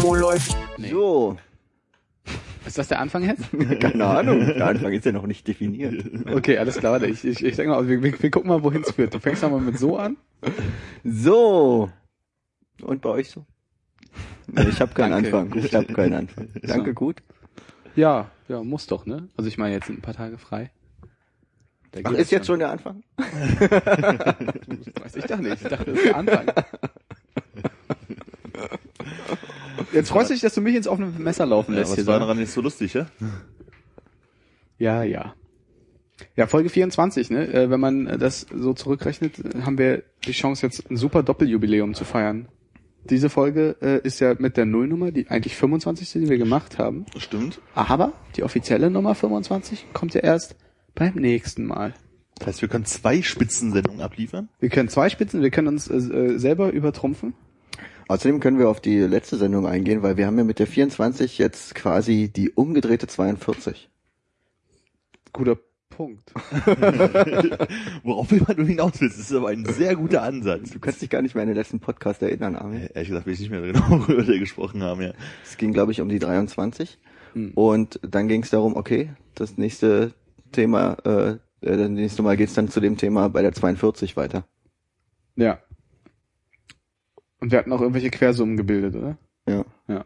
Wo läuft? So, Ist das der Anfang jetzt? keine Ahnung. Der Anfang ist ja noch nicht definiert. Okay, alles klar. Ich, ich, ich denke mal, wir, wir, gucken mal, wohin es führt. Du fängst mal mit so an. So. Und bei euch so? Nee, ich habe keinen Danke. Anfang. Ich habe keinen Anfang. Danke, gut. Ja, ja, muss doch, ne? Also ich meine, jetzt sind ein paar Tage frei. Ach, ist jetzt schon der Anfang? Weiß ich doch nicht. Ich dachte, das ist der Anfang. Jetzt freust du dich, dass du mich ins offene Messer laufen Ja, lässt. was hier, war daran nicht so lustig, ja? Ja, ja. Ja, Folge 24, ne? Äh, wenn man das so zurückrechnet, haben wir die Chance, jetzt ein super Doppeljubiläum zu feiern. Diese Folge äh, ist ja mit der Nullnummer, die eigentlich 25. die wir gemacht haben. Stimmt. Aber die offizielle Nummer 25 kommt ja erst beim nächsten Mal. Das heißt, wir können zwei Spitzensendungen abliefern. Wir können zwei Spitzen, wir können uns äh, selber übertrumpfen. Außerdem können wir auf die letzte Sendung eingehen, weil wir haben ja mit der 24 jetzt quasi die umgedrehte 42. Guter Punkt. Worauf immer du hinaus willst, das ist aber ein sehr guter Ansatz. Du kannst dich gar nicht mehr an den letzten Podcast erinnern, Armin. Äh, Ehrlich gesagt, weiß ich nicht mehr genau, worüber wir gesprochen haben, ja. Es ging, glaube ich, um die 23. Hm. Und dann ging es darum, okay, das nächste Thema, äh, äh, das nächste Mal geht's dann zu dem Thema bei der 42 weiter. Ja. Und wir hatten auch irgendwelche Quersummen gebildet, oder? Ja. Ja.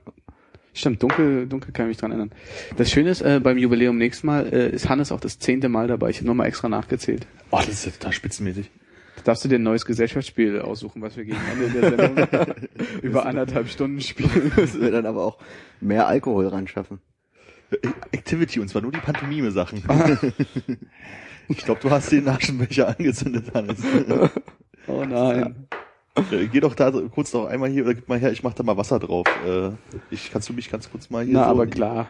Stimmt, dunkel, dunkel kann ich mich dran erinnern. Das Schöne ist, äh, beim Jubiläum nächstes Mal äh, ist Hannes auch das zehnte Mal dabei. Ich habe nochmal extra nachgezählt. Oh, das ist ja total spitzenmäßig. Da darfst du dir ein neues Gesellschaftsspiel aussuchen, was wir gegen Ende der Sendung über anderthalb Stunden spielen. Müssen wir dann aber auch mehr Alkohol ran schaffen. Activity, und zwar nur die Pantomime-Sachen. ich glaube, du hast den Aschenbecher angezündet, Hannes. Oh nein. Äh, Geh doch da kurz noch einmal hier, oder gib mal her, ich mach da mal Wasser drauf. Äh, ich, kannst du mich ganz kurz mal hier Na, so... aber klar.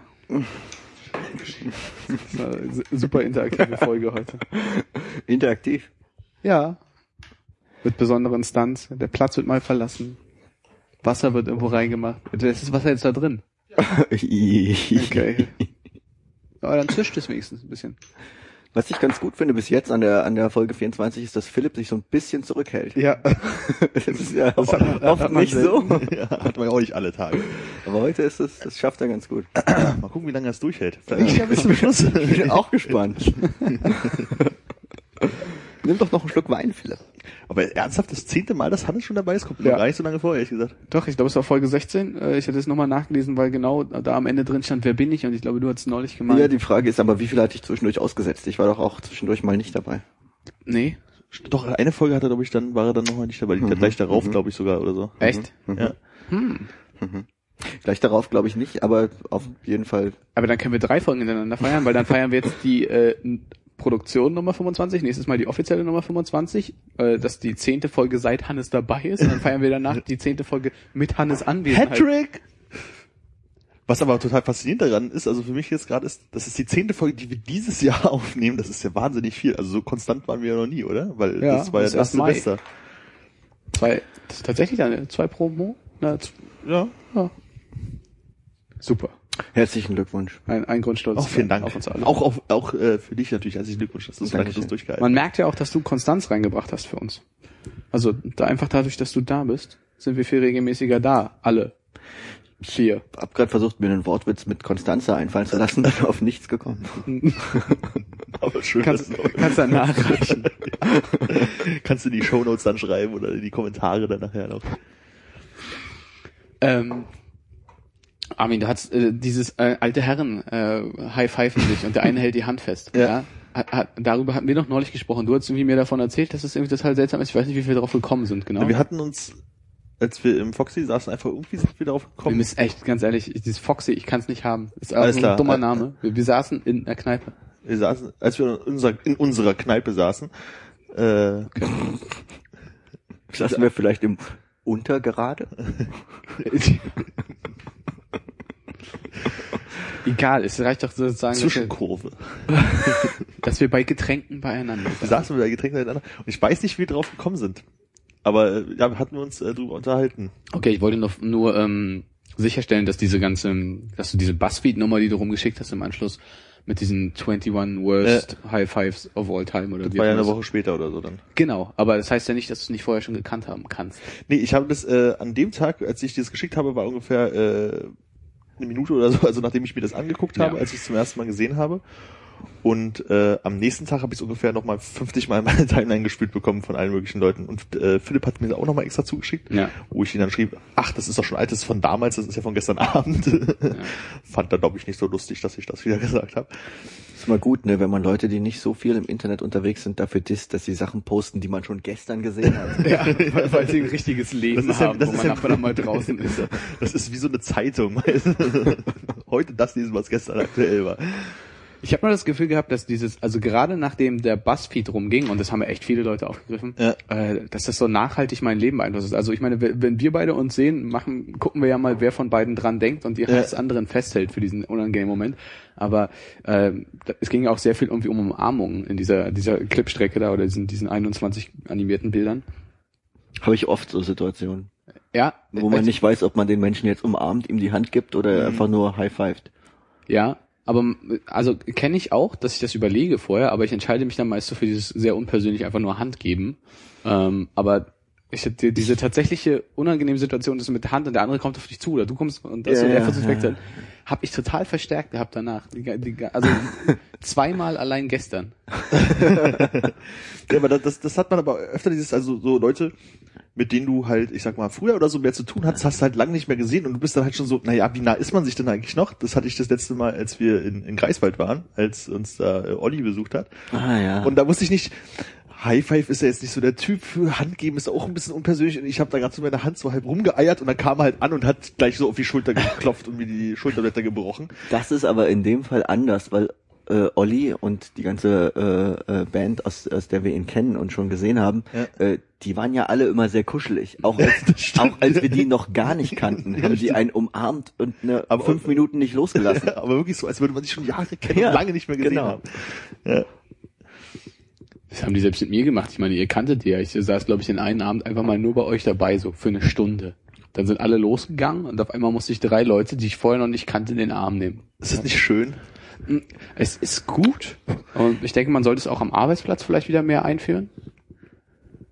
Super interaktive Folge heute. Interaktiv. Ja. Mit besonderen Stunts. Der Platz wird mal verlassen. Wasser wird irgendwo reingemacht. Das ist Wasser jetzt da drin. Okay. Aber dann zischt es wenigstens ein bisschen. Was ich ganz gut finde bis jetzt an der, an der Folge 24 ist, dass Philipp sich so ein bisschen zurückhält. Ja. Das ist ja Das hat oft man nicht so. ja, hat man ja auch nicht alle Tage. Aber heute ist es, das schafft er ganz gut. Mal gucken, wie lange das durchhält. Vielleicht ja bis zum Schluss. Ich bin auch gespannt. Nimm doch noch einen Schluck Wein, Philipp. Aber ernsthaft, das zehnte Mal, dass Hannes schon dabei ist, kommt mir Ja. gar nicht so lange vor, ehrlich gesagt. Doch, ich glaube, es war Folge 16. Äh, Ich hatte es nochmal nachgelesen, weil genau da am Ende drin stand, wer bin ich? Und ich glaube, du hast es neulich gemeint. Ja, die Frage ist aber, wie viel hatte ich zwischendurch ausgesetzt? Ich war doch auch zwischendurch mal nicht dabei. nee. Doch, eine Folge hat er, glaube ich, dann war er dann nochmal nicht dabei. Die Mhm. gleich darauf, Mhm. glaube ich, sogar oder so. Echt? Ja. Hm. Gleich darauf glaube ich nicht, aber auf jeden Fall. Aber dann können wir drei Folgen hintereinander feiern, weil dann feiern wir jetzt die äh, Produktion Nummer 25, nächstes Mal die offizielle Nummer 25, äh, das ist die zehnte Folge seit Hannes dabei ist und dann feiern wir danach die zehnte Folge mit Hannes Anwesenheit. Patrick! Was aber total faszinierend daran ist, also für mich jetzt gerade ist, das ist die zehnte Folge, die wir dieses Jahr aufnehmen, das ist ja wahnsinnig viel. Also so konstant waren wir ja noch nie, oder? Weil Ja, das war ja das das. Semester. Zwei, das ist tatsächlich dann zwei pro Mo? Na, Ja. ja. Super. Herzlichen Glückwunsch. Ein, ein Grund stolz Auch vielen Dank. auf uns alle. Auch, auch, auch äh, für dich natürlich herzlichen Glückwunsch, dass du so lange das durchgehalten Man merkt ja auch, dass du Konstanz reingebracht hast für uns. Also da einfach dadurch, dass du da bist, sind wir viel regelmäßiger da. Alle. Vier. Hab gerade versucht, mir einen Wortwitz mit Konstanze einfallen zu lassen, dann auf nichts gekommen. Aber schön, Kannst, du kannst dann nachreichen. kannst du die Shownotes dann schreiben oder die Kommentare dann nachher noch. Ähm, Armin, du hast äh, dieses äh, alte Herren äh, High Five dich und der eine hält die Hand fest. Ja. Ja. Hat, hat, darüber hatten wir noch neulich gesprochen. Du hast irgendwie mir davon erzählt, dass es irgendwie total seltsam ist. Ich weiß nicht, wie wir darauf gekommen sind, genau. Wir hatten uns, als wir im Foxy saßen, einfach irgendwie sind wir darauf wir gekommen. müssen echt, ganz ehrlich, dieses Foxy, ich kann es nicht haben. Ist auch Alles ein klar. dummer Äh, Name. Wir, wir saßen in einer Kneipe. Wir saßen, als wir in unserer, in unserer Kneipe saßen, äh, Saßen wir vielleicht im Untergerade? Egal, es reicht doch sozusagen, wir, Zwischenkurve. dass wir bei Getränken beieinander Wir saßen mit der Getränke miteinander und ich weiß nicht, wie wir drauf gekommen sind. Aber äh, ja, wir hatten uns äh, drüber unterhalten. Okay, ich wollte nur, nur ähm, sicherstellen, dass diese ganze, dass du diese Buzzfeed-Nummer, die du rumgeschickt hast im Anschluss, mit diesen 21 Worst High Fives of All Time oder Das wie war ja eine Woche später oder so dann. Genau, aber das heißt ja nicht, dass du es nicht vorher schon gekannt haben kannst. Nee, ich habe das äh, an dem Tag, als ich dir das geschickt habe, war ungefähr äh, eine Minute oder so, also nachdem ich mir das angeguckt habe, Ja. als ich es zum ersten Mal gesehen habe. Und äh, am nächsten Tag habe ich es ungefähr nochmal 50 Mal in meine Timeline gespielt bekommen von allen möglichen Leuten. Und äh, Philipp hat mir das auch nochmal extra zugeschickt, Ja. wo ich ihn dann schrieb, ach, das ist doch schon alt, das ist von damals, das ist ja von gestern Abend. Fand er, glaube ich, nicht so lustig, dass ich das wieder gesagt habe. Ist mal gut, ne, wenn man Leute, die nicht so viel im Internet unterwegs sind, dafür disst, dass sie Sachen posten, die man schon gestern gesehen hat. Ja, weil, weil sie ein richtiges Leben Das ist ja- haben, das wo ist man ja- nachher dann mal draußen ist. Das ist wie so eine Zeitung. Heute das lesen, was gestern aktuell war. Ich habe mal das Gefühl gehabt, dass dieses, also gerade nachdem der Buzzfeed rumging, und das haben ja echt viele Leute aufgegriffen, Ja. äh, dass das so nachhaltig mein Leben beeinflusst. Also ich meine, wenn wir beide uns sehen, machen, gucken wir ja mal, wer von beiden dran denkt und die Ja. des anderen festhält für diesen unangenehmen Moment. Aber da- es ging ja auch sehr viel irgendwie um Umarmungen in dieser dieser Clipstrecke da oder diesen, diesen 21 animierten Bildern. Habe ich oft so Situationen, Ja, wo man äh, nicht weiß, ob man den Menschen jetzt umarmt, ihm die Hand gibt oder einfach nur high-fived. Ja, aber also kenne ich auch, dass ich das überlege vorher, aber ich entscheide mich dann meist so für dieses sehr unpersönlich einfach nur Hand geben. Ähm, aber ich die, diese tatsächliche unangenehme Situation, das mit der Hand und der andere kommt auf dich zu oder du kommst und das Ja, und er ja, versucht ja. wegzuhalten, habe ich total verstärkt gehabt danach. Die, die, also zweimal allein gestern. Ja, aber das, das hat man aber öfter dieses, also so Leute, mit denen du halt, ich sag mal, früher oder so mehr zu tun hast, hast du halt lange nicht mehr gesehen und du bist dann halt schon so, naja, wie nah ist man sich denn eigentlich noch? Das hatte ich das letzte Mal, als wir in, in Greifswald waren, als uns da äh, Olli besucht hat. Ah ja. Und da wusste ich nicht, High Five ist ja jetzt nicht so der Typ für Handgeben, ist auch ein bisschen unpersönlich und ich habe da gerade so meine Hand so halb rumgeeiert und dann kam er halt an und hat gleich so auf die Schulter geklopft und mir die Schulterblätter gebrochen. Das ist aber in dem Fall anders, weil äh, Olli und die ganze äh, äh, Band, aus, aus der wir ihn kennen und schon gesehen haben, Ja. äh, die waren ja alle immer sehr kuschelig. Auch als, auch als wir die noch gar nicht kannten, haben die einen umarmt und eine Aber- fünf Minuten nicht losgelassen. aber wirklich so, als würde man sich schon Jahre kennen Ja, und lange nicht mehr gesehen genau. haben. Ja. Das haben die selbst mit mir gemacht. Ich meine, ihr kanntet die ja. Ich saß, glaube ich, den einen Abend einfach mal nur bei euch dabei, so für eine Stunde. Dann sind alle losgegangen und auf einmal musste ich drei Leute, die ich vorher noch nicht kannte, in den Arm nehmen. Ist das nicht schön? Es ist gut und ich denke, man sollte es auch am Arbeitsplatz vielleicht wieder mehr einführen.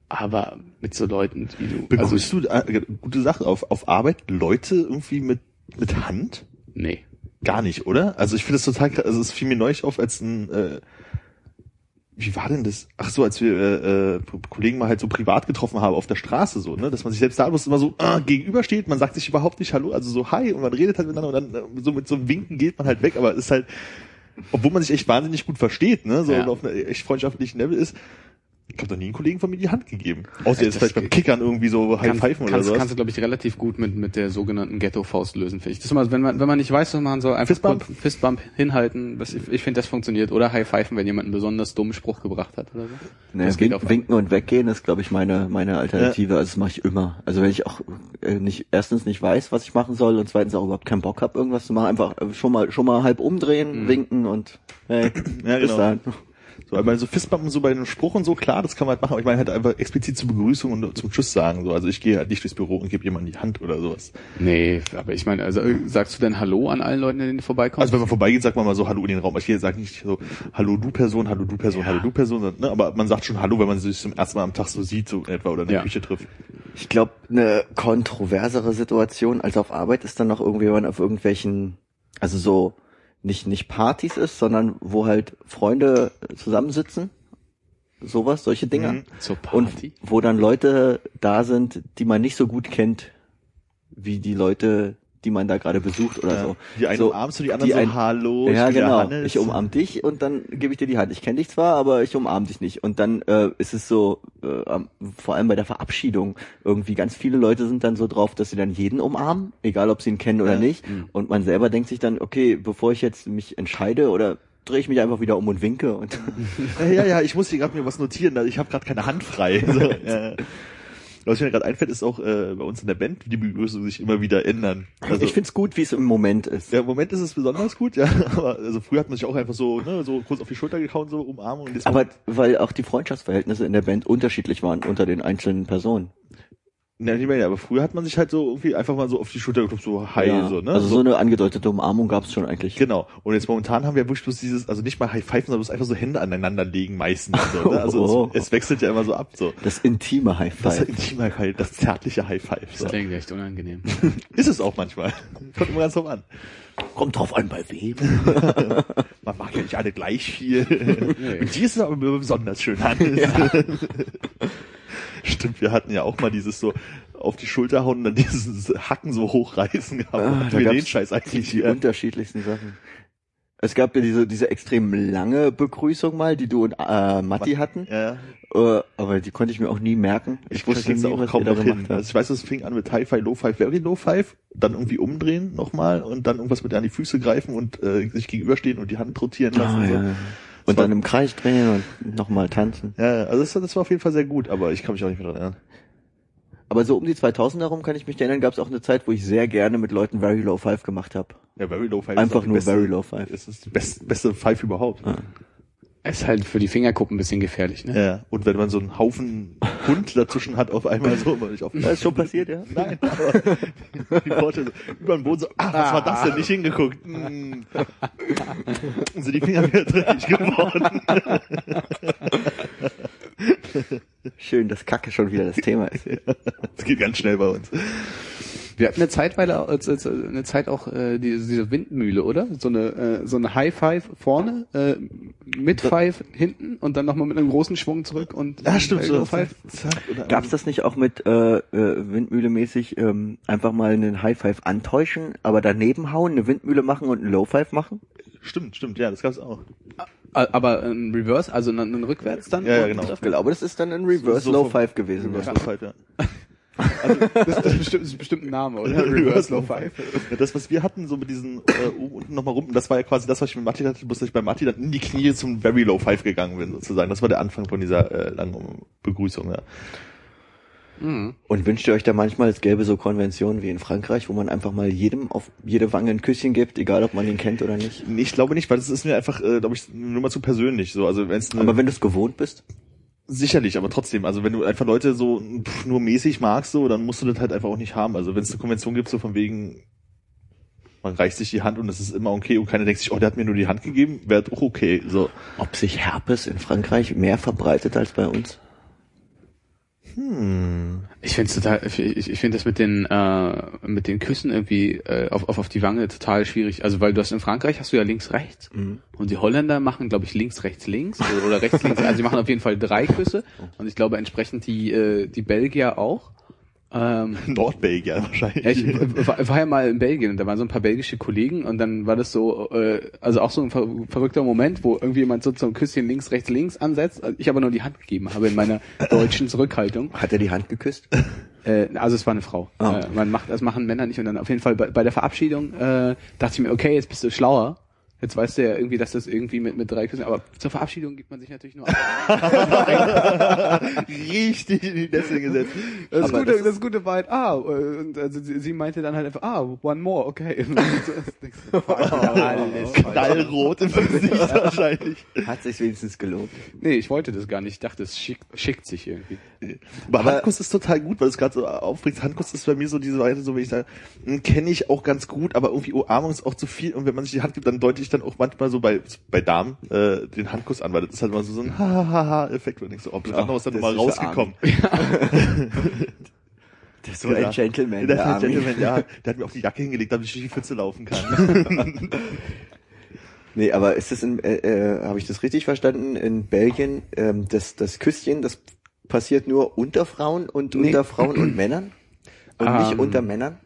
Aber mit so Leuten wie du. Also, Begrüßt du, äh, gute Sache, auf, auf Arbeit Leute irgendwie mit, mit Hand? nee. Gar nicht, oder? Also ich finde das total krass. Also es fiel mir neulich auf, als ein, äh, wie war denn das? Ach so, als wir äh, äh, Kollegen mal halt so privat getroffen haben auf der Straße so, ne, dass man sich selbst da bloß immer so ah, gegenübersteht, man sagt sich überhaupt nicht Hallo, also so Hi und man redet halt miteinander und dann äh, so mit so einem Winken geht man halt weg, aber es ist halt, obwohl man sich echt wahnsinnig gut versteht, ne, so Ja. auf einer echt freundschaftlichen Level ist. Ich habe doch nie einen Kollegen von mir die Hand gegeben. Außer jetzt Das vielleicht beim Kickern irgendwie so High Kannst, Pfeifen oder kannst, sowas. kannst du, glaube ich, relativ gut mit, mit der sogenannten Ghetto-Faust lösen, finde ich. Das ist immer, wenn man, wenn man nicht weiß, was man soll, einfach Fistbump? kurz Fistbump hinhalten. Was, ich ich finde, das funktioniert. Oder High-Pfeifen, wenn jemand einen besonders dummen Spruch gebracht hat oder so. Ne, das geht auf winken und weggehen ist, glaube ich, meine meine Alternative. Also das mache ich immer. Also wenn ich auch äh, nicht erstens nicht weiß, was ich machen soll und zweitens auch überhaupt keinen Bock habe, irgendwas zu machen, einfach äh, schon mal schon mal halb umdrehen, winken und hey, Ja, bis genau. dann. So, aber so Fistbumpen so bei einem Spruch und so, klar, das kann man halt machen, aber ich meine halt einfach explizit zur Begrüßung und zum Tschüss sagen. So. Also ich gehe halt nicht durchs Büro und gebe jemandem die Hand oder sowas. Nee, aber ich meine, also sagst du denn Hallo an allen Leuten, denen du vorbeikommst? Also wenn man vorbeigeht, sagt man mal so Hallo in den Raum. Ich sage nicht so Hallo du Person, Hallo du Person, Hallo du Person, sondern, ne, aber man sagt schon Hallo, wenn man sich zum ersten Mal am Tag so sieht, so etwa oder in der Ja. Küche trifft. Ich glaube, eine kontroversere Situation als auf Arbeit ist dann noch irgendwie, wenn man auf irgendwelchen, also so nicht nicht Partys ist, sondern wo halt Freunde zusammensitzen, sowas, solche Dinger. Mhm. Zur Und Party? wo dann Leute da sind, die man nicht so gut kennt, wie die Leute, die man da gerade besucht oder Ja. so. Die einen so, umarmst du, die anderen die so ein- Hallo. ja, ich bin der genau. Hannes. Ich umarm dich und dann gebe ich dir die Hand. Ich kenne dich zwar, aber ich umarm dich nicht. Und dann äh, ist es so, äh, vor allem bei der Verabschiedung, irgendwie ganz viele Leute sind dann so drauf, dass sie dann jeden umarmen, egal ob sie ihn kennen oder Ja. nicht. Und man selber denkt sich dann, okay, bevor ich jetzt mich entscheide oder drehe ich mich einfach wieder um und winke und Ja, ja, ja, ich muss hier gerade mir was notieren, also ich habe gerade keine Hand frei. So, ja. Was mir gerade einfällt, ist auch äh, bei uns in der Band, wie die Begrüßungen sich immer wieder ändern. Also ich find's gut, wie es im Moment ist. ja, im Moment ist es besonders gut, ja. Aber also früher hat man sich auch einfach so, ne, so kurz auf die Schulter gekaut, so Umarmung. Und Aber weil auch die Freundschaftsverhältnisse in der Band unterschiedlich waren unter den einzelnen Personen. Ne, nicht mehr, ja, aber früher hat man sich halt so irgendwie einfach mal so auf die Schulter geklopft, so hi, Ja, so, ne? Also so eine angedeutete Umarmung gab's schon eigentlich. Genau. Und jetzt momentan haben wir wirklich bloß dieses, also nicht mal High Five, sondern bloß einfach so Hände aneinander legen meistens. So, ne? Also Oh. es, es wechselt ja immer so ab. So. Das intime High Das Five. intime halt, das zärtliche High Five. So. Das klingt echt unangenehm. Ist es auch manchmal. Kommt immer ganz drauf an. Kommt drauf an, bei wem. Man mag ja nicht alle gleich viel. Nee. Und die ist es aber besonders schön an. Stimmt, wir hatten ja auch mal dieses so auf die Schulter hauen und dann dieses Hacken so hochreißen gehabt. Ah, da wir den Scheiß eigentlich die hier. unterschiedlichsten Sachen. Es gab ja diese, diese extrem lange Begrüßung mal, die du und äh, Matti hatten. Ja. Äh, aber die konnte ich mir auch nie merken. Ich wusste jetzt nie, auch kaum noch hin. Also ich weiß, es fing an mit High Five, Low Five, Very Low Five, dann irgendwie umdrehen nochmal und dann irgendwas mit an die Füße greifen und äh, sich gegenüberstehen und die Hand rotieren lassen. Ah, so. ja. Und dann im Kreis drehen und nochmal tanzen. Ja, also das, das war auf jeden Fall sehr gut, aber ich kann mich auch nicht mehr dran erinnern. Aber so um die 2000 herum kann ich mich erinnern, gab es auch eine Zeit, wo ich sehr gerne mit Leuten Very Low Five gemacht habe. Ja, Very Low Five Einfach ist nur beste, Very Low Five. Das ist die beste, beste Five überhaupt. Ist halt für die Fingerkuppen ein bisschen gefährlich, ne? Ja, und wenn man so einen Haufen Hund dazwischen hat, auf einmal so, immer nicht auf Das ist schon passiert, ja? Nein, aber die Worte so über den Boden so, ah, was war das denn? Nicht hingeguckt. Hm. Sind die Finger wieder dreckig geworden. Schön, dass Kacke schon wieder das Thema ist. Das geht ganz schnell bei uns. Wir hatten eine Zeitweile, äh, eine Zeit auch äh, diese, diese Windmühle, oder? So eine äh, so eine High Five vorne, äh, mit Five hinten und dann nochmal mit einem großen Schwung zurück und Ja, stimmt. So, Low Five. Gab's das nicht auch mit äh, äh, Windmühle-mäßig ähm, einfach mal einen High Five antäuschen, aber daneben hauen, eine Windmühle machen und einen Low Five machen? Stimmt, stimmt, ja, das gab's auch. Aber ein Reverse, also ein, ein rückwärts dann? Ja, ja, genau. Ich glaube, das ist dann ein Reverse So- so Low Five gewesen. Reverse ja. Low Five, ja. Das, das, ist bestimmt, das ist bestimmt ein Name, oder? Reverse Low Five. Ja, das, was wir hatten, so mit diesen äh, oben unten nochmal rum, das war ja quasi das, was ich mit Matti hatte, bloß dass ich bei Matti dann in die Knie zum Very Low Five gegangen bin, sozusagen. Das war der Anfang von dieser äh, langen Begrüßung, ja. Und wünscht ihr euch da manchmal, es gäbe so Konventionen wie in Frankreich, wo man einfach mal jedem auf jede Wange ein Küsschen gibt, egal ob man ihn kennt oder nicht? Nee, ich glaube nicht, weil das ist mir einfach, äh, glaube ich, nur mal zu persönlich. So, also wenn es Aber wenn du es gewohnt bist? Sicherlich, aber trotzdem, also wenn du einfach Leute so pff, nur mäßig magst, so, dann musst du das halt einfach auch nicht haben. Also wenn es eine Konvention gibt, so von wegen, man reicht sich die Hand und es ist immer okay und keiner denkt sich, oh, der hat mir nur die Hand gegeben, wäre auch okay. So, Ob sich Herpes in Frankreich mehr verbreitet als bei uns? Ich finde total, ich, ich finde das mit den äh, mit den Küssen irgendwie äh, auf, auf auf die Wange total schwierig. Also weil du hast in Frankreich hast du ja links rechts und die Holländer machen glaube ich links rechts links oder, oder rechts links. Also sie machen auf jeden Fall drei Küsse und ich glaube entsprechend die äh, die Belgier auch. Ähm, Nordbelgier wahrscheinlich. ja, ich war, war ja mal in Belgien und da waren so ein paar belgische Kollegen und dann war das so, äh, also auch so ein ver verrückter Moment, wo irgendwie jemand so zum Küsschen links, rechts, links ansetzt, ich aber nur die Hand gegeben habe in meiner deutschen Zurückhaltung. Hat er die Hand geküsst? Äh, also es war eine Frau. Ah. Äh, man macht, das machen Männer nicht und dann auf jeden Fall bei, bei der Verabschiedung äh, dachte ich mir, okay, jetzt bist du schlauer. Jetzt weißt du ja irgendwie, dass das irgendwie mit, mit drei Küssen, aber zur Verabschiedung gibt man sich natürlich nur Richtig in die Nässe gesetzt. Das, Aber Gute, das das, ist- Gute war halt, ah, und also sie, sie meinte dann halt einfach, ah, one more, okay. Alles. Knallrot im Gesicht wahrscheinlich. Hat sich wenigstens gelohnt. Nee, ich wollte das gar nicht. Ich dachte, es schickt, schickt sich irgendwie. Aber, Handkuss ist total gut, weil es gerade so aufbringt. Handkuss ist bei mir so diese Weise, so wenn ich sage, kenne ich auch ganz gut, aber irgendwie Umarmung ist auch zu viel. Und wenn man sich die Hand gibt, dann deute ich dann auch manchmal so bei bei Damen äh, den Handkuss an, weil das ist halt immer so, so ein Ha-Ha-Ha-Effekt, wenn ich so, ob das andere ist dann das mal ist ja rausgekommen. Das ist so ein Gentleman. Der, der der, Armin. Gentleman, ja, der hat mir auch die Jacke hingelegt, damit ich durch die Pfütze laufen kann. Nee, aber ist das in, äh, äh, habe ich das richtig verstanden? In Belgien, ähm, das, das Küsschen, das passiert nur unter Frauen und Nee. unter Frauen und Männern? Und nicht Ähm, unter Männern?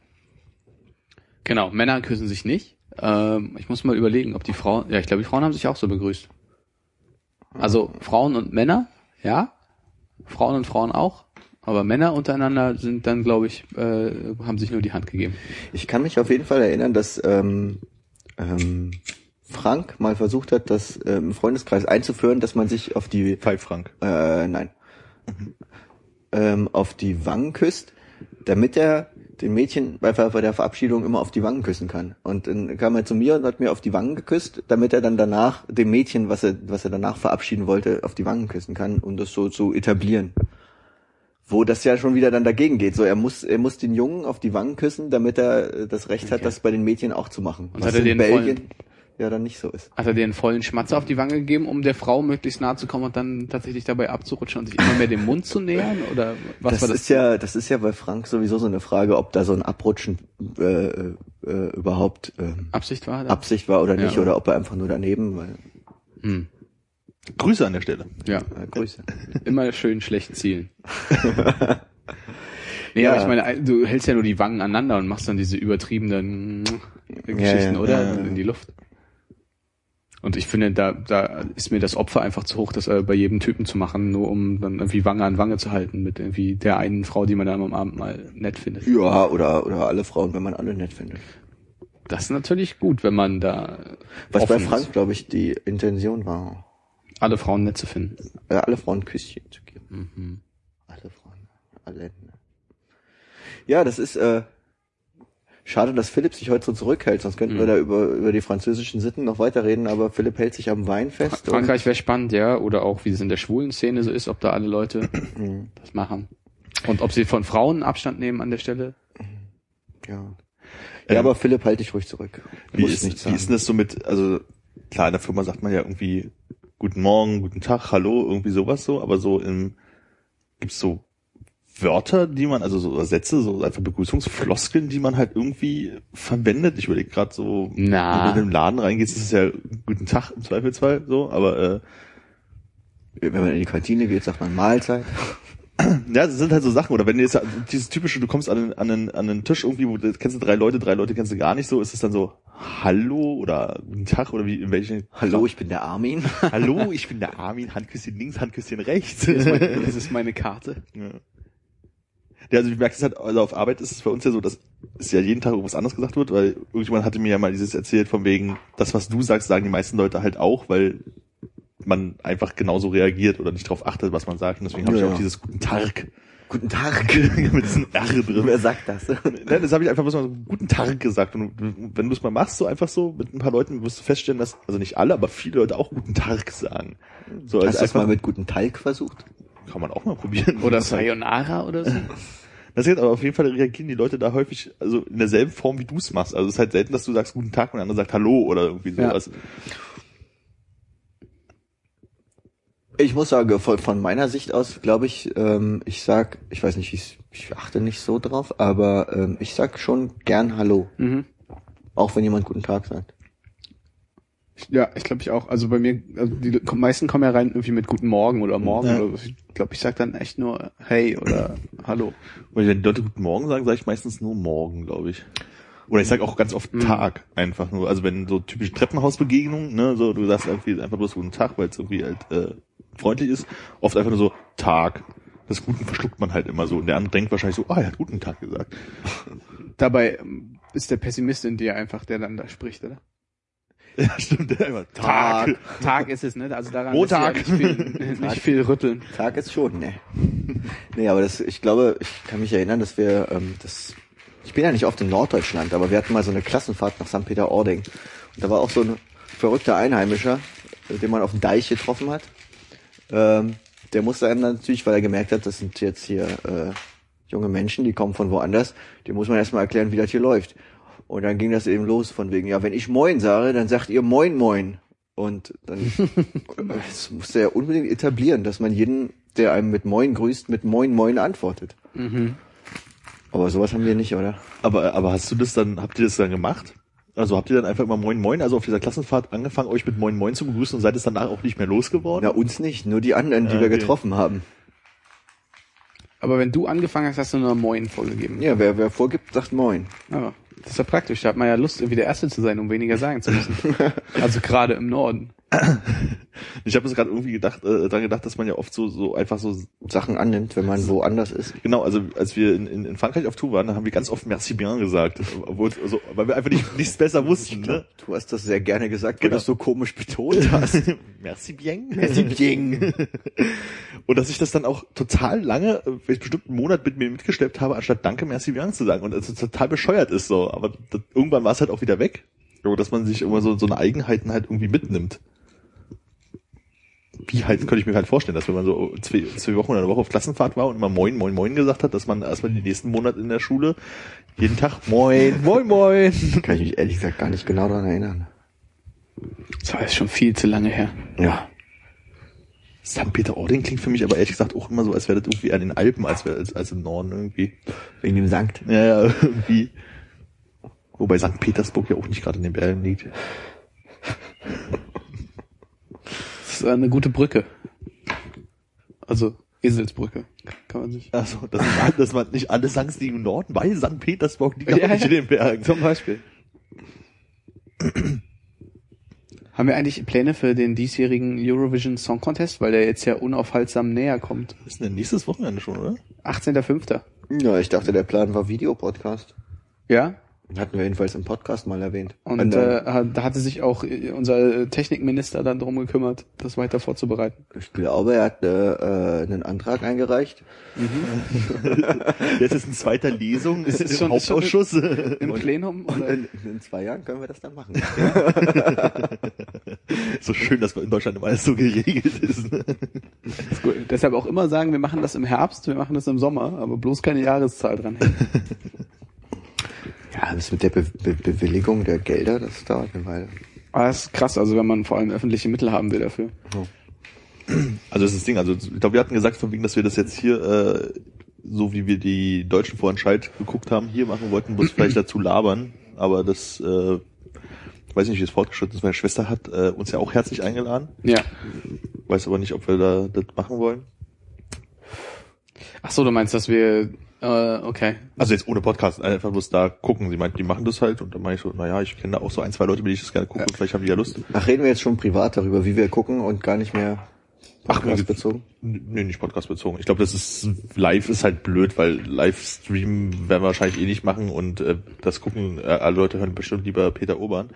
Genau, Männer küssen sich nicht. Ähm, ich muss mal überlegen, ob die Frauen, ja, ich glaube, die Frauen haben sich auch so begrüßt. Also Frauen und Männer, ja. Frauen und Frauen auch. Aber Männer untereinander sind dann, glaube ich, äh, haben sich nur die Hand gegeben. Ich kann mich auf jeden Fall erinnern, dass ähm, ähm, Frank mal versucht hat, das ähm, im Freundeskreis einzuführen, dass man sich auf die Five Frank. Äh, nein. ähm, auf die Wangen küsst, damit er den Mädchen bei, der Verabschiedung immer auf die Wangen küssen kann. Und dann kam er zu mir und hat mir auf die Wangen geküsst, damit er dann danach dem Mädchen, was er, was er danach verabschieden wollte, auf die Wangen küssen kann, um das so zu etablieren. Wo das ja schon wieder dann dagegen geht. So, er muss, er muss den Jungen auf die Wangen küssen, damit er das Recht hat, Okay. das bei den Mädchen auch zu machen. Und was hat er in den Belgien vollen- ja dann nicht so ist. Hat er dir einen vollen Schmatzer auf die Wange gegeben, um der Frau möglichst nahe zu kommen und dann tatsächlich dabei abzurutschen und sich immer mehr dem Mund zu nähern? Oder was das, war das? ist ja, das ist ja bei Frank sowieso so eine Frage, ob da so ein Abrutschen äh, äh, überhaupt ähm, Absicht war? Da? Absicht war oder Ja. nicht, oder ob er einfach nur daneben, weil Hm. Grüße an der Stelle. Ja, äh, Grüße. immer schön schlecht zielen. nee, Ja. aber ich meine, du hältst ja nur die Wangen aneinander und machst dann diese übertriebenen Geschichten, ja, oder? ja, ja. In die Luft. Und ich finde, da, da ist mir das Opfer einfach zu hoch, das äh, bei jedem Typen zu machen, nur um dann irgendwie Wange an Wange zu halten mit irgendwie der einen Frau, die man dann am Abend mal nett findet. Ja, oder, oder alle Frauen, wenn man alle nett findet. Das ist natürlich gut, wenn man da Was bei Frank, glaube ich, die Intention war, alle Frauen nett zu finden. äh, alle Frauen Küsschen zu geben. Mhm. Alle Frauen, alle. Ne? Ja, das ist äh, schade, dass Philipp sich heute so zurückhält, sonst könnten wir Mhm. da über, über die französischen Sitten noch weiterreden, aber Philipp hält sich am Wein fest. Frankreich wäre spannend, ja, oder auch wie es in der schwulen Szene so ist, ob da alle Leute Mhm. das machen. Und ob sie von Frauen Abstand nehmen an der Stelle. Ja. Ähm, Ja, aber Philipp, halt dich ruhig zurück. Wie ist, wie ist denn das so mit, also klar, in der Firma sagt man ja irgendwie guten Morgen, guten Tag, hallo, irgendwie sowas so, aber so im, gibt's so Wörter, die man, also so Sätze, so einfach Begrüßungsfloskeln, die man halt irgendwie verwendet. Ich überlege gerade so, Na. wenn du in den Laden reingehst, ist es ja guten Tag im Zweifelsfall so, aber äh, Wenn man in die Kantine geht, sagt man Mahlzeit. Ja, das sind halt so Sachen. Oder wenn du jetzt dieses typische, du kommst an einen, an einen, an einen Tisch irgendwie, wo du kennst du drei Leute, drei Leute kennst du gar nicht so, ist es dann so Hallo oder Guten Tag oder wie in welchen Hallo, ich bin der Armin. Hallo, ich bin der Armin, Handküsschen links, Handküsschen rechts. Das ist meine, das ist meine Karte. ja. Ja, also ich merke es halt, also auf Arbeit ist es bei uns ja so, dass es ja jeden Tag irgendwas anderes gesagt wird, weil irgendjemand hatte mir ja mal dieses erzählt von wegen, das, was du sagst, sagen die meisten Leute halt auch, weil man einfach genauso reagiert oder nicht darauf achtet, was man sagt. Und deswegen habe Ja, ich auch ja. dieses Guten Tag Guten Tag. mit diesem R drin. Wer sagt das? Nein, das habe ich einfach bloß mal so guten Tag gesagt. Und wenn du es mal machst, so einfach so mit ein paar Leuten, wirst du feststellen, dass, also nicht alle, aber viele Leute auch guten Tag sagen. So, also Hast du das einfach, mal mit guten Talg versucht? kann man auch mal probieren. Oder halt- Sayonara oder so. Das ist aber auf jeden Fall reagieren die Leute da häufig, also in derselben Form, wie du es machst. Also es ist halt selten, dass du sagst guten Tag und der andere sagt Hallo oder irgendwie Ja. sowas. Ich muss sagen, von, von meiner Sicht aus glaube ich, ähm, ich sag, ich weiß nicht, ich, ich achte nicht so drauf, aber ähm, ich sag schon gern Hallo, Mhm. auch wenn jemand guten Tag sagt. Ja, ich glaube ich auch. Also bei mir, also die meisten kommen ja rein irgendwie mit Guten Morgen oder Morgen Ja. oder was. Ich glaube, ich sag dann echt nur Hey oder Hallo. Und wenn die Leute guten Morgen sagen, sage ich meistens nur Morgen, glaube ich. Oder ich sage auch ganz oft Mhm. Tag einfach nur. Also wenn so typische Treppenhausbegegnungen, ne, so du sagst irgendwie einfach bloß guten Tag, weil es irgendwie halt äh, freundlich ist. Oft einfach nur so Tag. Das Guten verschluckt man halt immer so. Und der andere denkt wahrscheinlich so, ah, er hat guten Tag gesagt. Dabei ähm, ist der Pessimist in dir einfach, der dann da spricht, oder? Ja, stimmt. Der immer, Tag. Tag ist es, ne? Also daran Montag. sich ja nicht viel, nicht viel rütteln. Tag ist schon, ne. nee, aber das, ich glaube, ich kann mich erinnern, dass wir, ähm, das, ich bin ja nicht oft in Norddeutschland, aber wir hatten mal so eine Klassenfahrt nach St. Peter-Ording. Und da war auch so ein verrückter Einheimischer, äh, den man auf dem Deich getroffen hat. Ähm, der musste einem dann natürlich, weil er gemerkt hat, das sind jetzt hier äh, junge Menschen, die kommen von woanders, dem muss man erstmal erklären, wie das hier läuft. Und dann ging das eben los von wegen, ja, wenn ich Moin sage, dann sagt ihr Moin Moin. Und dann das musste er unbedingt etablieren, dass man jeden, der einem mit Moin grüßt, mit Moin Moin antwortet. Mhm. Aber sowas haben wir nicht, oder? Aber, aber hast du das dann, habt ihr das dann gemacht? Also habt ihr dann einfach immer Moin Moin, also auf dieser Klassenfahrt angefangen, euch mit Moin Moin zu begrüßen und seid es danach auch nicht mehr losgeworden? Na, uns nicht, nur die anderen, die Ja, wir okay. getroffen haben. Aber wenn du angefangen hast, hast du nur Moin vorgegeben. Ja, wer, wer vorgibt, sagt Moin. Aber das ist ja praktisch. Da hat man ja Lust, irgendwie der Erste zu sein, um weniger sagen zu müssen. also gerade im Norden. Ich habe jetzt gerade irgendwie gedacht, äh, dran gedacht, dass man ja oft so, so einfach so Sachen annimmt, wenn man woanders ist. Genau, also als wir in, in, in Frankreich auf Tour waren, da haben wir ganz oft Merci bien gesagt, obwohl, also, weil wir einfach nicht, nichts besser wussten. Ne? Du hast das sehr gerne gesagt, weil Genau. du es so komisch betont hast. Merci bien. Merci bien. Und dass ich das dann auch total lange, äh, vielleicht bestimmt einen Monat mit mir mitgeschleppt habe, anstatt Danke, merci bien zu sagen. Und es total bescheuert ist so. Aber das, irgendwann war es halt auch wieder weg. Dass man sich immer so, so eine Eigenheiten halt irgendwie mitnimmt. Wie halt, könnte ich mir halt vorstellen, dass wenn man so zwei, zwei Wochen oder eine Woche auf Klassenfahrt war und immer Moin, Moin, Moin gesagt hat, dass man erstmal die nächsten Monate in der Schule jeden Tag Moin, Moin, Moin. Kann ich mich ehrlich gesagt gar nicht genau daran erinnern. Das war jetzt schon viel zu lange her. Ja. St. Peter-Ording klingt für mich aber ehrlich gesagt auch immer so, als wäre das irgendwie an den Alpen, als, wär, als, als im Norden irgendwie. Wegen dem Sankt. Ja, ja, irgendwie. Wobei St. Petersburg ja auch nicht gerade in den Bergen liegt. Das ist eine gute Brücke. Also Eselsbrücke. Kann man sich. Also, dass man, dass man nicht alle Sanks liegen im Norden, weil St. Petersburg liegt Ja, auch nicht ja. in den Bergen. Zum Beispiel. Haben wir eigentlich Pläne für den diesjährigen Eurovision Song Contest, weil der jetzt ja unaufhaltsam näher kommt? Das ist denn nächstes Wochenende schon, oder? 18.05. Ja, ich dachte, der Plan war Videopodcast. Ja? Hatten wir jedenfalls im Podcast mal erwähnt. Und Und, äh, da hatte sich auch äh, unser Technikminister dann drum gekümmert, das weiter vorzubereiten. ich glaube, er hat äh, äh, einen Antrag eingereicht. Jetzt ist ein zweiter Lesung Ist es im schon- ist schon- Hauptausschuss. Im Plenum? Und Oder? in, in zwei Jahren können wir das dann machen. so schön, dass in Deutschland immer alles so geregelt ist. Ist gut. Deshalb auch immer sagen, wir machen das im Herbst, wir machen das im Sommer, aber bloß keine Jahreszahl dran. Ja, das mit der Be Be Bewilligung der Gelder, das dauert eine Weile. Aber das ist krass, also wenn man vor allem öffentliche Mittel haben will dafür. Also das ist das Ding, also ich glaube, wir hatten gesagt, von wegen, dass wir das jetzt hier, äh, so wie wir die deutschen Vorentscheid geguckt haben, hier machen wollten, muss vielleicht dazu labern, aber das, äh, ich weiß nicht, wie es fortgeschritten ist, meine Schwester hat äh, uns ja auch herzlich eingeladen, Ja. weiß aber nicht, ob wir da das machen wollen. Ach so, du meinst, dass wir, äh, okay. Also jetzt ohne Podcast, einfach bloß da gucken. Sie meint, die machen das halt und dann meine ich so, naja, ich kenne da auch so ein, zwei Leute, mit denen ich das gerne gucke, und vielleicht haben die ja Lust. Ach, reden wir jetzt schon privat darüber, wie wir gucken und gar nicht mehr Ach, Podcast bezogen? Nee, nicht Podcast bezogen. Ich glaube, das ist live ist halt blöd, weil Livestream werden wir wahrscheinlich eh nicht machen und äh, das gucken äh, alle Leute hören bestimmt lieber Peter Obern.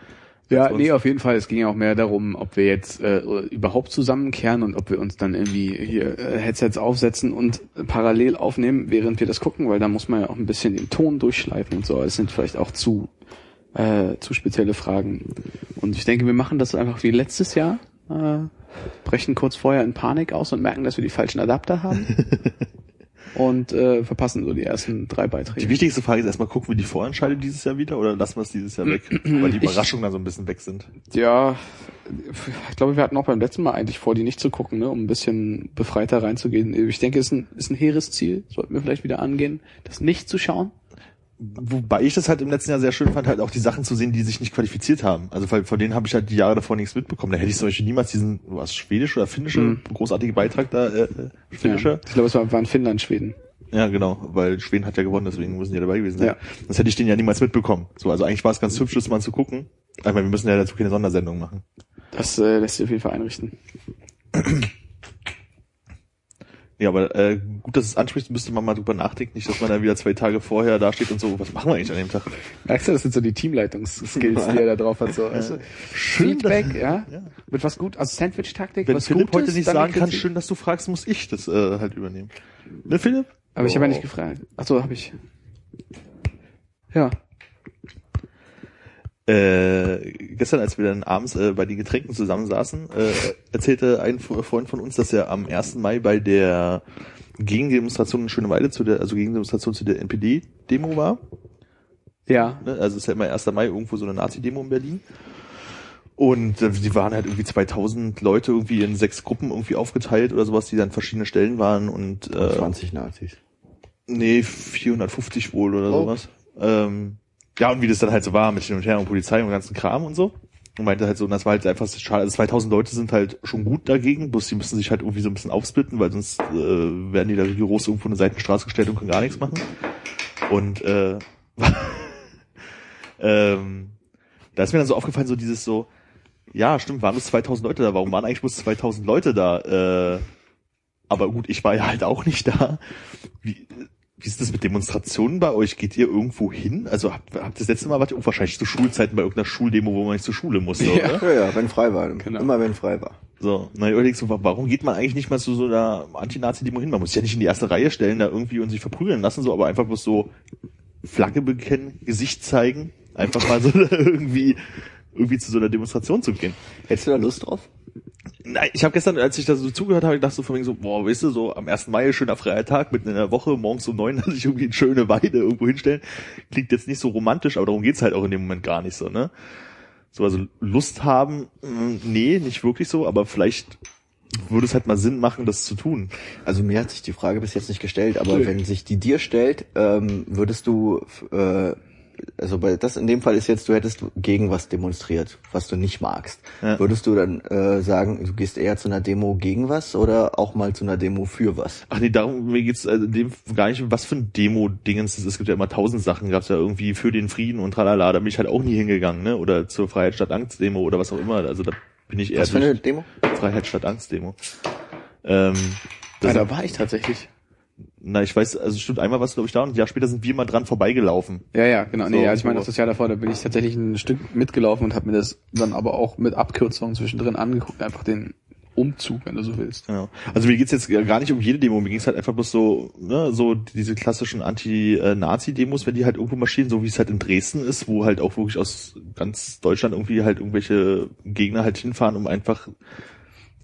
Ja, nee, auf jeden Fall. Es ging ja auch mehr darum, ob wir jetzt äh, überhaupt zusammenkehren und ob wir uns dann irgendwie hier äh, Headsets aufsetzen und parallel aufnehmen, während wir das gucken, weil da muss man ja auch ein bisschen den Ton durchschleifen und so. Es sind vielleicht auch zu äh, zu spezielle Fragen. Und ich denke, wir machen das einfach wie letztes Jahr. Äh, brechen kurz vorher in Panik aus und merken, dass wir die falschen Adapter haben. und äh, verpassen so die ersten drei Die Beiträge. wichtigste Frage ist erstmal, gucken wir die Vorentscheide dieses Jahr wieder oder lassen wir es dieses Jahr weg? weil die Überraschungen dann so ein bisschen weg sind. Ja, ich glaube, wir hatten auch beim letzten Mal eigentlich vor, die nicht zu gucken, ne, um ein bisschen befreiter reinzugehen. Ich denke, es ist ein, ist ein hehres Ziel. Sollten wir vielleicht wieder angehen, das nicht zu schauen. Wobei ich das halt im letzten Jahr sehr schön fand, halt auch die Sachen zu sehen, die sich nicht qualifiziert haben. Also von denen habe ich halt die Jahre davor nichts mitbekommen. Da hätte ich zum Beispiel niemals diesen, was, schwedisch oder finnische, Mhm. großartige Beitrag da, äh, äh, Ja. finnischer. Ich glaube, es war, waren Finnland, Schweden. Ja, genau, weil Schweden hat ja gewonnen, deswegen müssen die dabei gewesen sein. Ja. Das hätte ich den ja niemals mitbekommen. So, also eigentlich war es ganz hübsch, das mal zu gucken. Aber wir müssen ja dazu keine Sondersendung machen. Das äh, lässt sich auf jeden Fall einrichten. Ja, aber äh, gut, dass es anspricht, müsste man mal drüber nachdenken, nicht, dass man dann wieder zwei Tage vorher da steht und so, was machen wir eigentlich an dem Tag? Merkst du, das sind so die Teamleitungsskills, die er da drauf hat. So. Du? Schön, Feedback, ja? Ja. Mit was gut, also Sandwich-Taktik, Wenn was Philipp Gutes, heute nicht sagen kann, schön, dass du fragst, muss ich das äh, halt übernehmen. Ne, Philipp? Aber ich habe ja Oh. nicht gefragt. Ach so, habe ich. Ja. Äh, gestern, als wir dann abends äh, bei den Getränken zusammensaßen, äh, erzählte ein Freund von uns, dass er am 1. Mai bei der Gegendemonstration in Schöneweide zu der, also Gegendemonstration zu der NPD-Demo war. Ja. Ne? Also es ist ja immer 1. Mai irgendwo so eine Nazi-Demo in Berlin. Und äh, die waren halt irgendwie 2000 Leute irgendwie in sechs Gruppen irgendwie aufgeteilt oder sowas, die dann verschiedene Stellen waren und äh, 20 Nazis. Nee, 450 wohl oder Oh. sowas. Ähm, ja, und wie das dann halt so war mit hin und her und Polizei und ganzen Kram und so. Und meinte halt so, und das war halt einfach schade. Also 2000 Leute sind halt schon gut dagegen, bloß die müssen sich halt irgendwie so ein bisschen aufsplitten, weil sonst äh, werden die da rigoros irgendwo in eine Seitenstraße gestellt und können gar nichts machen. Und äh, ähm, da ist mir dann so aufgefallen, so dieses so, ja, stimmt, waren es 2000 Leute da. Warum waren eigentlich bloß 2000 Leute da? Äh, aber gut, ich war ja halt auch nicht da. Wie, wie ist das mit Demonstrationen bei euch? Geht ihr irgendwo hin? Also habt, habt das letzte Mal wart ihr auch wahrscheinlich zu Schulzeiten bei irgendeiner Schuldemo, wo man nicht zur Schule musste, Ja. oder? Ja, ja, wenn frei war. Genau. Immer wenn frei war. So, na, ich so, warum geht man eigentlich nicht mal zu so einer Anti-Nazi-Demo hin? Man muss sich ja nicht in die erste Reihe stellen, da irgendwie und sich verprügeln lassen, so, aber einfach bloß so Flagge bekennen, Gesicht zeigen, einfach mal so irgendwie, irgendwie zu so einer Demonstration zu gehen. Hättest du da Lust drauf? Nein, ich habe gestern, als ich da so zugehört habe, gedacht so von wegen so, boah, weißt du, so am 1. Mai, schöner freier Tag, mitten in der Woche, morgens um neun, dass ich irgendwie eine schöne Weide irgendwo hinstellen. Klingt jetzt nicht so romantisch, aber darum geht's halt auch in dem Moment gar nicht so, ne? So, also Lust haben, mh, nee, nicht wirklich so, aber vielleicht würde es halt mal Sinn machen, das zu tun. Also mir hat sich die Frage bis jetzt nicht gestellt, aber Nö. wenn sich die dir stellt, ähm, würdest du, äh, also bei das in dem Fall ist jetzt, du hättest gegen was demonstriert, was du nicht magst. Ja. Würdest du dann äh, sagen, du gehst eher zu einer Demo gegen was oder auch mal zu einer Demo für was? Ach nee, darum, mir geht's also in dem gar nicht, was für ein Demo-Dingens ist. Es gibt ja immer tausend Sachen, gab's ja irgendwie für den Frieden und tralala, da bin ich halt auch nie hingegangen, ne? Oder zur Freiheit statt Angst-Demo oder was auch immer. Also da bin ich eher Was für eine Demo? Freiheit statt Angst-Demo. Ähm, Ja, da war ich tatsächlich. Na, ich weiß, also stimmt einmal was, glaube ich, da und ein Jahr später sind wir mal dran vorbeigelaufen. Ja, ja, genau. Nee, So, also ich meine, das Jahr davor, da bin ich tatsächlich ein Stück mitgelaufen und habe mir das dann aber auch mit Abkürzungen zwischendrin angeguckt, einfach den Umzug, wenn du so willst. Ja. Also mir geht's jetzt gar nicht um jede Demo, mir ging's halt einfach bloß so, ne, so diese klassischen Anti-Nazi-Demos, wenn die halt irgendwo marschieren, so wie es halt in Dresden ist, wo halt auch wirklich aus ganz Deutschland irgendwie halt irgendwelche Gegner halt hinfahren, um einfach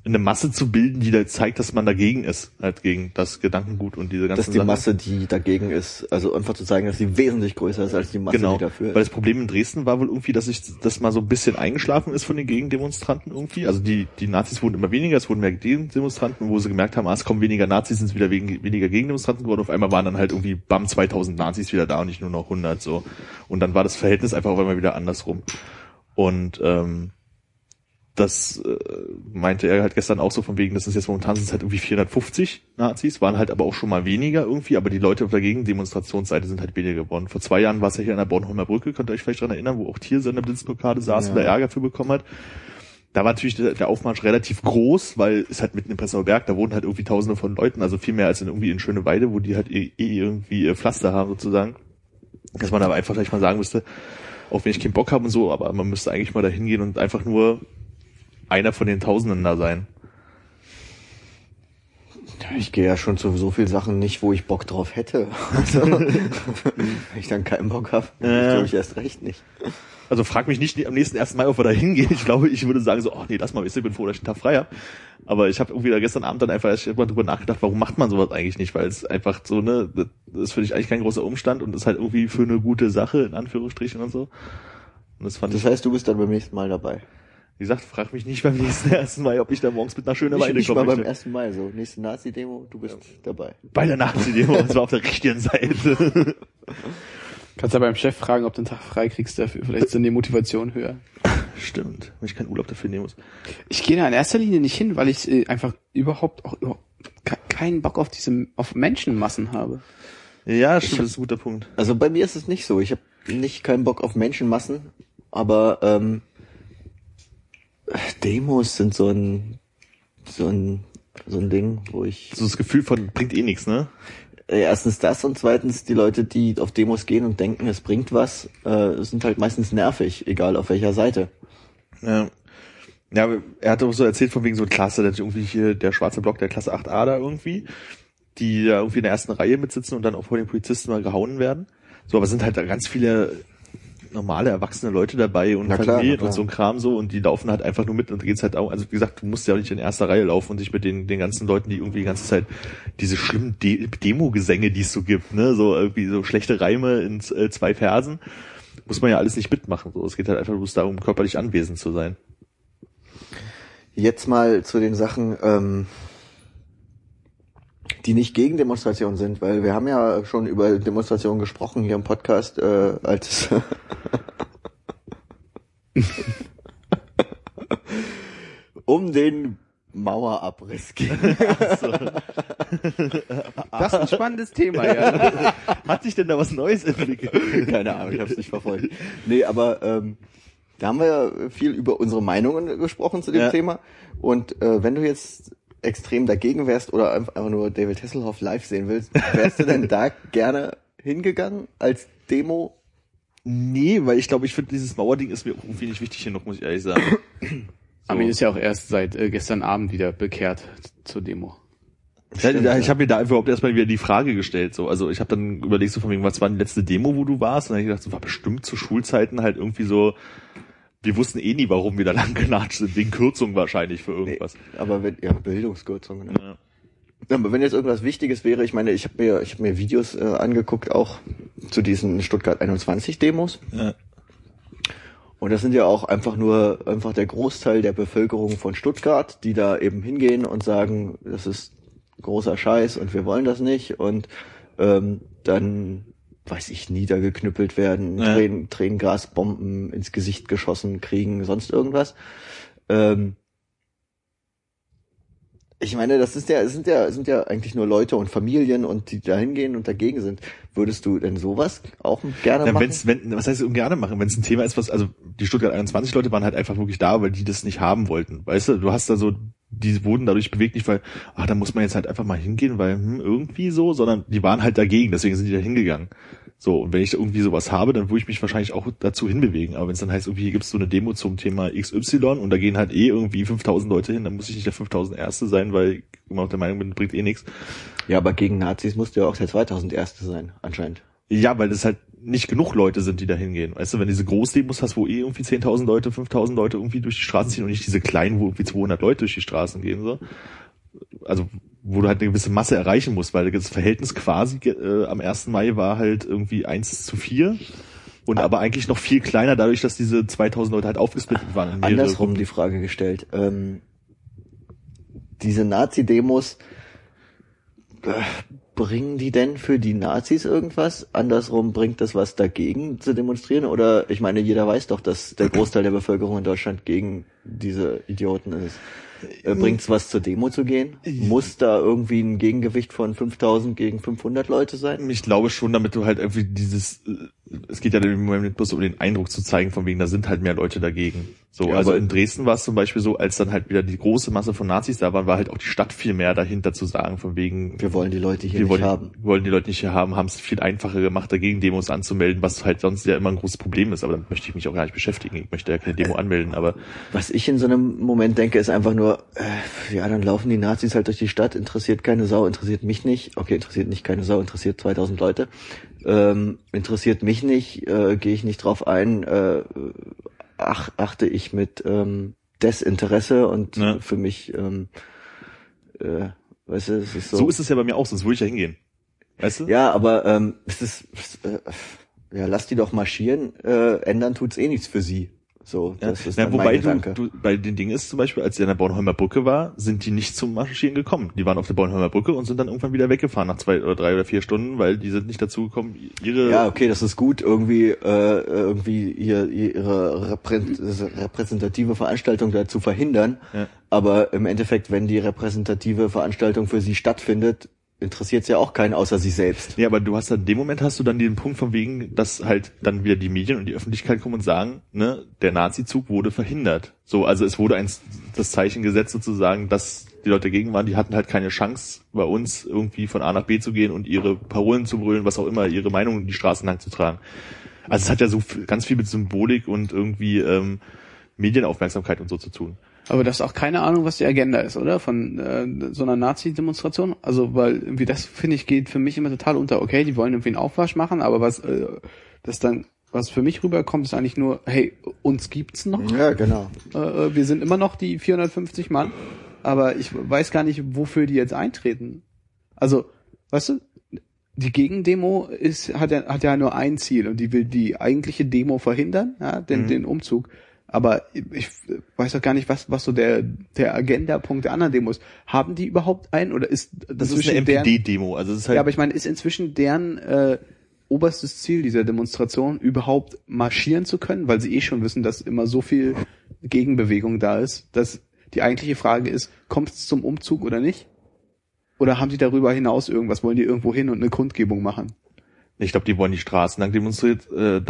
eine Masse zu bilden, die da zeigt, dass man dagegen ist, halt gegen das Gedankengut und diese ganzen Dass die Sachen. Masse, die dagegen ist, also einfach zu zeigen, dass sie wesentlich größer ist als die Masse, Genau, die dafür weil ist. das Problem in Dresden war wohl irgendwie, dass sich das mal so ein bisschen eingeschlafen ist von den Gegendemonstranten irgendwie. Also die, die Nazis wurden immer weniger, es wurden mehr Gegendemonstranten, wo sie gemerkt haben, ah, es kommen weniger Nazis, sind es wieder wegen, weniger Gegendemonstranten geworden. Auf einmal waren dann halt irgendwie bam 2000 Nazis wieder da und nicht nur noch 100 so. Und dann war das Verhältnis einfach auf einmal wieder andersrum. Und ähm, das äh, meinte er halt gestern auch so von wegen, das ist jetzt momentan sind es halt irgendwie 450 Nazis, waren halt aber auch schon mal weniger irgendwie, aber die Leute auf der Gegendemonstrationsseite sind halt weniger geworden. Vor zwei Jahren war es ja hier an der Bornholmer Brücke, könnt ihr euch vielleicht daran erinnern, wo auch Thiel so eine Blitzblockade saß und da Ja. Ärger für bekommen hat. Da war natürlich der, der Aufmarsch relativ groß, weil es halt mitten im Prenzlauer Berg, da wohnen halt irgendwie tausende von Leuten, also viel mehr als in irgendwie in Schöneweide, wo die halt eh, eh irgendwie ihr Pflaster haben sozusagen. Dass man aber einfach vielleicht mal sagen müsste, auch wenn ich keinen Bock habe und so, aber man müsste eigentlich mal da hingehen und einfach nur einer von den Tausenden da sein. Ich gehe ja schon zu so viel Sachen nicht, wo ich Bock drauf hätte. Also, wenn ich dann keinen Bock habe, Ja. glaube ich erst recht nicht. Also frag mich nicht am nächsten 1. Mai, ob wir da hingehen. Ich glaube, ich würde sagen so, ach nee, lass mal, ich bin froh, dass ich einen Tag frei habe. Aber ich habe irgendwie da gestern Abend dann einfach erst mal drüber nachgedacht, warum macht man sowas eigentlich nicht? Weil es einfach so, ne, das ist für dich eigentlich kein großer Umstand und ist halt irgendwie für eine gute Sache, in Anführungsstrichen und so. Und das fand Das ich, heißt, du bist dann beim nächsten Mal dabei. Wie gesagt, frag mich nicht beim nächsten 1. Mai, ob ich da morgens mit einer schönen Weide nicht mal komme. beim ersten Mal, so nächste Nazi-Demo, du bist dabei. Bei der Nazi-Demo, und zwar auf der richtigen Seite. Kannst ja beim Chef fragen, ob du einen Tag frei kriegst dafür. Vielleicht ist dann die Motivation höher. Stimmt, wenn ich keinen Urlaub dafür nehmen muss. Ich gehe da in erster Linie nicht hin, weil ich äh, einfach überhaupt auch überhaupt ke- keinen Bock auf diese auf Menschenmassen habe. Ja, stimmt, das ist ein guter Punkt. Also bei mir ist es nicht so. Ich habe nicht keinen Bock auf Menschenmassen, aber ähm, Demos sind so ein so ein so ein Ding, wo ich So das Gefühl von, bringt eh nichts, ne? äh, erstens das und zweitens die Leute, die auf Demos gehen und denken, es bringt was, äh, sind halt meistens nervig, egal auf welcher Seite. Ja. Ja, er hat auch so erzählt von wegen so Klasse, dass irgendwie hier der schwarze Block der Klasse 8a da irgendwie, die da irgendwie in der ersten Reihe mitsitzen und dann auch vor den Polizisten mal gehauen werden. So, aber es sind halt da ganz viele normale, erwachsene Leute dabei und Na Familien klar. und so ein Kram so und die laufen halt einfach nur mit und geht's halt auch, also wie gesagt, du musst ja auch nicht in erster Reihe laufen und dich mit den, den ganzen Leuten, die irgendwie die ganze Zeit diese schlimmen De Demo-Gesänge, die es so gibt, ne, so irgendwie so schlechte Reime in äh, zwei Versen, muss man ja alles nicht mitmachen, so. Es geht halt einfach bloß darum, körperlich anwesend zu sein. Jetzt mal zu den Sachen, ähm, die nicht gegen Demonstrationen sind, weil wir haben ja schon über Demonstrationen gesprochen hier im Podcast, äh, als um den Mauerabriss ging. Das ist ein spannendes Thema, ja. Hat sich denn da was Neues entwickelt? Keine Ahnung, ich habe es nicht verfolgt. Nee, aber ähm, Da haben wir ja viel über unsere Meinungen gesprochen zu dem Ja. Thema. Und äh, wenn du jetzt extrem dagegen wärst oder einfach nur David Hasselhoff live sehen willst, wärst du denn da gerne hingegangen als Demo? Nee, weil ich glaube, ich finde, dieses Mauerding ist mir irgendwie nicht wichtig genug, muss ich ehrlich sagen. Armin ist ja auch erst seit äh, gestern Abend wieder bekehrt zur Demo. Ja, da- ich habe mir da überhaupt erstmal wieder die Frage gestellt. So, also ich habe dann überlegt, so von wegen, was war die letzte Demo, wo du warst? Und dann hab ich gedacht, so war bestimmt zu Schulzeiten halt irgendwie so. Wir wussten eh nie, warum wir da lang genatscht sind, wegen Kürzung wahrscheinlich für irgendwas. Aber wenn, ja, Bildungskürzungen. Ne? Ja. Aber wenn jetzt irgendwas Wichtiges wäre, ich meine, ich habe mir, ich habe mir Videos äh, angeguckt, auch zu diesen Stuttgart 21 Demos. Ja. Und das sind ja auch einfach nur einfach der Großteil der Bevölkerung von Stuttgart, die da eben hingehen und sagen, das ist großer Scheiß und wir wollen das nicht und ähm, dann weiß ich niedergeknüppelt werden, Ja. Tränen, Tränengasbomben ins Gesicht geschossen kriegen, sonst irgendwas. Ähm, ich meine, das ist ja, sind ja, sind ja eigentlich nur Leute und Familien und die da hingehen und dagegen sind. Würdest du denn sowas auch gerne Ja, machen? wenn's, wenn, was heißt gerne machen? Wenn es ein Thema ist, was, also die Stuttgart 21 Leute waren halt einfach wirklich da, weil die das nicht haben wollten. Weißt du, du hast da so, die wurden dadurch bewegt, nicht weil, ach, da muss man jetzt halt einfach mal hingehen, weil hm, irgendwie so, sondern die waren halt dagegen, deswegen sind die da hingegangen. So, und wenn ich irgendwie sowas habe, dann würde ich mich wahrscheinlich auch dazu hinbewegen. Aber wenn es dann heißt, irgendwie gibt es so eine Demo zum Thema XY und da gehen halt eh irgendwie 5000 Leute hin, dann muss ich nicht der 5000 Erste sein, weil ich immer noch der Meinung bin, bringt eh nichts. Ja, aber gegen Nazis musst du ja auch der 2001. sein, anscheinend. Ja, weil das halt nicht genug Leute sind, die da hingehen. Weißt du, wenn du diese Großdemos hast, wo eh irgendwie 10.000 Leute, 5.000 Leute irgendwie durch die Straßen ziehen und nicht diese kleinen, wo irgendwie 200 Leute durch die Straßen gehen, so. Also, wo du halt eine gewisse Masse erreichen musst, weil das Verhältnis quasi äh, am 1. Mai war halt irgendwie 1 zu 4 und aber eigentlich noch viel kleiner dadurch, dass diese 2.000 Leute halt aufgesplittet waren. Andersrum Gruppen. die Frage gestellt. Ähm, diese Nazi-Demos, äh, bringen die denn für die Nazis irgendwas? Andersrum bringt das was dagegen zu demonstrieren? Oder ich meine, jeder weiß doch, dass der Großteil der Bevölkerung in Deutschland gegen diese Idioten ist. Äh, bringt's was zur Demo zu gehen? Muss da irgendwie ein Gegengewicht von 5000 gegen 500 Leute sein? Ich glaube schon, damit du halt irgendwie dieses, äh, es geht ja im Moment bloß um den Eindruck zu zeigen, von wegen, da sind halt mehr Leute dagegen. So, Ja, also in Dresden war es zum Beispiel so, als dann halt wieder die große Masse von Nazis da waren, war halt auch die Stadt viel mehr dahinter zu sagen, von wegen, Wir wollen die Leute hier wir nicht wollen, haben. wollen die Leute nicht hier haben, haben es viel einfacher gemacht, dagegen Demos anzumelden, was halt sonst ja immer ein großes Problem ist, aber damit möchte ich mich auch gar nicht beschäftigen. Ich möchte ja keine Demo anmelden, aber Was ich in so einem Moment denke, ist einfach nur, äh, ja, dann laufen die Nazis halt durch die Stadt, interessiert keine Sau, interessiert mich nicht. Okay, interessiert nicht keine Sau, interessiert 2000 Leute. Ähm, interessiert mich nicht, äh, gehe ich nicht drauf ein, äh, ach, achte ich mit ähm, Desinteresse und Ja. für mich, ähm, äh, weißt du, es ist so. so, ist es ja bei mir auch, sonst würde ich ja hingehen. Weißt du? ja, aber ähm, es ist, äh, ja, lass die doch marschieren, äh, ändern tut's eh nichts für sie. So, Ja, das ist dann wobei du, du bei den Dingen ist zum Beispiel, als der an der Bornholmer Brücke war, sind die nicht zum Marschieren gekommen. Die waren auf der Bornholmer Brücke und sind dann irgendwann wieder weggefahren nach zwei oder drei oder vier Stunden, weil die sind nicht dazu gekommen, ihre Ja, okay, das ist gut, irgendwie äh, irgendwie ihr, ihre reprä- repräsentative Veranstaltung da zu verhindern. Ja. Aber im Endeffekt, wenn die repräsentative Veranstaltung für sie stattfindet, interessiert es ja auch keinen außer sie selbst. Ja, aber du hast dann in dem Moment hast du dann den Punkt von wegen, dass halt dann wieder die Medien und die Öffentlichkeit kommen und sagen, ne, der Nazizug wurde verhindert. So, also es wurde eins das Zeichen gesetzt sozusagen, dass die Leute dagegen waren, die hatten halt keine Chance bei uns irgendwie von A nach B zu gehen und ihre Parolen zu brüllen, was auch immer, ihre Meinung die Straßen lang zu tragen. Also es hat ja so ganz viel mit Symbolik und irgendwie ähm, Medienaufmerksamkeit und so zu tun. Aber das ist auch keine Ahnung, was die Agenda ist, oder? Von äh, so einer Nazi-Demonstration. Also, weil irgendwie das, finde ich, geht für mich immer total unter. Okay, die wollen irgendwie einen Aufwasch machen, aber was äh, das dann, was für mich rüberkommt, ist eigentlich nur, hey, uns gibt's noch. Ja, genau. Äh, wir sind immer noch die 450 Mann, aber ich weiß gar nicht, wofür die jetzt eintreten. Also, weißt du, die Gegendemo ist, hat ja, hat ja nur ein Ziel und die will die eigentliche Demo verhindern, ja, den, den Umzug. Aber ich weiß auch gar nicht, was, was so der, der Agendapunkt der anderen Demos. Haben die überhaupt einen oder ist Das ist eine MPD-Demo, also es ist halt ja, aber ich meine, ist inzwischen deren äh, oberstes Ziel dieser Demonstration überhaupt marschieren zu können, weil sie eh schon wissen, dass immer so viel Gegenbewegung da ist, dass die eigentliche Frage ist, kommt es zum Umzug oder nicht? Oder haben die darüber hinaus irgendwas? Wollen die irgendwo hin und eine Kundgebung machen? Ich glaube, die wollen die Straßen lang demonstriert, äh,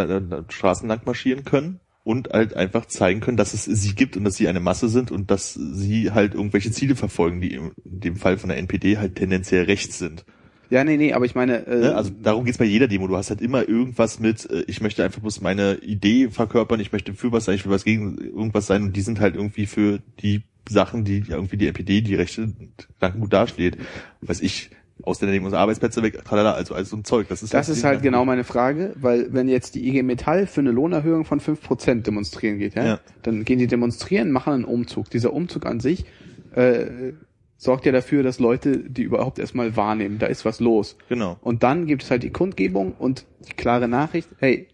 Straßen lang marschieren können. Und halt einfach zeigen können, dass es sie gibt und dass sie eine Masse sind und dass sie halt irgendwelche Ziele verfolgen, die in dem Fall von der NPD halt tendenziell rechts sind. Ja, nee, nee, aber ich meine, äh, Ne? Also darum geht's bei jeder Demo. Du hast halt immer irgendwas mit, äh, ich möchte einfach bloß meine Idee verkörpern, ich möchte für was sein, ich will was gegen irgendwas sein und die sind halt irgendwie für die Sachen, die irgendwie die NPD, die Rechte Gedanken gut dasteht. Weiß ich, Ausländer nehmen unsere Arbeitsplätze weg, tralala, also alles so ein Zeug. Das ist, das ist halt genau meine Frage, weil wenn jetzt die IG Metall für eine Lohnerhöhung von 5% demonstrieren geht, ja, Ja. dann gehen die demonstrieren, machen einen Umzug. Dieser Umzug an sich äh, sorgt ja dafür, dass Leute die überhaupt erstmal wahrnehmen, da ist was los. Genau. Und dann gibt es halt die Kundgebung und die klare Nachricht, hey,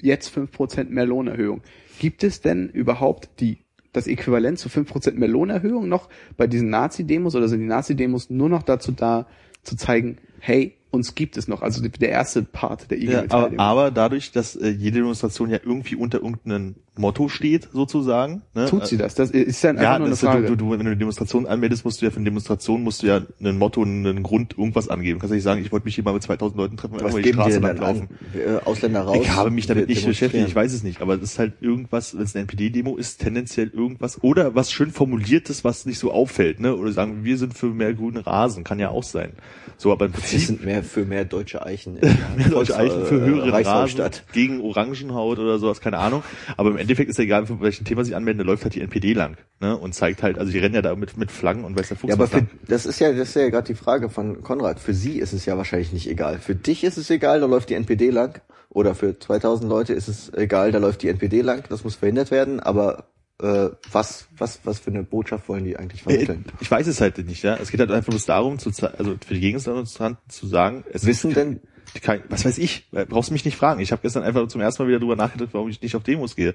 jetzt 5% mehr Lohnerhöhung. Gibt es denn überhaupt die das Äquivalent zu 5% mehr Lohnerhöhung noch bei diesen Nazi-Demos oder sind die Nazi-Demos nur noch dazu da, zu zeigen, hey, uns gibt es noch. Also der erste Part der IG Ja, aber, aber dadurch, dass äh, jede Demonstration ja irgendwie unter irgendeinem Motto steht, sozusagen. Ne? Tut sie das? Das ist dann einfach Ja, nur eine Frage. du, du, wenn du eine Demonstration anmeldest, musst du ja für eine Demonstration musst du ja ein Motto, einen Grund, irgendwas angeben. Du kannst ja nicht sagen, ich wollte mich hier mal mit 2000 Leuten treffen, und einfach die Straße lang an? Äh, Ausländer raus? Ich habe mich damit wir nicht beschäftigt, ich weiß es nicht, aber das ist halt irgendwas, wenn es eine NPD-Demo ist, tendenziell irgendwas oder was schön formuliertes, was nicht so auffällt, ne? Oder sagen, wir sind für mehr grünen Rasen, kann ja auch sein. So, aber im Wir Prinzip sind mehr für mehr deutsche Eichen. mehr deutsche Eichen für äh, höheren Rasen gegen Orangenhaut oder sowas, keine Ahnung. Aber im Endeffekt ist ja egal, für welchen Thema sie anmelden, da läuft halt die NPD lang, ne? Und zeigt halt, also die rennen ja da mit, mit Flaggen und weiß der Fuchs Ja, aber für, das ist ja, das ist ja gerade die Frage von Konrad. Für sie ist es ja wahrscheinlich nicht egal. Für dich ist es egal, da läuft die NPD lang. Oder für 2000 Leute ist es egal, da läuft die NPD lang. Das muss verhindert werden. Aber äh, was, was, was für eine Botschaft wollen die eigentlich vermitteln? Äh, Ich weiß es halt nicht, ja. Es geht halt einfach bloß darum, zu, also für die Gegendemonstranten zu sagen, es Wissen ist denn kein, was weiß ich, äh, brauchst du mich nicht fragen. Ich habe gestern einfach zum ersten Mal wieder drüber nachgedacht, warum ich nicht auf Demos gehe.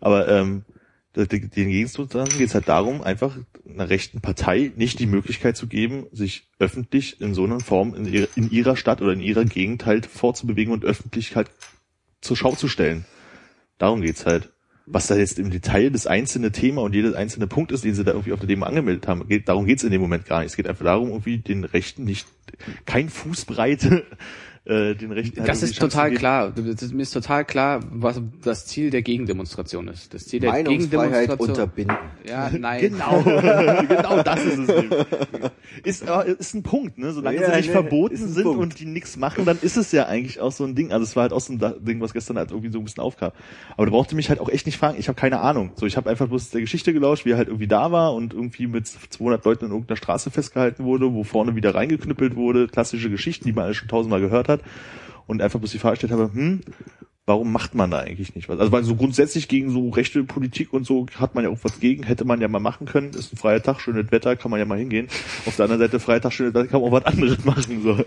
Aber ähm, den Gegendemonstranten geht es halt darum, einfach einer rechten Partei nicht die Möglichkeit zu geben, sich öffentlich in so einer Form in, ihrer- in ihrer Stadt oder in ihrer Gegend halt vorzubewegen und öffentlich halt zur Schau zu stellen. Darum geht's halt. Was da jetzt im Detail das einzelne Thema und jedes einzelne Punkt ist, den sie da irgendwie auf der Demo angemeldet haben, geht, darum geht's in dem Moment gar nicht. Es geht einfach darum, irgendwie den Rechten nicht, kein Fußbreite, äh, den Rechten das ist total klar. Das ist, mir ist total klar, was das Ziel der Gegendemonstration ist. Das Ziel der Gegendemonstration. unterbinden? Ja, nein. Genau, genau das ist es. eben. Ist, ist ein Punkt, ne? Solange Ja, sie nicht nee, verboten sind Punkt. und die nichts machen, dann ist es ja eigentlich auch so ein Ding. Also es war halt auch so ein Da- Ding, was gestern halt irgendwie so ein bisschen aufkam. Aber du brauchte mich halt auch echt nicht fragen. Ich habe keine Ahnung. So, ich habe einfach bloß der Geschichte gelauscht, wie er halt irgendwie da war und irgendwie mit 200 Leuten in irgendeiner Straße festgehalten wurde, wo vorne wieder reingeknüppelt wurde. Klassische Geschichten, die man alles schon tausendmal gehört hat. Und einfach bloß die Frage gestellt habe, hm, warum macht man da eigentlich nicht was? Also weil so grundsätzlich gegen so rechte Politik und so hat man ja auch was gegen, hätte man ja mal machen können. Ist ein freier Tag, schönes Wetter, kann man ja mal hingehen. Auf der anderen Seite, freier Tag, schönes Wetter, kann man auch was anderes machen. So.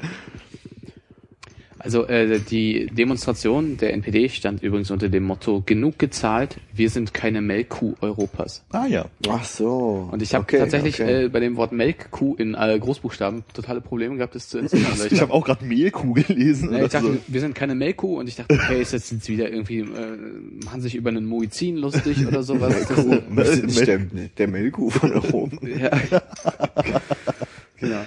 Also äh, die Demonstration der NPD stand übrigens unter dem Motto genug gezahlt, wir sind keine Melkkuh Europas. Ah ja. Ach so. Und ich habe Okay, tatsächlich okay. äh, bei dem Wort Melkkuh in äh, Großbuchstaben totale Probleme gehabt, das zu entziffern. weil Ich habe auch gerade Mehlkuh gelesen. Oder ich dachte, so. wir sind keine Melkkuh und ich dachte, okay, ist jetzt wieder irgendwie, äh, machen sich über einen Muizin lustig oder sowas. Das, äh, sind nicht der, der Melku von Europa. ja. genau.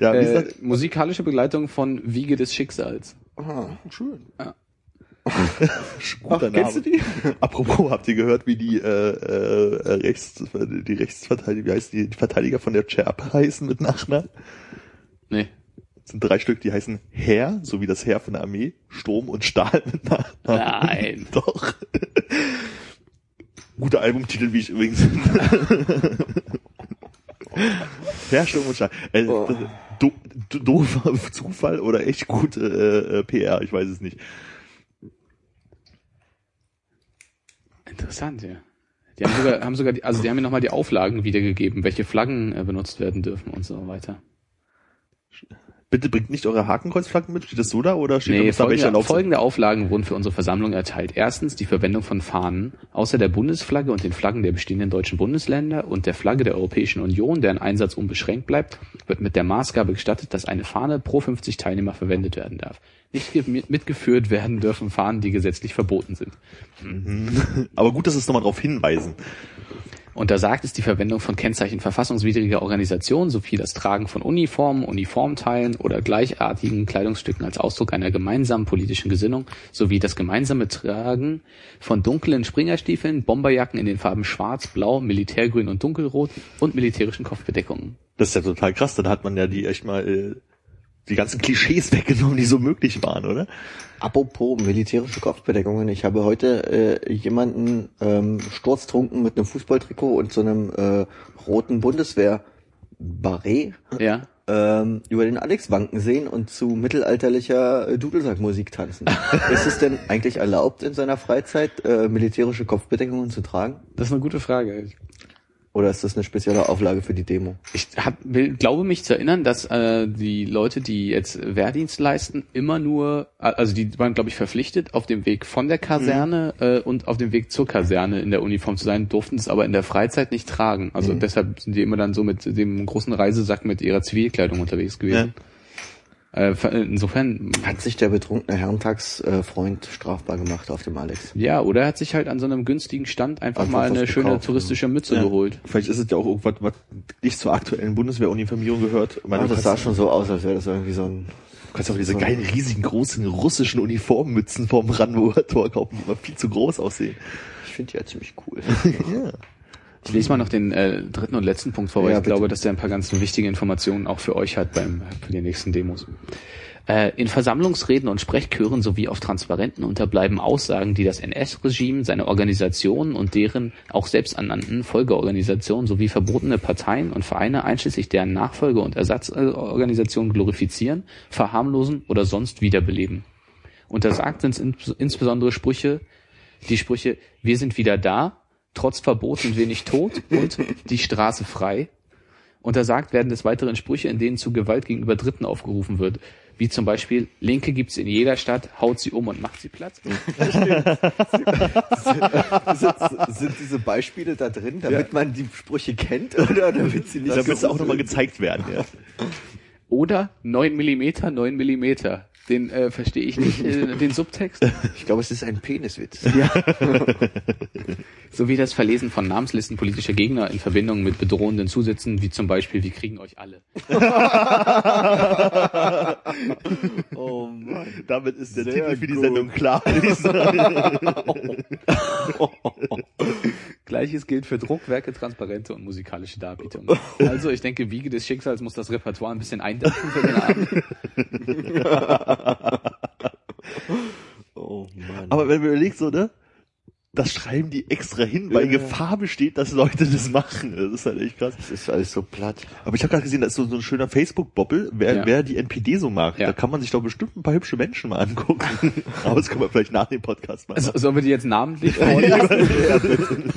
Ja, wie Äh, musikalische Begleitung von Wiege des Schicksals. Aha. schön. Ja. Guter Ach, kennst du die? Apropos, habt ihr gehört, wie die äh, äh, Rechts, die Rechtsverteidiger, wie heißt die, die Verteidiger von der CHERP heißen mit Nachnamen? Nee. Das sind drei Stück, die heißen Heer, so wie das Heer von der Armee, Sturm und Stahl mit Nachnamen. Nein. Doch. Guter Albumtitel, wie ich übrigens. Heer, Sturm und Stahl. Äh, Oh. das- do, do, doofer Zufall oder echt gute äh, äh, PR, ich weiß es nicht. Interessant, ja. Die haben sogar, haben sogar die, also die haben mir nochmal die Auflagen wiedergegeben, welche Flaggen äh, benutzt werden dürfen und so weiter. Bitte bringt nicht eure Hakenkreuzflaggen mit, steht das so da oder steht Nee, da, da welche folgende, erlaubt sind? folgende Auflagen wurden für unsere Versammlung erteilt. Erstens die Verwendung von Fahnen außer der Bundesflagge und den Flaggen der bestehenden deutschen Bundesländer und der Flagge der Europäischen Union, deren Einsatz unbeschränkt bleibt, wird mit der Maßgabe gestattet, dass eine Fahne pro 50 Teilnehmer verwendet werden darf. Nicht ge- mitgeführt werden dürfen Fahnen, die gesetzlich verboten sind. Aber gut, dass es nochmal darauf hinweisen. Untersagt ist die Verwendung von Kennzeichen verfassungswidriger Organisationen sowie das Tragen von Uniformen, Uniformteilen oder gleichartigen Kleidungsstücken als Ausdruck einer gemeinsamen politischen Gesinnung sowie das gemeinsame Tragen von dunklen Springerstiefeln, Bomberjacken in den Farben Schwarz, Blau, Militärgrün und Dunkelrot und militärischen Kopfbedeckungen. Das ist ja total krass. Dann hat man ja die echt mal äh, die ganzen Klischees weggenommen, die so möglich waren, oder? Apropos militärische Kopfbedeckungen, ich habe heute äh, jemanden ähm, sturztrunken mit einem Fußballtrikot und so einem äh, roten Bundeswehr-Barret Ja. ähm, über den Alex wanken sehen und zu mittelalterlicher äh, Dudelsackmusik tanzen. ist es denn eigentlich erlaubt, in seiner Freizeit äh, militärische Kopfbedeckungen zu tragen? Das ist eine gute Frage. Oder ist das eine spezielle Auflage für die Demo? Ich hab, will, glaube mich zu erinnern, dass äh, die Leute, die jetzt Wehrdienst leisten, immer nur, also die waren, glaube ich, verpflichtet, auf dem Weg von der Kaserne äh, und auf dem Weg zur Kaserne in der Uniform zu sein, durften es aber in der Freizeit nicht tragen. Also deshalb sind die immer dann so mit dem großen Reisesack mit ihrer Zivilkleidung unterwegs gewesen. Äh, ver- insofern, Hat sich der betrunkene Herrentagsfreund strafbar gemacht auf dem Alex? ja, oder er hat sich halt an so einem günstigen Stand einfach, Einfach mal eine was schöne gekauft, touristische Mütze Ja. geholt. Vielleicht ist es ja auch irgendwas, was nicht zur aktuellen Bundeswehruniformierung gehört. Ich meine, du das sah kannst, schon so aus, als wäre das irgendwie so ein... du kannst auch diese geilen, riesigen, großen russischen Uniformmützen vom Brandenburger Tor kaufen, die immer viel zu groß aussehen. Ich finde die ja ziemlich cool. ja. Ich lese mal noch den äh, dritten und letzten Punkt vor, weil Ja, ich bitte. glaube, dass der ein paar ganz wichtige Informationen auch für euch hat beim für die nächsten Demos. Äh, in Versammlungsreden und Sprechchören sowie auf Transparenten unterbleiben Aussagen, die das NS-Regime, seine Organisationen und deren auch selbsternannten Folgeorganisationen sowie verbotene Parteien und Vereine einschließlich deren Nachfolge- und Ersatzorganisationen glorifizieren, verharmlosen oder sonst wiederbeleben. Untersagt sind ins- insbesondere Sprüche, die Sprüche Wir sind wieder da, trotz Verbot sind wir nicht tot und die Straße frei. Untersagt werden des Weiteren Sprüche, in denen zu Gewalt gegenüber Dritten aufgerufen wird, wie zum Beispiel Linke gibt's in jeder Stadt, haut sie um und macht sie Platz. sind, sind diese Beispiele da drin, damit man die Sprüche kennt oder damit sie nicht Da wird es auch nochmal gezeigt werden, ja. Oder 9 Millimeter, 9 Millimeter. Den äh, verstehe ich nicht, äh, den Subtext. Ich glaube, es ist ein Peniswitz. Sowie das Verlesen von Namenslisten politischer Gegner in Verbindung mit bedrohenden Zusätzen, wie zum Beispiel, wir kriegen euch alle. Oh Mann. Damit ist der Sehr Titel für die gut. Sendung klar. Gleiches gilt für Druckwerke, Transparente und musikalische Darbietungen. Also, ich denke, Wiege des Schicksals muss das Repertoire ein bisschen eindampfen für den Abend. Oh Mann. Aber wenn man überlegt, so, ne? Das schreiben die extra hin, weil Ja. Gefahr besteht, dass Leute das machen. Das ist halt echt krass. das ist alles so platt. Aber ich habe gerade gesehen, da ist so, so ein schöner Facebook-Bobbel, wer, Ja. wer die NPD so mag. Ja. Da kann man sich doch bestimmt ein paar hübsche Menschen mal angucken. Aber das können wir vielleicht nach dem Podcast mal So, machen. sollen wir die jetzt namentlich vorlesen?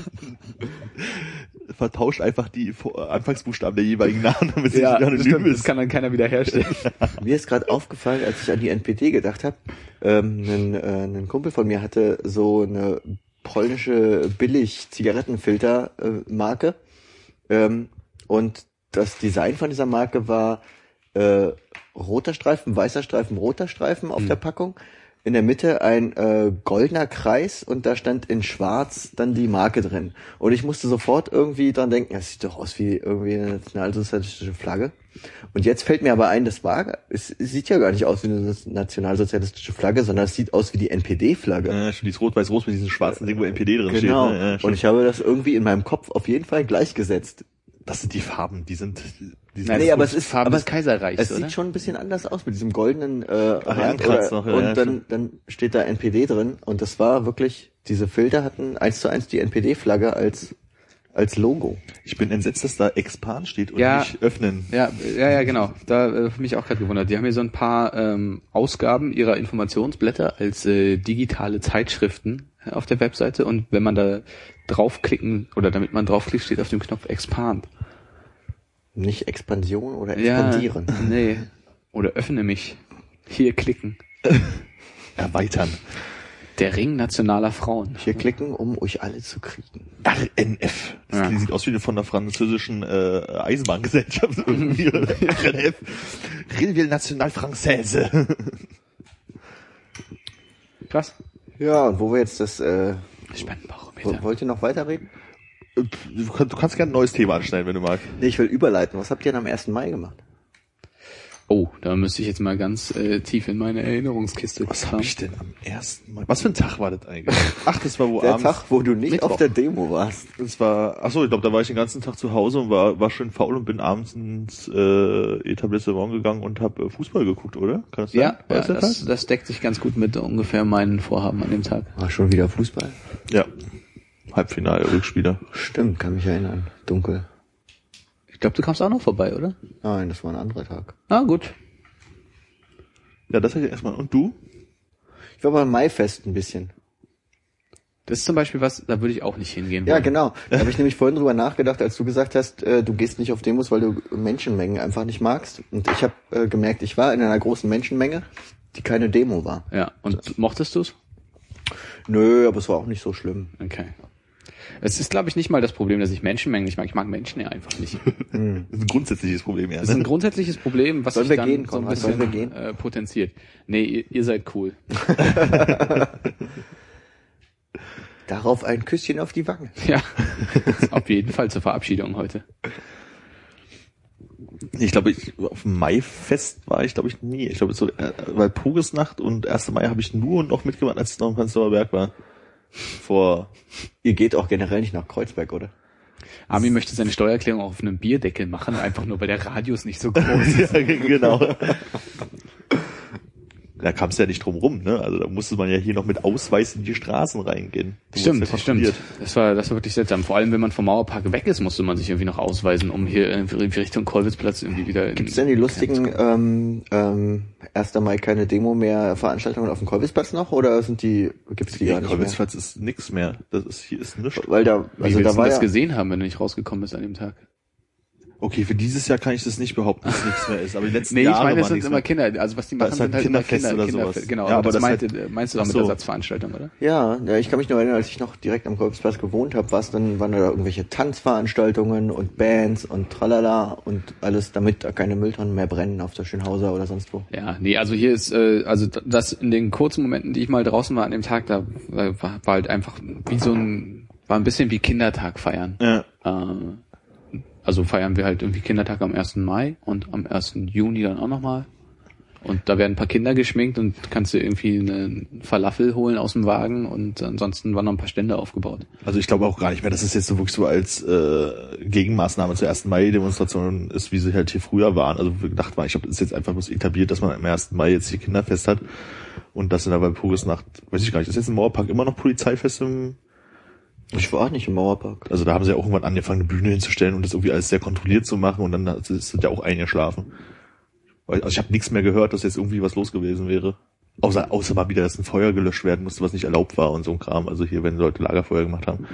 Vertauscht einfach die Anfangsbuchstaben der jeweiligen Namen, damit sie ja, nicht das, anonym stimmt, das ist. kann dann keiner wieder herstellen. Mir ist gerade aufgefallen, als ich an die NPD gedacht habe, ähm, ein, äh, ein Kumpel von mir hatte so eine polnische Billig-Zigarettenfilter-Marke. ähm, und das Design von dieser Marke war äh, roter Streifen, weißer Streifen, roter Streifen auf der Packung. In der Mitte ein äh, goldener Kreis und da stand in schwarz dann die Marke drin. Und ich musste sofort irgendwie dran denken, das sieht doch aus wie irgendwie eine nationalsozialistische Flagge. Und jetzt fällt mir aber ein, das war, es, es sieht ja gar nicht aus wie eine nationalsozialistische Flagge, sondern es sieht aus wie die NPD-Flagge. Ja, schon dieses Rot-Weiß-Rot mit diesem schwarzen Ding, wo NPD drin Genau. steht. Ne? Ja, und ich habe das irgendwie in meinem Kopf auf jeden Fall gleichgesetzt. das sind die Farben, die sind Nein, nee, aber es ist Farben aber des Kaiserreichs, Es oder? sieht schon ein bisschen anders aus mit diesem goldenen äh, Rand Ankratz noch, ja, und ja, dann, dann steht da NPD drin und das war wirklich, diese Filter hatten eins zu eins die NPD-Flagge als als Logo. Ich bin entsetzt, dass da Expan steht und Ja. nicht öffnen. Ja, ja, ja, genau. Da äh, mich auch gerade gewundert. Die haben hier so ein paar ähm, Ausgaben ihrer Informationsblätter als äh, digitale Zeitschriften äh, auf der Webseite und wenn man da draufklicken oder damit man draufklickt, steht auf dem Knopf Expand. Nicht Expansion oder Expandieren. Ja, nee. Oder öffne mich. Hier klicken. Erweitern. Der Ring nationaler Frauen. Hier klicken, um euch alle zu kriegen. RNF. Das Ja. sieht aus wie von der französischen äh, Eisenbahngesellschaft irgendwie. RNF. Rilleville National Française. Krass. Ja, und wo wir jetzt das, äh, Spendenbarometer. wollt ihr noch weiterreden? Du kannst, du kannst gerne ein neues Thema anschneiden, wenn du magst. Nee, ich will überleiten. Was habt ihr denn am 1. Mai gemacht? Oh, da müsste ich jetzt mal ganz äh, tief in meine Erinnerungskiste Was habe ich denn am ersten Mal? Was für ein Tag war das eigentlich? Ach, das war wo Der abends. Tag, wo du nicht Mittwoch. auf der Demo warst. Das war, ach so, ich glaube, da war ich den ganzen Tag zu Hause und war, war schön faul und bin abends ins äh, Etablissement gegangen und habe äh, Fußball geguckt, oder? Kann das sein? Ja, ja das das deckt sich ganz gut mit ungefähr meinen Vorhaben an dem Tag. War schon wieder Fußball? Ja. Halbfinale, Rückspieler. Stimmt, kann mich erinnern. Dunkel. Ich glaube, du kamst auch noch vorbei, oder? Nein, das war ein anderer Tag. Ah, gut. Ja, das hätte ich erstmal. Und du? Ich war beim Maifest ein bisschen. Das ist zum Beispiel was, da würde ich auch nicht hingehen Ja, wollen. genau. Da habe ich nämlich vorhin drüber nachgedacht, als du gesagt hast, äh, du gehst nicht auf Demos, weil du Menschenmengen einfach nicht magst. Und ich habe äh, gemerkt, ich war in einer großen Menschenmenge, die keine Demo war. Ja, und mochtest du's? Nö, aber es war auch nicht so schlimm. Okay. Es ist, glaube ich, nicht mal das Problem, dass ich Menschenmengen nicht mag. Ich mag Menschen ja einfach nicht. Das ist ein grundsätzliches Problem, ja. Das ist ein grundsätzliches Problem, was Sollen sich wir dann gehen, so ein bisschen Sollen wir gehen? Äh, potenziert. Nee, ihr, ihr seid cool. Darauf ein Küsschen auf die Wange. Ja, auf jeden Fall zur Verabschiedung heute. Ich glaube, ich, auf dem Maifest war ich, glaube ich, nie. Ich glaube, so, äh, weil Pugesnacht und 1. Mai habe ich nur noch mitgemacht, als es noch im Prenzlauer Berg war. Vor, Ihr geht auch generell nicht nach Kreuzberg, oder? Armin möchte seine Steuererklärung auf einem Bierdeckel machen, einfach nur weil der Radius nicht so groß ist. ja, genau. Da kam es ja nicht drum rum, ne? Also da musste man ja hier noch mit Ausweis in die Straßen reingehen. Du Stimmt, ja stimmt. Das war, das war wirklich seltsam. Vor allem, wenn man vom Mauerpark weg ist, musste man sich irgendwie noch ausweisen, um hier irgendwie Richtung Kolwitzplatz irgendwie wieder. in- Gibt's denn die lustigen ähm, ähm, 1. Mai keine Demo mehr Veranstaltungen auf dem Kolwitzplatz noch oder sind die gibt's die Ja, gar nicht mehr? Kolwitzplatz ist nix mehr. Das ist hier ist nichts. Weil da Wie also willst da war das ja, gesehen haben, wenn du nicht rausgekommen bist an dem Tag? Okay, für dieses Jahr kann ich das nicht behaupten, dass nichts mehr ist. Aber die letzten Nee, ich Jahre meine, es sind immer. Kinder. Also was die machen, ist halt sind halt Kinderfest Kinder, oder Kinderfest. sowas. Genau, Ja, aber das das meinte, halt- meinst du damit so. Ersatzveranstaltung, oder? ja, ja, ich kann mich nur erinnern, als ich noch direkt am Kolwitzplatz gewohnt habe, was dann waren da irgendwelche Tanzveranstaltungen und Bands und tralala und alles, damit da keine Mülltonnen mehr brennen auf der Schönhauser oder sonst wo. Ja, nee, also hier ist, äh, also das in den kurzen Momenten, die ich mal draußen war an dem Tag, da war, war halt einfach wie so ein, war ein bisschen wie Kindertag feiern. Ja. Äh, also feiern wir halt irgendwie Kindertag am 1. Mai und am 1. Juni dann auch nochmal. Und da werden ein paar Kinder geschminkt und kannst du irgendwie einen Falafel holen aus dem Wagen und ansonsten waren noch ein paar Stände aufgebaut. Also ich glaube auch gar nicht mehr, dass es jetzt so wirklich so als äh, Gegenmaßnahme zur 1. Mai-Demonstration ist, wie sie halt hier früher waren. Also gedacht war, ich glaube, das ist jetzt einfach bloß etabliert, dass man am 1. Mai jetzt hier Kinderfest hat und das in der Walpurgisnacht, weiß ich gar nicht, ist jetzt im Mauerpark immer noch Polizeifest im Ich war auch nicht im Mauerpark. Also da haben sie ja auch irgendwann angefangen, eine Bühne hinzustellen und das irgendwie alles sehr kontrolliert zu machen und dann ist es ja auch eingeschlafen. Also ich habe nichts mehr gehört, dass jetzt irgendwie was los gewesen wäre. Außer, außer mal wieder, dass ein Feuer gelöscht werden musste, was nicht erlaubt war und so ein Kram. Also hier, wenn Leute Lagerfeuer gemacht haben.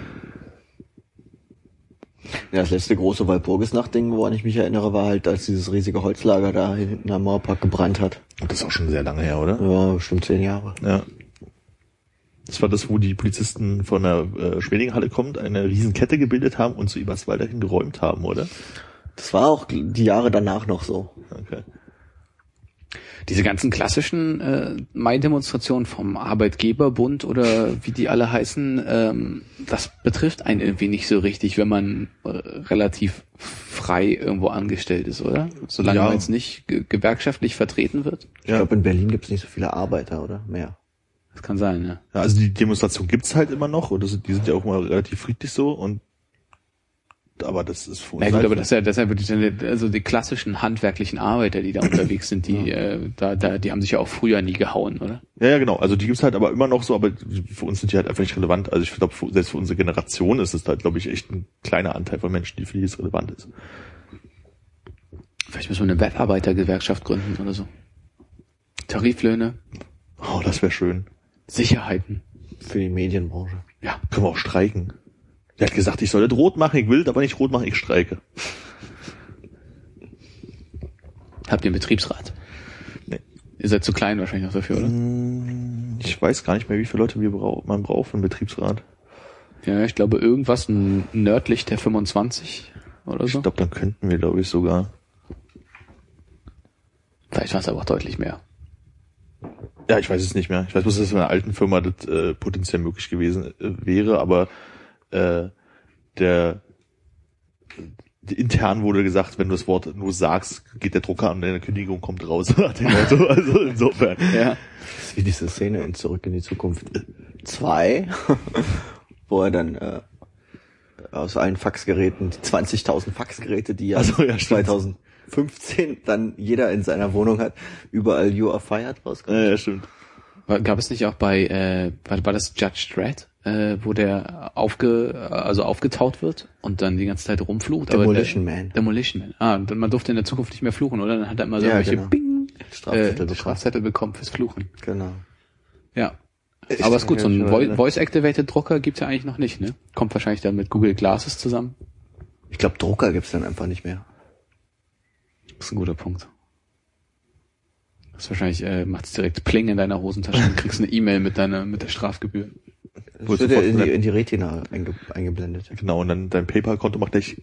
Ja, das letzte große Walpurgisnacht-Ding, woran ich mich erinnere, war halt, als dieses riesige Holzlager da hinten am Mauerpark gebrannt hat. Und das ist auch schon sehr lange her, oder? Ja, bestimmt zehn Jahre. Ja. Das war das, wo die Polizisten von der äh, Schwedinghalle kommt, eine Riesenkette gebildet haben und zu Eberswalder hin geräumt haben, oder? Das war auch die Jahre danach noch so. Okay. Diese ganzen klassischen äh, Mai-Demonstrationen vom Arbeitgeberbund oder wie die alle heißen, ähm, das betrifft einen irgendwie nicht so richtig, wenn man äh, relativ frei irgendwo angestellt ist, oder? Solange Ja. man jetzt nicht ge gewerkschaftlich vertreten wird. Ich glaube, in Berlin gibt's nicht so viele Arbeiter, oder? Mehr. Das kann sein, ja. Ja, also die Demonstration gibt's halt immer noch und das, die sind ja auch mal relativ friedlich so und aber das ist für uns Na gut, halt- aber das ist ja, das ist ja wirklich dann, also die klassischen handwerklichen Arbeiter, die da unterwegs sind, die, äh, da, da, die haben sich ja auch früher nie gehauen, oder? Ja, ja, genau. Also die gibt's halt aber immer noch so, aber für uns sind die halt einfach nicht relevant. Also ich glaube, selbst für unsere Generation ist es halt, glaube ich, echt ein kleiner Anteil von Menschen, die für die es relevant ist. Vielleicht müssen wir eine Webarbeitergewerkschaft gründen oder so. Tariflöhne, Oh, das wäre schön. Sicherheiten. Für die Medienbranche. Ja. Können wir auch streiken. Der hat gesagt, ich soll das rot machen, ich will das aber nicht rot machen, ich streike. Habt ihr einen Betriebsrat? Nee. Ihr seid zu klein wahrscheinlich noch dafür, oder? Ich weiß gar nicht mehr, wie viele Leute wir brau man braucht für einen Betriebsrat. Ja, ich glaube irgendwas nördlich der 25 oder so. Ich glaube, dann könnten wir, glaube ich, sogar. Vielleicht war es aber auch deutlich mehr. Ja, ich weiß es nicht mehr. Ich weiß bloß, dass es in einer alten Firma das äh, potenziell möglich gewesen äh, wäre, aber äh, der intern wurde gesagt, wenn du das Wort nur sagst, geht der Drucker an deine Kündigung kommt raus. also insofern. Ja. Das ist wie diese Szene in Zurück in die Zukunft äh. 2, wo er dann äh, aus allen Faxgeräten, 20.000 Faxgeräte, die ja, also, ja 2000 15 dann jeder in seiner Wohnung hat, überall You Are Fired rauskommt. Ja, ja stimmt. Gab es nicht auch bei, äh, war, war das Judge Dredd, äh, wo der aufge, also aufgetaut wird und dann die ganze Zeit rumflucht? Demolition der, Man. Demolition Man. Ah, und man durfte in der Zukunft nicht mehr fluchen, oder? Dann hat er immer so ja, welche genau. Bing, äh, Strafzettel, äh, bekommen. Strafzettel bekommen fürs Fluchen. Genau. Ja. Ich Aber ist gut, so ein Voice-Activated-Drucker gibt's ja eigentlich noch nicht, ne? Kommt wahrscheinlich dann mit Google Glasses zusammen. Ich glaube, Drucker gibt's dann einfach nicht mehr. Das ist ein guter Punkt. Das ist wahrscheinlich, äh, macht's direkt Pling in deiner Hosentasche und kriegst eine E-Mail mit deiner, mit der Strafgebühr. Das Wurde wird ja sofort in die, in die Retina einge, eingeblendet. Genau, und dann dein PayPal-Konto macht gleich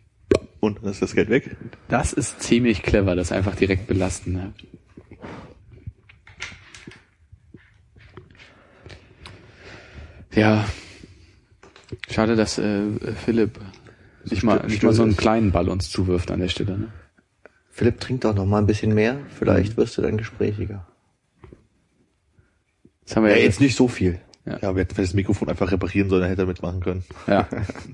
und dann ist das Geld weg. Das ist ziemlich clever, das einfach direkt belasten. Ne? Ja. Schade, dass äh, Philipp nicht mal, nicht mal so einen kleinen Ball uns zuwirft an der Stelle. Ne? Philipp trinkt doch noch mal ein bisschen mehr. Vielleicht wirst du dann gesprächiger. Das haben wir Ja, ja, jetzt nicht so viel. Ja, wir hätten vielleicht das Mikrofon einfach reparieren sollen, dann hätte er mitmachen können. Ja.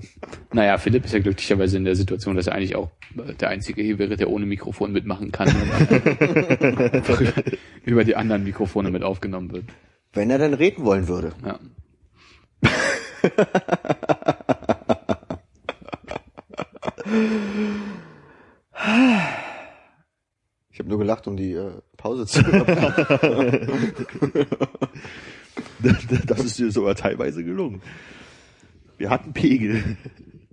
naja, Philipp ist ja glücklicherweise in der Situation, dass er eigentlich auch äh, der Einzige hier wäre, der ohne Mikrofon mitmachen kann. über die anderen Mikrofone mit aufgenommen wird. Wenn er dann reden wollen würde. Ja. Ich habe nur gelacht, um die äh, Pause zu. Das ist dir sogar teilweise gelungen. Wir hatten Pegel.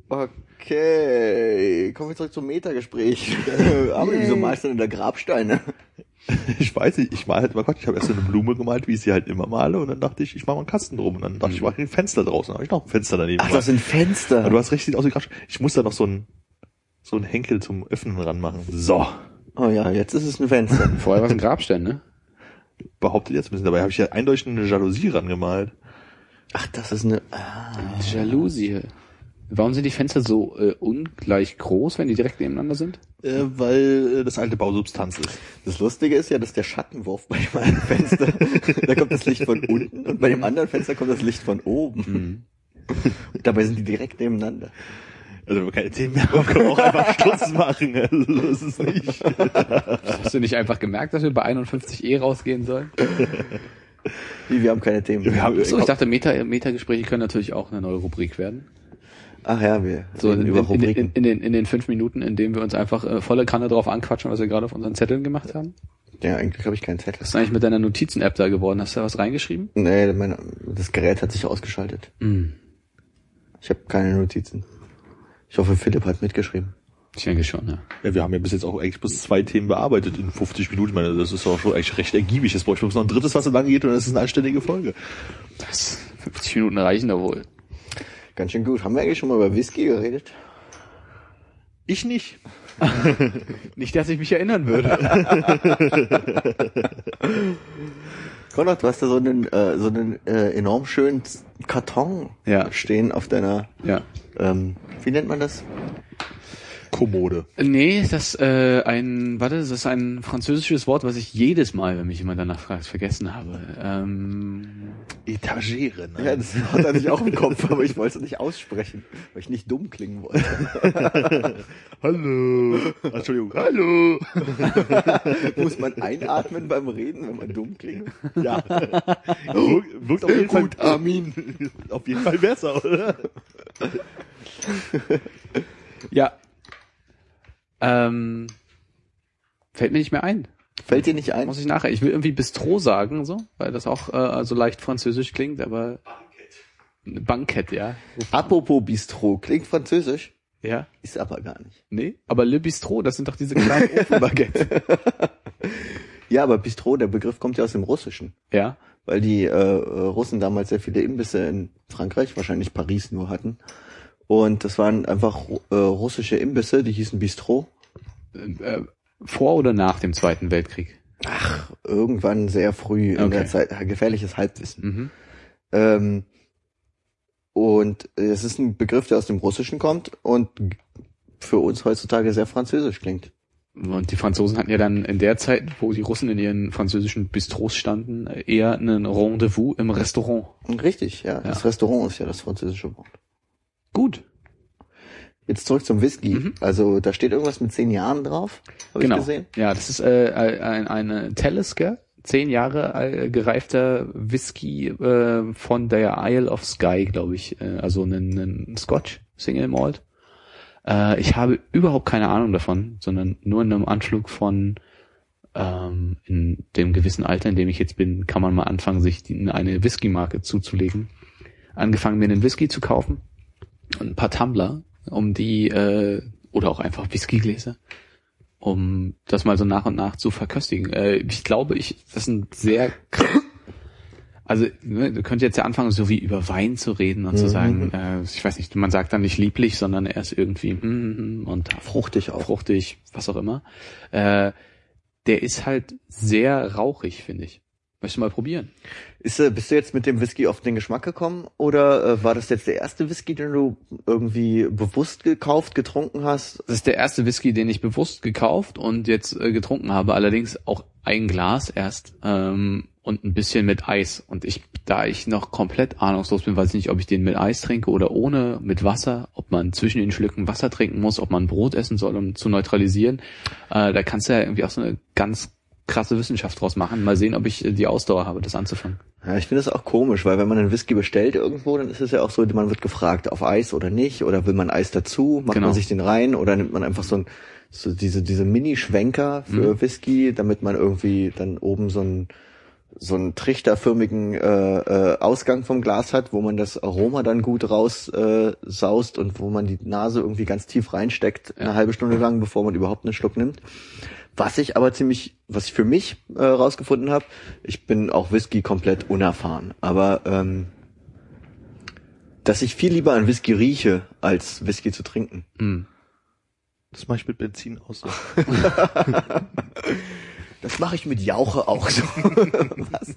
Okay, kommen wir zurück zum Metagespräch. Aber wieso malst du denn da Grabsteine? Ich weiß nicht, ich mal halt mal Gott, ich habe erst so eine Blume gemalt, wie ich sie halt immer male, und dann dachte ich, ich mache mal einen Kasten drum. Und dann dachte ich, ich mache ein Fenster draußen. Habe ich noch ein Fenster daneben. Ach, das sind Fenster. Aber du hast recht, sieht aus wie Grabstein. Ich muss da noch so ein so ein Henkel zum Öffnen ranmachen. So. Oh ja, jetzt ist es ein Fenster. Vorher war es ein Grabstein, ne? Behauptet jetzt ein bisschen. Dabei habe ich ja eindeutig eine Jalousie rangemalt. Ach, das ist eine... Ah. Jalousie. Warum sind die Fenster so äh, ungleich groß, wenn die direkt nebeneinander sind? Äh, weil äh, das alte Bausubstanz ist. Das Lustige ist ja, dass der Schattenwurf bei dem einen Fenster, da kommt das Licht von unten und bei dem anderen Fenster kommt das Licht von oben. Und dabei sind die direkt nebeneinander. Also wenn wir keine Themen mehr haben, können wir auch einfach Schluss machen. Also, das ist nicht. Hast du nicht einfach gemerkt, dass wir bei 51e rausgehen sollen? Wie, wir haben keine Themen. Wir haben- So, ich dachte, Meta, Meta-Gespräche können natürlich auch eine neue Rubrik werden. Ach ja, wir So reden in, über in, in, Rubriken. in, in, den, in den fünf Minuten, in denen wir uns einfach äh, volle Kanne drauf anquatschen, was wir gerade auf unseren Zetteln gemacht haben. ja, eigentlich habe ich keinen Zettel. Was ist eigentlich mit deiner Notizen-App da geworden? Hast du da was reingeschrieben? Nee, mein, das Gerät hat sich ausgeschaltet. Mhm. Ich habe keine Notizen. Ich hoffe, Philipp hat mitgeschrieben. Ich denke schon, ja. Ja, wir haben ja bis jetzt auch eigentlich bis zwei Themen bearbeitet in 50 Minuten. Ich meine, das ist auch schon eigentlich recht ergiebig. Jetzt brauche ich bloß noch ein drittes, was so lange geht und das ist eine anständige Folge. Das 50 Minuten reichen da wohl. Ganz schön gut. Haben wir eigentlich schon mal über Whisky geredet? Ich nicht. Nicht, dass ich mich erinnern würde. Konrad, du hast da so einen, äh, so einen äh, enorm schönen Karton Ja. stehen auf deiner, ja. Ähm, wie nennt man das? Kommode. Nee, das äh, ein, warte, das ist ein französisches Wort, was ich jedes Mal, wenn mich jemand danach fragt, vergessen habe. Ähm, Etagere, ne? Ja, das hatte ich auch im Kopf, aber ich wollte es nicht aussprechen, weil ich nicht dumm klingen wollte. Hallo. Entschuldigung. Hallo. Muss man einatmen beim Reden, wenn man dumm klingt? Ja. Wirkt, wirkt auf jeden Gut, Fall. Armin. Auf jeden Fall besser, oder? ja. Ähm, fällt mir nicht mehr ein. Fällt dir nicht ein? Muss ich nachher. Ich will irgendwie Bistro sagen, so, weil das auch äh, so leicht französisch klingt, aber Bankett, ja. Apropos Bistro, klingt französisch, Ja. ist aber gar nicht. Nee, aber Le Bistro, das sind doch diese kleinen Ofenbaguette. Ja, aber Bistro, der Begriff kommt ja aus dem Russischen, ja. weil die äh, äh, Russen damals sehr viele Imbisse in Frankreich, wahrscheinlich Paris nur hatten. Und das waren einfach äh, russische Imbisse, die hießen Bistro. Äh, vor oder nach dem Zweiten Weltkrieg? Irgendwann sehr früh in Okay. der Zeit, äh, gefährliches Halbwissen. Mhm. Ähm, Und es ist ein Begriff, der aus dem Russischen kommt und für uns heutzutage sehr französisch klingt. Und die Franzosen hatten ja dann in der Zeit, wo die Russen in ihren französischen Bistros standen, eher einen Rendezvous im Restaurant. Richtig, ja. Das Restaurant ist ja das französische Wort. Gut. Jetzt zurück zum Whisky. Mhm. Also da steht irgendwas mit zehn Jahren drauf, habe genau. ich gesehen. Ja, das ist äh, ein, eine Talisker, zehn Jahre äh, gereifter Whisky äh, von der Isle of Skye, glaube ich. Äh, also ein, Scotch Single Malt. Äh, ich habe überhaupt keine Ahnung davon, sondern nur in einem Anflug von ähm, in dem gewissen Alter, in dem ich jetzt bin, kann man mal anfangen, sich die, eine Whisky-Marke zuzulegen. Angefangen, mir einen Whisky zu kaufen und ein paar Tumbler, um die, äh, oder auch einfach Whiskygläser, um das mal so nach und nach zu verköstigen. Äh, ich glaube, ich, das ist ein sehr krass- also, ne, du könntest jetzt ja anfangen, so wie über Wein zu reden und zu sagen, äh, ich weiß nicht, man sagt dann nicht lieblich, sondern erst irgendwie hm, hm, hm, und Fruchtig auch. fruchtig, was auch immer. Äh, der ist halt sehr rauchig, finde ich. Möchtest du mal probieren? Ist, äh, bist du jetzt mit dem Whisky auf den Geschmack gekommen oder äh, war das jetzt der erste Whisky, den du irgendwie bewusst gekauft, getrunken hast? Das ist der erste Whisky, den ich bewusst gekauft und jetzt äh, getrunken habe. Allerdings auch ein Glas erst ähm, und ein bisschen mit Eis. Und ich, da ich noch komplett ahnungslos bin, weiß ich nicht, ob ich den mit Eis trinke oder ohne, mit Wasser, ob man zwischen den Schlücken Wasser trinken muss, ob man Brot essen soll, um zu neutralisieren. Äh, da kannst du ja irgendwie auch so eine ganz krasse Wissenschaft draus machen. Mal sehen, ob ich äh, die Ausdauer habe, das anzufangen. Ja, ich finde das auch komisch, weil wenn man einen Whisky bestellt irgendwo, dann ist es ja auch so, man wird gefragt, auf Eis oder nicht, oder will man Eis dazu, macht Genau. man sich den rein oder nimmt man einfach so ein so diese diese Mini-Schwenker für Whisky, damit man irgendwie dann oben so ein so einen trichterförmigen äh, äh, Ausgang vom Glas hat, wo man das Aroma dann gut raus äh, saust und wo man die Nase irgendwie ganz tief reinsteckt, eine halbe Stunde lang, bevor man überhaupt einen Schluck nimmt. Was ich aber ziemlich, was ich für mich äh, rausgefunden habe, ich bin auch Whisky komplett unerfahren, aber ähm, dass ich viel lieber an Whisky rieche, als Whisky zu trinken. Hm. Das mache ich mit Benzin aus. So. Das mache ich mit Jauche auch so. was?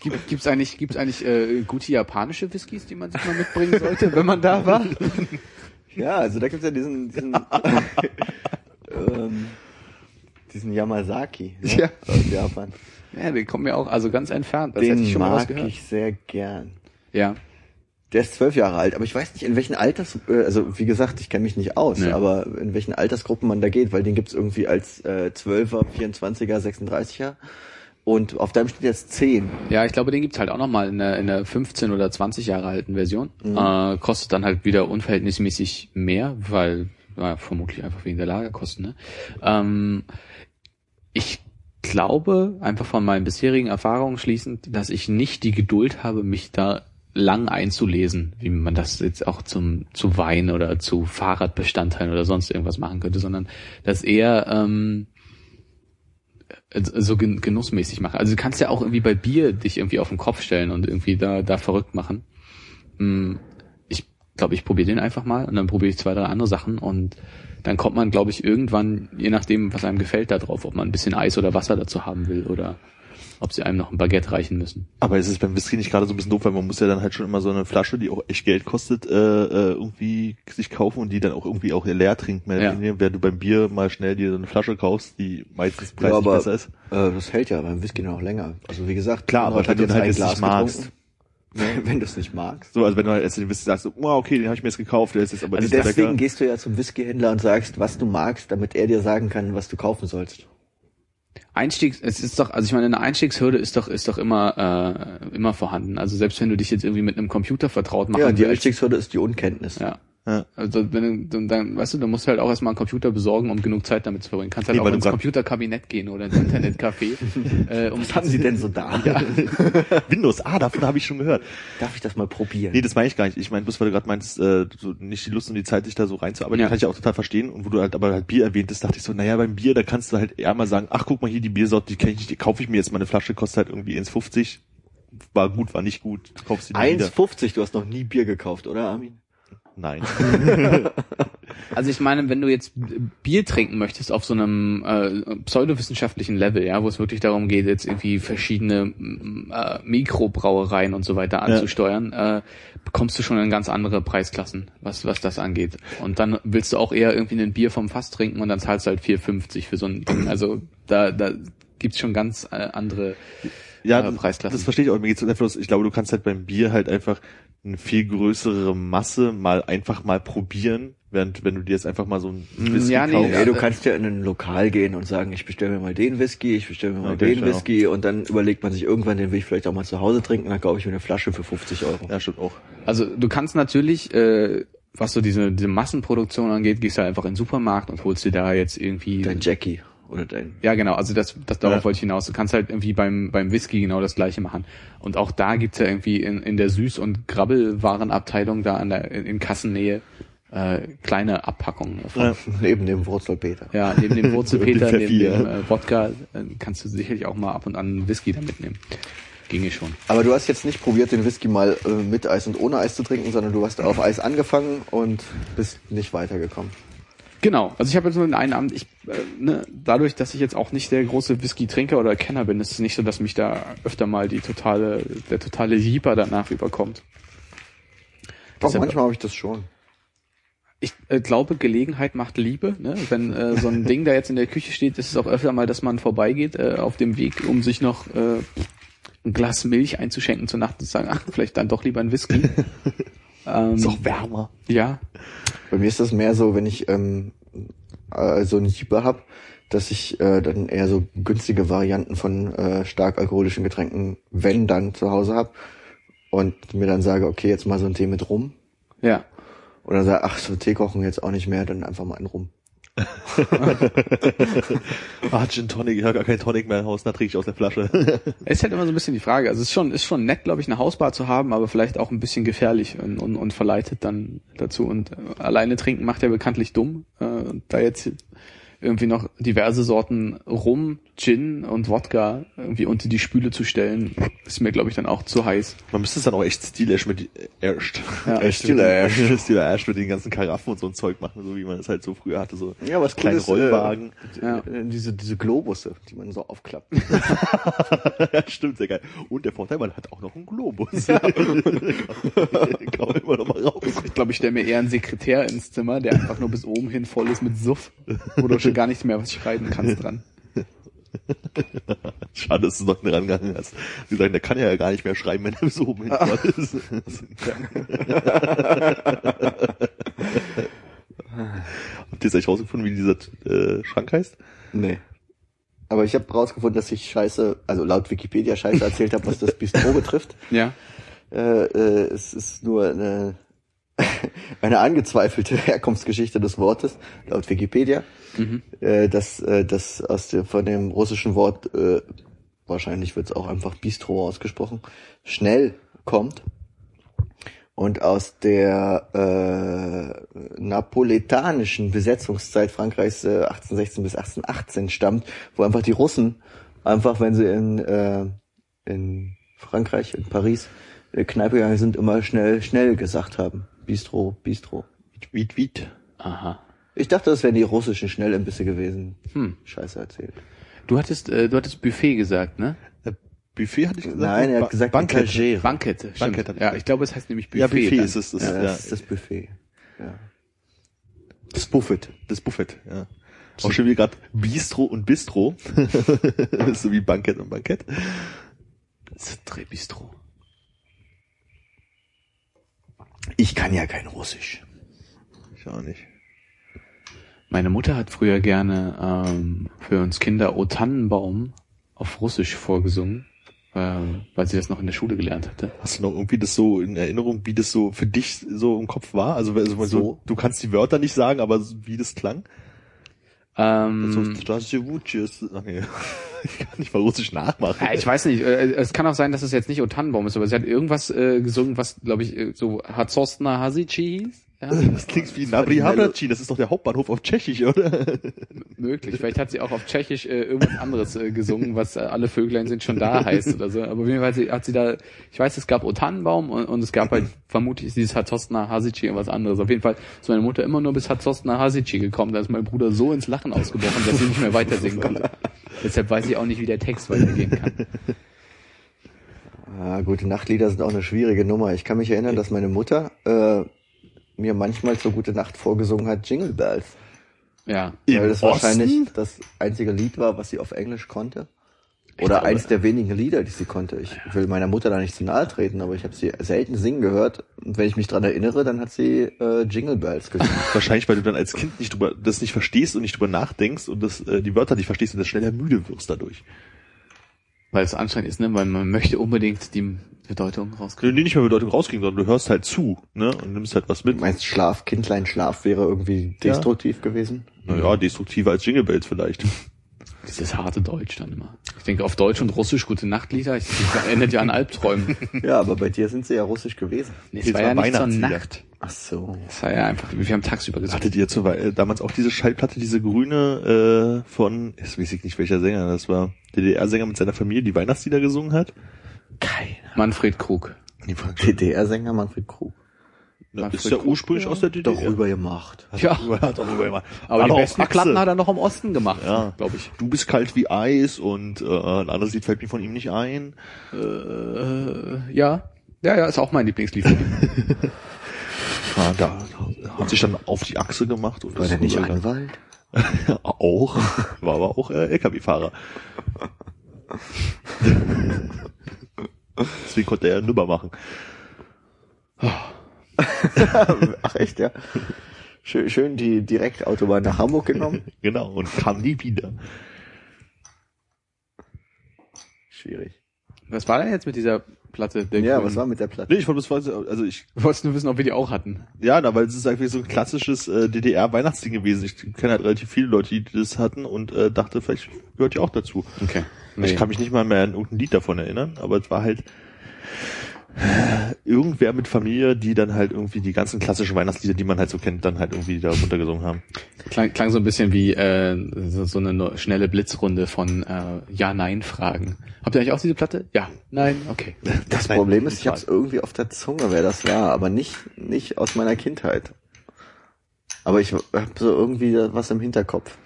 Gibt, gibt's eigentlich, gibt's eigentlich äh, gute japanische Whiskys, die man sich mal mitbringen sollte, wenn man da war? Ja, also da gibt's ja diesen, diesen, ähm, diesen Yamazaki ne, Ja. aus Japan. Ja, die kommen ja auch also ganz entfernt. Das Den ich schon mag gehört. ich sehr gern. Ja. Der ist zwölf Jahre alt, aber ich weiß nicht, in welchen Alters, äh, also wie gesagt, ich kenne mich nicht aus, Nee. aber in welchen Altersgruppen man da geht, weil den gibt's irgendwie als äh, 12er, 24er, 36er und auf deinem steht jetzt 10. Ja, ich glaube, den gibt's halt auch nochmal in der, in der 15 oder 20 Jahre alten Version. Äh, kostet dann halt wieder unverhältnismäßig mehr, weil ja, vermutlich einfach wegen der Lagerkosten. Ne? Ähm, ich glaube, einfach von meinen bisherigen Erfahrungen schließend, dass ich nicht die Geduld habe, mich da lang einzulesen, wie man das jetzt auch zum zu Wein oder zu Fahrradbestandteilen oder sonst irgendwas machen könnte, sondern das eher ähm, so gen- genussmäßig mache. Also du kannst ja auch irgendwie bei Bier dich irgendwie auf den Kopf stellen und irgendwie da, da verrückt machen. Ich glaube, ich probiere den einfach mal und dann probiere ich zwei, drei andere Sachen und dann kommt man, glaube ich, irgendwann, je nachdem, was einem gefällt, da drauf, ob man ein bisschen Eis oder Wasser dazu haben will oder ob sie einem noch ein Baguette reichen müssen. Aber es ist beim Whisky nicht gerade so ein bisschen doof, weil man muss ja dann halt schon immer so eine Flasche, die auch echt Geld kostet, äh, äh, irgendwie sich kaufen und die dann auch irgendwie auch leer trinken. Mehr Ja. oder weniger, während du beim Bier mal schnell dir so eine Flasche kaufst, die meistens Ja, preislich aber besser ist. äh, das hält ja beim Whisky noch länger. Also wie gesagt, Klar, aber wenn du hat halt ein jetzt Glas nicht magst. getrunken. Ne, wenn du es nicht magst. So, also wenn du halt jetzt den Whisky sagst, so, wow, okay, den habe ich mir jetzt gekauft, der ist jetzt aber Also nicht deswegen lecker. gehst du ja zum Whiskyhändler und sagst, was du magst, damit er dir sagen kann, was du kaufen sollst. Einstiegs, es ist doch, also ich meine, eine Einstiegshürde ist doch, ist doch immer, äh, immer vorhanden. Also selbst wenn du dich jetzt irgendwie mit einem Computer vertraut machen Ja, die willst, Einstiegshürde ist die Unkenntnis. ja. Ja. Also wenn du, dann, dann, weißt du, du musst halt auch erstmal einen Computer besorgen, um genug Zeit damit zu verbringen. Kannst halt Nee, auch du ins Computerkabinett gehen oder ins Internetcafé. äh, um Was haben Sie denn so da? Windows, ah, davon habe ich schon gehört. Darf ich das mal probieren? Nee, das meine ich gar nicht. Ich meine, bloß weil du gerade meinst, äh, so nicht die Lust und die Zeit, sich da so reinzuarbeiten, Ja. kann ich ja auch total verstehen. Und wo du halt aber halt Bier erwähntest, dachte ich so, naja, beim Bier, da kannst du halt eher mal sagen, ach guck mal hier, die Biersorte, die kenne ich nicht, die kaufe ich mir jetzt mal eine Flasche, kostet halt irgendwie 1,50. War gut, war nicht gut, du kaufst nie wieder. 1,50, du hast noch nie Bier gekauft, oder Armin? Nein. Also ich meine, wenn du jetzt Bier trinken möchtest auf so einem äh, pseudowissenschaftlichen Level, ja, wo es wirklich darum geht, jetzt irgendwie verschiedene mm, äh, Mikrobrauereien und so weiter anzusteuern, äh, bekommst du schon in ganz andere Preisklassen, was was das angeht. Und dann willst du auch eher irgendwie ein Bier vom Fass trinken und dann zahlst du halt 4,50 für so ein Ding. Also da da gibt's schon ganz äh, andere Ja, äh, das, Preisklassen. das verstehe ich auch. Mir geht's einfach, ich glaube, du kannst halt beim Bier halt einfach eine viel größere Masse mal einfach mal probieren, während wenn du dir jetzt einfach mal so ein Whisky ja, nee, kaufst. Nee, du kannst ja in ein Lokal gehen und sagen, ich bestelle mir mal den Whisky, ich bestelle mir mal Okay, den. Whisky und dann überlegt man sich irgendwann, den will ich vielleicht auch mal zu Hause trinken, dann kaufe ich mir eine Flasche für 50 Euro. Ja, stimmt auch. Also du kannst natürlich, äh, was so diese, diese Massenproduktion angeht, gehst du einfach in den Supermarkt und holst dir da jetzt irgendwie. Dein Jackie oder dein... ja, genau, also das, das darauf Ja. wollte ich hinaus. Du kannst halt irgendwie beim, beim Whisky genau das gleiche machen. Und auch da gibt's ja irgendwie in, in der Süß- und Grabbelwarenabteilung da an der, in, in Kassennähe äh, kleine Abpackungen davon. Ja. Neben dem Wurzelpeter. Ja, neben dem Wurzelpeter, neben dem äh, Wodka äh, kannst du sicherlich auch mal ab und an Whisky da mitnehmen. Ginge schon. Aber du hast jetzt nicht probiert, den Whisky mal äh, mit Eis und ohne Eis zu trinken, sondern du hast auf Eis angefangen und bist nicht weitergekommen. Genau, also ich habe jetzt nur den einen Abend, ich, äh, ne, dadurch, dass ich jetzt auch nicht der große Whisky-Trinker oder Kenner bin, ist es nicht so, dass mich da öfter mal die totale, der totale Jeeper danach überkommt. Doch, Deshalb- manchmal habe ich das schon. Ich äh, glaube, Gelegenheit macht Liebe. Ne? Wenn äh, so ein Ding da jetzt in der Küche steht, ist es auch öfter mal, dass man vorbeigeht äh, auf dem Weg, um sich noch äh, ein Glas Milch einzuschenken zur Nacht und zu sagen, ach, vielleicht dann doch lieber ein Whisky. ähm, Ist auch wärmer. ja, Bei mir ist das mehr so, wenn ich ähm, äh, so eine Jeeper hab, dass ich äh, dann eher so günstige Varianten von äh, stark alkoholischen Getränken, wenn dann zu Hause hab und mir dann sage, okay, jetzt mal so ein Tee mit Rum. ja. Oder sage, ach, so Tee kochen jetzt auch nicht mehr, dann einfach mal einen Rum. Ah, Gin Tonic, ich habe gar keinen Tonic mehr im Haus, da trinke ich aus der Flasche. Es ist halt immer so ein bisschen die Frage. Also es ist schon, ist schon nett, glaube ich, eine Hausbar zu haben, aber vielleicht auch ein bisschen gefährlich und, und, und verleitet dann dazu. Und äh, alleine trinken macht ja bekanntlich dumm. Äh, da jetzt irgendwie noch diverse Sorten Rum, Gin und Wodka irgendwie unter die Spüle zu stellen, ist mir, glaube ich, dann auch zu heiß. Man müsste es dann auch echt Stilash mit Erst. Ja, Erst Stilash. Stilash mit den ganzen Karaffen und so ein Zeug machen, so wie man es halt so früher hatte, so Ja, was kleine cool ist, Rollwagen. Ja. Äh, diese, diese Globusse, die man so aufklappt. ja, stimmt, sehr geil. Und der Vorteil, man hat auch noch einen Globus. Kann man immer noch mal raus. Ich glaube, ich stelle mir eher einen Sekretär ins Zimmer, der einfach nur bis oben hin voll ist mit Suff, du schon gar nicht mehr was schreiben kannst dran. Schade, dass du noch dran gegangen hast. Sie sagen, der kann ja gar nicht mehr schreiben, wenn er so oben hin voll ist. Habt ihr jetzt eigentlich rausgefunden, wie dieser äh, Schrank heißt? Nee. Aber ich habe rausgefunden, dass ich Scheiße, also laut Wikipedia Scheiße erzählt habe, was das Bistro betrifft. Ja. Äh, äh, es ist nur eine, eine angezweifelte Herkunftsgeschichte des Wortes, laut Wikipedia. Äh, dass äh, das aus dem, von dem russischen Wort, äh, wahrscheinlich wird es auch einfach Bistro ausgesprochen, schnell kommt. Und aus der äh, napoletanischen Besetzungszeit Frankreichs äh, 1816 bis 1818 stammt, wo einfach die Russen einfach, wenn sie in, äh, in Frankreich, in Paris, Kneipe gegangen sind, immer schnell, schnell gesagt haben. Bistro, Bistro. Wied, wied. Aha. Ich dachte, das wären die russischen Schnellimbisse gewesen. Hm. Scheiße erzählt. Du hattest, äh, du hattest Buffet gesagt, ne? Äh, Buffet hatte ich gesagt? Nein, er Ba- hat gesagt Bankett. Etagere. Bankette, stimmt. Bankett hat er ja, gesagt. ich glaube, es heißt nämlich Buffet. Ja, Buffet dann. ist es. Das, Ja, ja, das ist das Buffet. Ja. das Buffet. Das Buffet, ja. Auch schon wie gerade Bistro und Bistro. so wie Bankett und Bankett. Tre Bistro. Ich kann ja kein Russisch. Ich auch nicht. Meine Mutter hat früher gerne ähm, für uns Kinder O Tannenbaum auf Russisch vorgesungen, äh, weil sie das noch in der Schule gelernt hatte. Hast du noch irgendwie das so in Erinnerung, wie das so für dich so im Kopf war? Also, also so. So. du kannst die Wörter nicht sagen, aber wie das klang? Ähm. Ich kann nicht mal Russisch nachmachen. ja, ich weiß nicht, äh, es kann auch sein, dass es jetzt nicht O Tannenbaum ist, aber sie hat irgendwas äh, gesungen, was, glaube ich, äh, so Hatzostna Hasici hieß. Ja, Das klingt wie Nabri Habraci, das ist doch der Hauptbahnhof auf Tschechisch, oder? möglich. Vielleicht hat sie auch auf Tschechisch äh, irgendwas anderes äh, gesungen, was äh, alle Vöglein sind schon da heißt oder so. Aber auf jeden Fall hat sie, hat sie da, ich weiß, es gab O Tannenbaum und, und es gab halt vermutlich dieses Hatzostna Hasici und was anderes. Auf jeden Fall ist meine Mutter immer nur bis Hatzostna Hasici gekommen. Da ist mein Bruder so ins Lachen ausgebrochen, dass sie nicht mehr weiter singen konnte. Deshalb weiß ich auch nicht, wie der Text weitergehen kann. Ah, gute Nachtlieder sind auch eine schwierige Nummer. Ich kann mich erinnern, dass meine Mutter äh, mir manchmal zur Gute Nacht vorgesungen hat Jingle Bells. Ja. Weil Im das Osten? wahrscheinlich das einzige Lied war, was sie auf Englisch konnte. Oder glaube- eins der wenigen Lieder, die sie konnte. Ich will meiner Mutter da nicht zu nahe treten, aber ich habe sie selten singen gehört. Und wenn ich mich dran erinnere, dann hat sie äh, Jingle Bells gesungen. Wahrscheinlich, weil du dann als Kind nicht drüber, das nicht verstehst und nicht drüber nachdenkst und das, äh, die Wörter nicht verstehst und das schneller müde wirst dadurch. Weil es anstrengend ist, ne? Weil man möchte unbedingt die Bedeutung rauskriegen. du nicht mehr Bedeutung rauskriegen, sondern du hörst halt zu, ne, und nimmst halt was mit. Du meinst Schlaf, Kindlein Schlaf wäre irgendwie Ja. destruktiv gewesen? Naja, destruktiver als Jingle Bells vielleicht. Dieses harte Deutsch dann immer. Ich denke auf Deutsch und Russisch gute Nachtlieder. Ich, das erinnert ja an Albträumen. Ja, aber bei dir sind sie ja russisch gewesen. Nee, es war ja war nicht zur. Nacht. Ach so. Es war ja einfach, wir haben tagsüber gesagt. Hattet ihr zu, äh, damals auch diese Schallplatte, diese grüne äh, von, jetzt weiß ich nicht welcher Sänger, das war DDR-Sänger mit seiner Familie, die Weihnachtslieder gesungen hat? Keine. Manfred Krug. DDR-Sänger Manfred Krug. Na, Manfred ist ja ursprünglich aus der DDR. Doch rüber gemacht. Hat Ja. Rüber, hat auch rüber gemacht. Aber War die besten Achse. Platten hat er noch im Osten gemacht, Ja. glaube ich. Du bist kalt wie Eis und äh, ein anderes Lied fällt mir von ihm nicht ein. Äh, ja. Ja, ja, ist auch mein Lieblingslied. Ja, da hat sich dann auf die Achse gemacht und War der nicht. Anwalt? auch, war aber auch äh, LKW-Fahrer. Deswegen konnte er Nümmer machen. Ach echt, ja. Schön, schön die Direktautobahn nach Hamburg genommen. Genau, und kam nie wieder. Schwierig. Was war denn jetzt mit dieser Platte? Der Ja, grünen? was war mit der Platte? Nee, ich wollte das, also ich, Du wolltest nur wissen, ob wir die auch hatten. ja, na, weil es ist eigentlich so ein klassisches äh, DDR-Weihnachtsding gewesen. Ich kenne halt relativ viele Leute, die das hatten und äh, dachte, vielleicht gehört ja auch dazu. Okay. Ich kann mich nicht mal mehr an irgendein Lied davon erinnern, aber es war halt irgendwer mit Familie, die dann halt irgendwie die ganzen klassischen Weihnachtslieder, die man halt so kennt, dann halt irgendwie da runtergesungen haben. Klang, klang so ein bisschen wie äh, so, so eine schnelle Blitzrunde von äh, Ja-Nein-Fragen. Habt ihr eigentlich auch diese Platte? Ja, nein, okay. Das Nein, Problem ist, ich es irgendwie auf der Zunge, wer das war, aber nicht nicht aus meiner Kindheit. Aber ich habe so irgendwie was im Hinterkopf.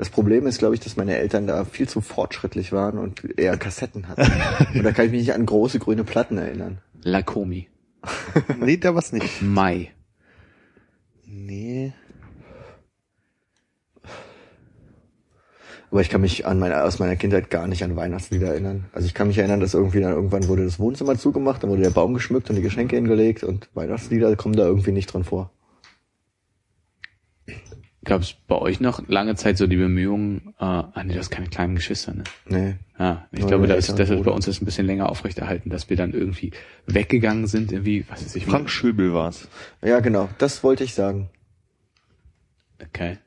Das Problem ist, glaube ich, dass meine Eltern da viel zu fortschrittlich waren und eher Kassetten hatten. und da kann ich mich nicht an große grüne Platten erinnern. Lakomi. nee, da was nicht. Mai. Nee. Aber ich kann mich an meine, aus meiner Kindheit gar nicht an Weihnachtslieder erinnern. Also ich kann mich erinnern, dass irgendwie dann irgendwann wurde das Wohnzimmer zugemacht, dann wurde der Baum geschmückt und die Geschenke hingelegt und Weihnachtslieder kommen da irgendwie nicht dran vor. Gab es bei euch noch lange Zeit so die Bemühungen, äh, ah nee, du hast keine kleinen Geschwister, ne? Nee. Ja, ich Nur glaube, das, das ist bei uns ist ein bisschen länger aufrechterhalten, dass wir dann irgendwie weggegangen sind, irgendwie, was weiß ich. Frank Schöbel war's. Ja, genau, das wollte ich sagen. Okay.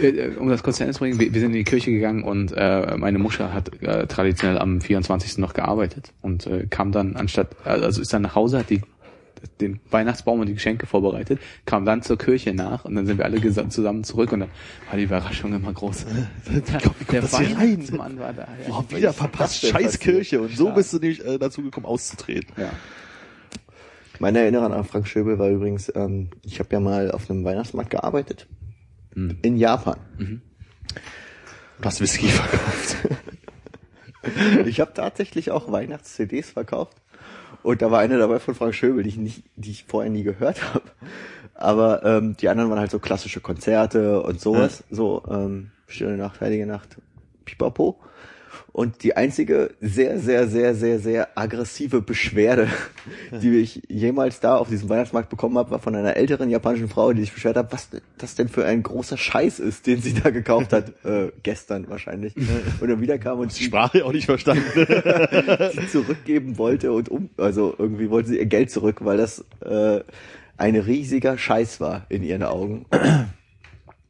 Äh, um das kurz zu Ende zu bringen, wir, wir sind in die Kirche gegangen und äh, meine Mutter hat äh, traditionell am 24. noch gearbeitet und äh, kam dann anstatt, also ist dann nach Hause, hat die den Weihnachtsbaum und die Geschenke vorbereitet, kam dann zur Kirche nach und dann sind wir alle zusammen zurück und dann war die Überraschung immer groß. Der das hier rein? Weihnachtsmann war da. Ja, Oh, ich- wieder verpasst, scheiß passiert? Kirche. Und so bist du nämlich äh, dazu gekommen, auszutreten. ja. Meine Erinnerung an Frank Schöbel war übrigens, ähm, ich habe ja mal auf einem Weihnachtsmarkt gearbeitet. Hm. In Japan. Du hast Whisky verkauft. Ich habe tatsächlich auch Weihnachts-CDs verkauft. Und da war eine dabei von Frank Schöbel, die ich, nicht, die ich vorher nie gehört habe. Aber ähm, die anderen waren halt so klassische Konzerte und sowas. So ähm, Stille Nacht, Heilige Nacht, Pipapo. Und die einzige sehr, sehr, sehr, sehr, sehr aggressive Beschwerde, die ich jemals da auf diesem Weihnachtsmarkt bekommen habe, war von einer älteren japanischen Frau, die sich beschwert hat, was das denn für ein großer Scheiß ist, den sie da gekauft hat, äh, gestern wahrscheinlich. Und dann wieder kam und Die Sprache auch nicht verstanden. sie zurückgeben wollte und um, also irgendwie wollte sie ihr Geld zurück, weil das äh, ein riesiger Scheiß war in ihren Augen.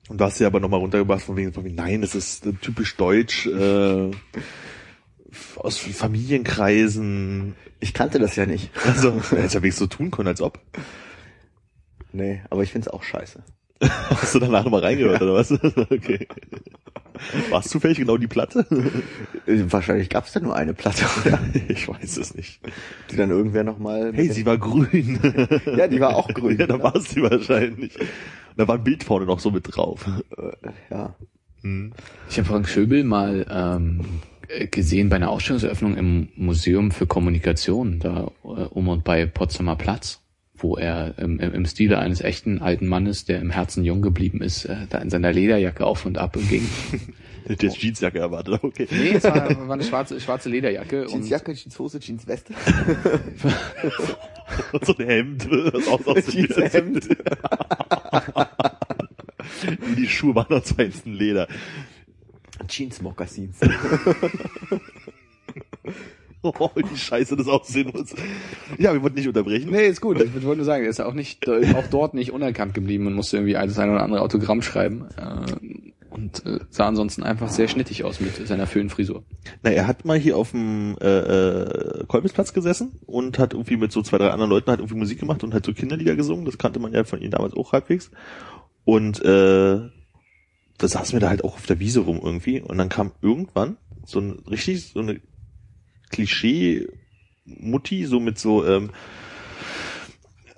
Und du hast sie aber nochmal runtergebracht von wegen, von wegen, nein, das ist äh, typisch deutsch. Äh, aus Familienkreisen. Ich kannte das ja nicht. Also, hätte ja wenigstens so tun können, als ob. Nee, aber ich find's auch scheiße. Hast du danach nochmal reingehört, oder was? Okay. War es zufällig genau die Platte? Äh, Wahrscheinlich gab's da nur eine Platte, oder? Ich weiß es nicht. Die dann irgendwer nochmal... Hey, sie war grün. Ja, die war auch grün. Ja, da war es sie wahrscheinlich. Und da war ein Bild vorne noch so mit drauf. Ja. Ich habe Frank Schöbel mal ähm, äh, gesehen bei einer Ausstellungseröffnung im Museum für Kommunikation, da äh, um und bei Potsdamer Platz, wo er ähm, im im Stile eines echten alten Mannes, der im Herzen jung geblieben ist, äh, da in seiner Lederjacke auf und ab ging. Jetzt Jeansjacke erwartet, okay. Nee, es war, war eine schwarze, schwarze Lederjacke. und Jeansjacke, Jeanshose, Jeansweste. Und so ein Hemd. Das auch aus Jeanshemd. Die Schuhe waren aus feinstem Leder. Jeans-Mokassins. Oh, wie scheiße das aussehen muss. Ja, wir wollten nicht unterbrechen. Nee, ist gut. Ich wollte nur sagen, er ist auch nicht, auch dort nicht unerkannt geblieben und musste irgendwie das eine oder andere Autogramm schreiben. Äh, und äh, sah ansonsten einfach sehr schnittig aus mit seiner Föhnfrisur. Na, er hat mal hier auf dem äh, äh, Kolbisplatz gesessen und hat irgendwie mit so zwei, drei anderen Leuten halt irgendwie Musik gemacht und halt so Kinderlieder gesungen. Das kannte man ja von ihm damals auch halbwegs. Und äh, da saßen wir da halt auch auf der Wiese rum irgendwie. Und dann kam irgendwann so ein richtig so eine Klischee-Mutti, so mit so ähm,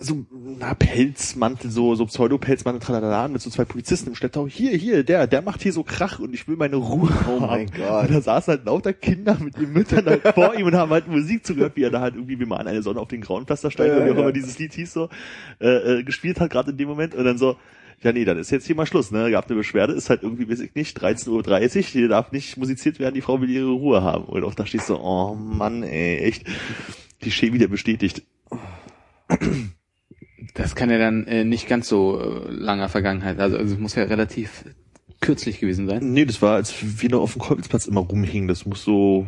so na, Pelzmantel, so, so Pseudo-Pelzmantel, tralala, mit so zwei Polizisten im Schlepptau. Hier, hier, der, der macht hier so Krach und ich will meine Ruhe Oh haben. mein Gott. Und da saßen halt lauter Kinder mit den Müttern halt vor ihm und haben halt Musik zugehört, wie er da halt irgendwie, wie man an eine Sonne auf den grauen Pflasterstein, Ja, oder wie auch ja. immer dieses Lied hieß so, äh, äh, gespielt hat, gerade in dem Moment. Und dann so, ja nee, dann ist jetzt hier mal Schluss, ne? Gab eine Beschwerde, ist halt irgendwie, weiß ich nicht, 13.30 Uhr, hier darf nicht musiziert werden, die Frau will ihre Ruhe haben. Und auch da stehst du, oh Mann, ey, echt. Klischee wieder bestätigt. Das kann ja dann äh, nicht ganz so äh, langer Vergangenheit. Also, also es muss ja relativ kürzlich gewesen sein. Nee, das war, als wir noch auf dem Kolbitzplatz immer rumhingen. Das muss so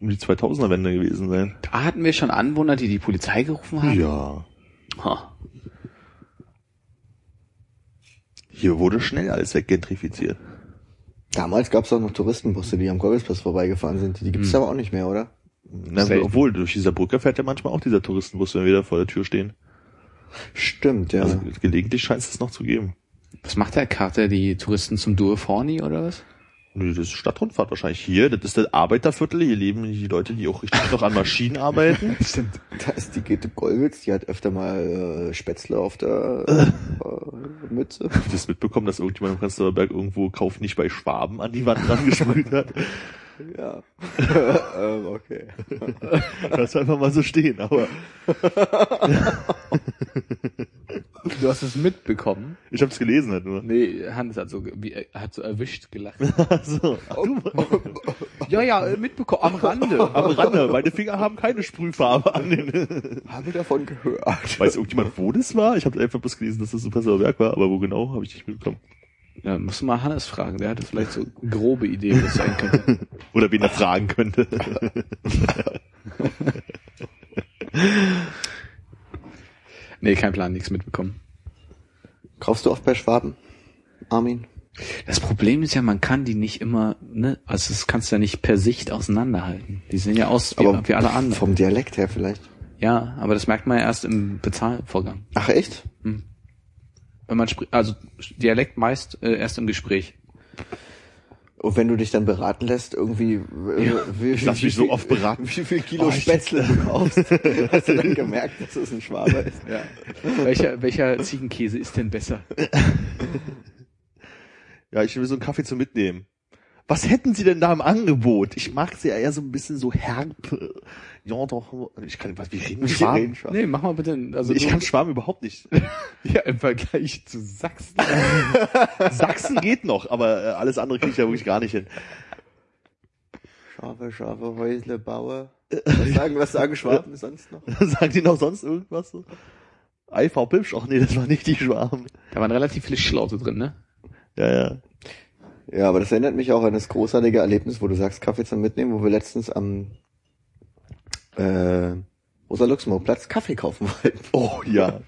um die 2000er Wende gewesen sein. Da hatten wir schon Anwohner, die die Polizei gerufen haben. Ja. Ha. Hier wurde schnell alles weggentrifiziert. Damals gab's auch noch Touristenbusse, die am Kolbisplatz vorbeigefahren sind. Die gibt's aber auch nicht mehr, oder? Na, obwohl, durch dieser Brücke fährt ja manchmal auch dieser Touristenbus, wenn wir da vor der Tür stehen. Stimmt, ja. Also gelegentlich scheint es das noch zu geben. Was macht der Karte die Touristen zum Dur Forni oder was? Nö, das ist Stadtrundfahrt wahrscheinlich hier. Das ist das Arbeiterviertel. Hier leben die Leute, die auch richtig noch an Maschinen arbeiten. Stimmt. Da ist die Gitte Gollwitz, die hat öfter mal äh, Spätzle auf der äh, Mütze. Habt ihr das mitbekommen, dass irgendjemand im Prenzlauer Berg irgendwo Kauf nicht bei Schwaben an die Wand dran gesprüht hat? Ja. ähm, okay. Lass einfach mal so stehen, aber Du hast es mitbekommen? ich hab's gelesen halt nur. Nee, Hannes hat so, wie, hat so erwischt gelacht. so. ja, ja, äh, mitbekommen, am Rande. Am Rande, meine Finger haben keine Sprühfarbe an den. Habe davon gehört. Weiß irgendjemand, wo das war? Ich habe einfach bloß gelesen, dass das Prenzlauer Berg war, aber wo genau, habe ich nicht mitbekommen. Ja, musst du mal Hannes fragen, der hatte vielleicht so grobe Idee, was sein könnte. Oder wen er fragen könnte. Nee, kein Plan, nichts mitbekommen. Kaufst du oft bei Schwaben, Armin? Das Problem ist ja, man kann die nicht immer, ne, also das kannst du ja nicht per Sicht auseinanderhalten. Die sehen ja aus wie, wie alle anderen. Vom Dialekt her vielleicht. Ja, aber das merkt man ja erst im Bezahlvorgang. Ach echt? Wenn man spricht, also Dialekt meist äh, erst im Gespräch. Und wenn du dich dann beraten lässt, irgendwie, äh, wie, Ich lass mich so oft beraten. wie viel Kilo Oh, Spätzle du kaufst, hast du dann gemerkt, dass es ein Schwabe ist. Ja. welcher, welcher Ziegenkäse ist denn besser? Ja, ich will so einen Kaffee zum Mitnehmen. Was hätten Sie denn da im Angebot? Ich mag sie ja eher so ein bisschen so herb. Ja, doch. Ich kann, was, wie reden Schwaben? Nee, mach mal bitte. Also Ich du- kann Schwaben überhaupt nicht. ja im Vergleich zu Sachsen. Sachsen geht noch, aber äh, alles andere kriege ich ja wirklich gar nicht hin. Scharfe, scharfe Häusle baue. Was sagen, was sagen Schwaben sonst noch? Sagen die noch sonst irgendwas so? IV Bibsch? Ach nee, das war nicht die Schwaben. Da waren relativ viele Schlaute drin, ne? Ja, ja. Ja, aber das erinnert mich auch an das großartige Erlebnis, wo du sagst, Kaffee zum Mitnehmen, wo wir letztens am äh, Rosa-Luxemburg-Platz Kaffee kaufen wollten. Oh ja.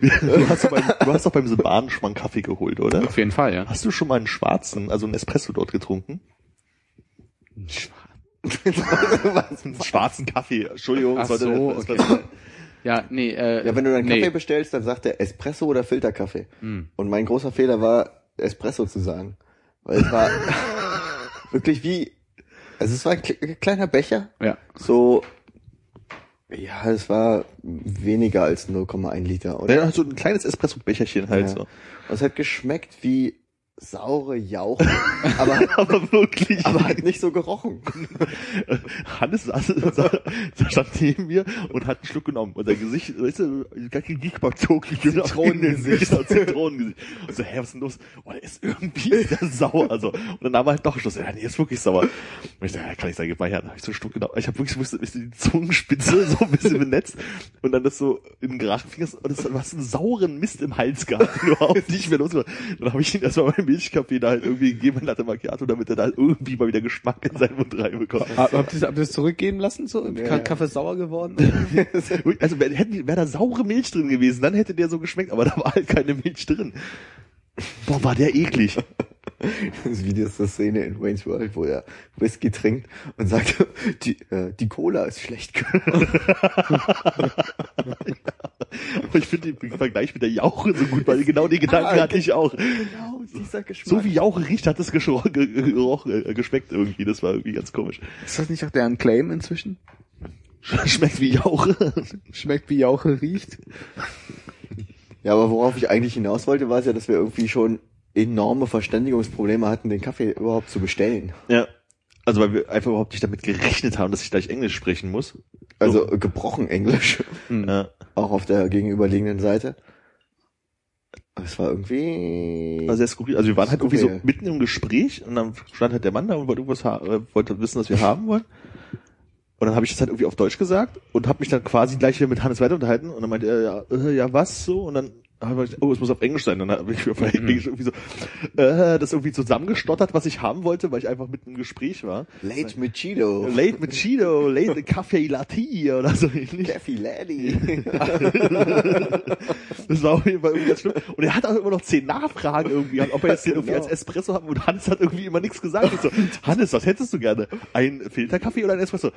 Du hast, doch beim, du hast doch beim so Bahnschmann Kaffee geholt, oder? Auf jeden Fall, ja. Hast du schon mal einen schwarzen, also einen Espresso dort getrunken? Einen schwarzen Kaffee. Entschuldigung, Ach sollte so, okay. Ja, nee, äh, Ja, wenn du dann Kaffee nee. bestellst, dann sagt er Espresso oder Filterkaffee. Hm. Und mein großer Fehler war, Espresso zu sagen. Weil es war wirklich wie, also es war ein kle- kleiner Becher, Ja. so, ja, es war weniger als 0,1 Liter, oder? Ja, so ein kleines Espresso-Becherchen halt Ja. so. Und es hat geschmeckt wie saure Jauche, aber, Aber wirklich. aber hat nicht so gerochen. Hannes saß, saß neben mir und hat einen Schluck genommen. Und sein Gesicht, weißt du, gar kein Giekback-Zog. Zitronengesicht. Zitronengesicht. Und so, hä, was ist denn los? Oh, der ist irgendwie der sauer. Also, und dann er halt doch Schluss. Ja, nee, ist wirklich sauer. Und ich dachte, ja, kann ich sagen, gib mal her. Dann hab ich so einen Schluck genommen. Ich habe wirklich bisschen die Zungenspitze so ein bisschen benetzt. Und dann das so in den Gerachen fing und das, du hast einen sauren Mist im Hals gehabt, den du überhaupt nicht mehr los war. Dann habe ich ihn erstmal Milchkaffee da halt irgendwie gegeben, ein Latte Macchiato, damit er da halt irgendwie mal wieder Geschmack in seinen Mund reinbekommt. Hab- Habt ihr habt ihr das zurückgehen lassen? So? Ka- Kaffee sauer geworden? Also wäre wär da saure Milch drin gewesen, dann hätte der so geschmeckt, aber da war halt keine Milch drin. Boah, war der eklig. Das Video ist eine Szene in Wayne's World, wo er Whisky trinkt und sagt, die, äh, die Cola ist schlecht. Aber ich finde den Vergleich mit der Jauche so gut, weil genau den Gedanken hatte ich auch. genau, dieser Geschmack. So wie Jauche riecht, hat ge- gerochen, äh, geschmeckt irgendwie. Das war irgendwie ganz komisch. Ist das nicht auch deren Claim inzwischen? Schmeckt wie Jauche. Schmeckt wie Jauche riecht? Ja, aber worauf ich eigentlich hinaus wollte, war es ja, dass wir irgendwie schon enorme Verständigungsprobleme hatten, den Kaffee überhaupt zu bestellen. Ja. Also weil wir einfach überhaupt nicht damit gerechnet haben, dass ich gleich Englisch sprechen muss. Also äh, gebrochen Englisch, Ja. auch auf der gegenüberliegenden Seite. Es war irgendwie... War sehr skurril. Also wir waren halt irgendwie so mitten im Gespräch und dann stand halt der Mann da und wollte irgendwas äh, wollte wissen, was wir haben wollen. Und dann habe ich das halt irgendwie auf Deutsch gesagt und habe mich dann quasi gleich wieder mit Hannes weiter unterhalten und dann meinte er, ja, äh, ja was so? Und dann oh, es muss auf Englisch sein. Dann habe ich auf Englisch irgendwie so äh, das irgendwie zusammengestottert, was ich haben wollte, weil ich einfach mitten im Gespräch war. Late mit Cheeto. Late mit Cheeto, late Kaffee Latte oder so ähnlich. Kaffee Laddie. Das war auf jeden Fall irgendwie ganz schlimm. Und er hat auch immer noch zehn Nachfragen irgendwie, ob er jetzt den irgendwie Genau. als Espresso haben und Hannes hat irgendwie immer nichts gesagt. Ich so, Hannes, was hättest du gerne? Ein Filterkaffee oder ein Espresso?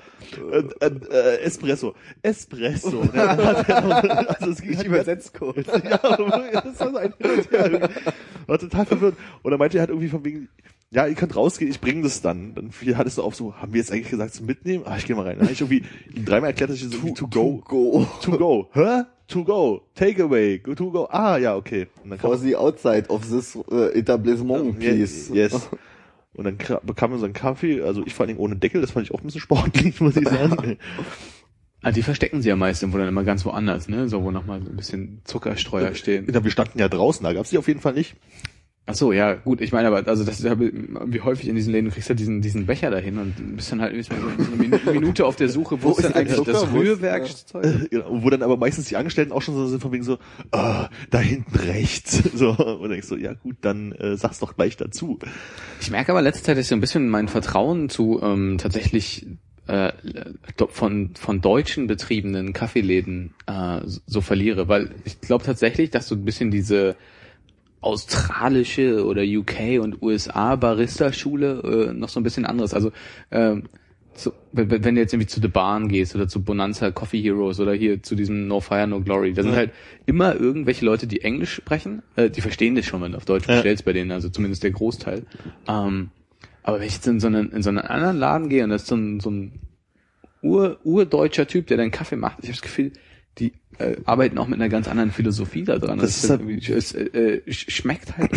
Äh, äh, äh, Espresso. Espresso. Hat also es ging halt übersetzt kurz. ja, das war so ein Hin und Her. War total verwirrt. Und dann meinte er halt irgendwie von wegen, ja, ihr könnt rausgehen, ich bringe das dann. Dann fiel Hannes so auf so, haben wir jetzt eigentlich gesagt zum Mitnehmen? Ah, ich gehe mal rein. Dann habe ich irgendwie ihm dreimal erklärt, dass ich so irgendwie to go. Go. To go. Hä? To go. Take away. Go to go. Ah, ja, okay. Und dann kam For the outside of this uh, etablissement, please. Yes. Und dann bekamen wir so einen Kaffee, also ich vor allen Dingen ohne Deckel, das fand ich auch ein bisschen sportlich, muss ich sagen. Ah, die verstecken sie ja meist irgendwo dann immer ganz woanders, ne? So, wo nochmal so ein bisschen Zuckerstreuer stehen. Ja, wir standen ja draußen, da gab's die auf jeden Fall nicht. Ach so, ja, gut, ich meine aber, also das ist ja wie häufig in diesen Läden, du kriegst ja diesen, diesen Becher dahin und bist dann halt ist man so eine Minu- Minute auf der Suche, wo, Wo ist denn eigentlich Zucker? das Rührwerkzeug? Genau, wo dann aber meistens die Angestellten auch schon so sind von wegen so, ah, da hinten rechts. So, und dann ich so, ja gut, dann äh, sag's doch gleich dazu. Ich merke aber letzte Zeit, dass ich so ein bisschen mein Vertrauen zu ähm, tatsächlich äh, von von deutschen betriebenen Kaffeeläden äh, so- verliere, weil ich glaube tatsächlich, dass so ein bisschen diese australische oder UK und USA Barista-Schule äh, noch so ein bisschen anderes. Also ähm, so, wenn du jetzt irgendwie zu The Barn gehst oder zu Bonanza Coffee Heroes oder hier zu diesem No Fire No Glory, da sind halt immer irgendwelche Leute, die Englisch sprechen, äh, die verstehen das schon, wenn du auf Deutsch Ja. bestellst bei denen, also zumindest der Großteil. Ähm, aber wenn ich jetzt in so einen, in so einen anderen Laden gehe und das ist so ein, so ein ur, urdeutscher Typ, der dann Kaffee macht, ich habe das Gefühl, die äh, arbeiten auch mit einer ganz anderen Philosophie da dran. Das ist halt- es äh, sch- schmeckt halt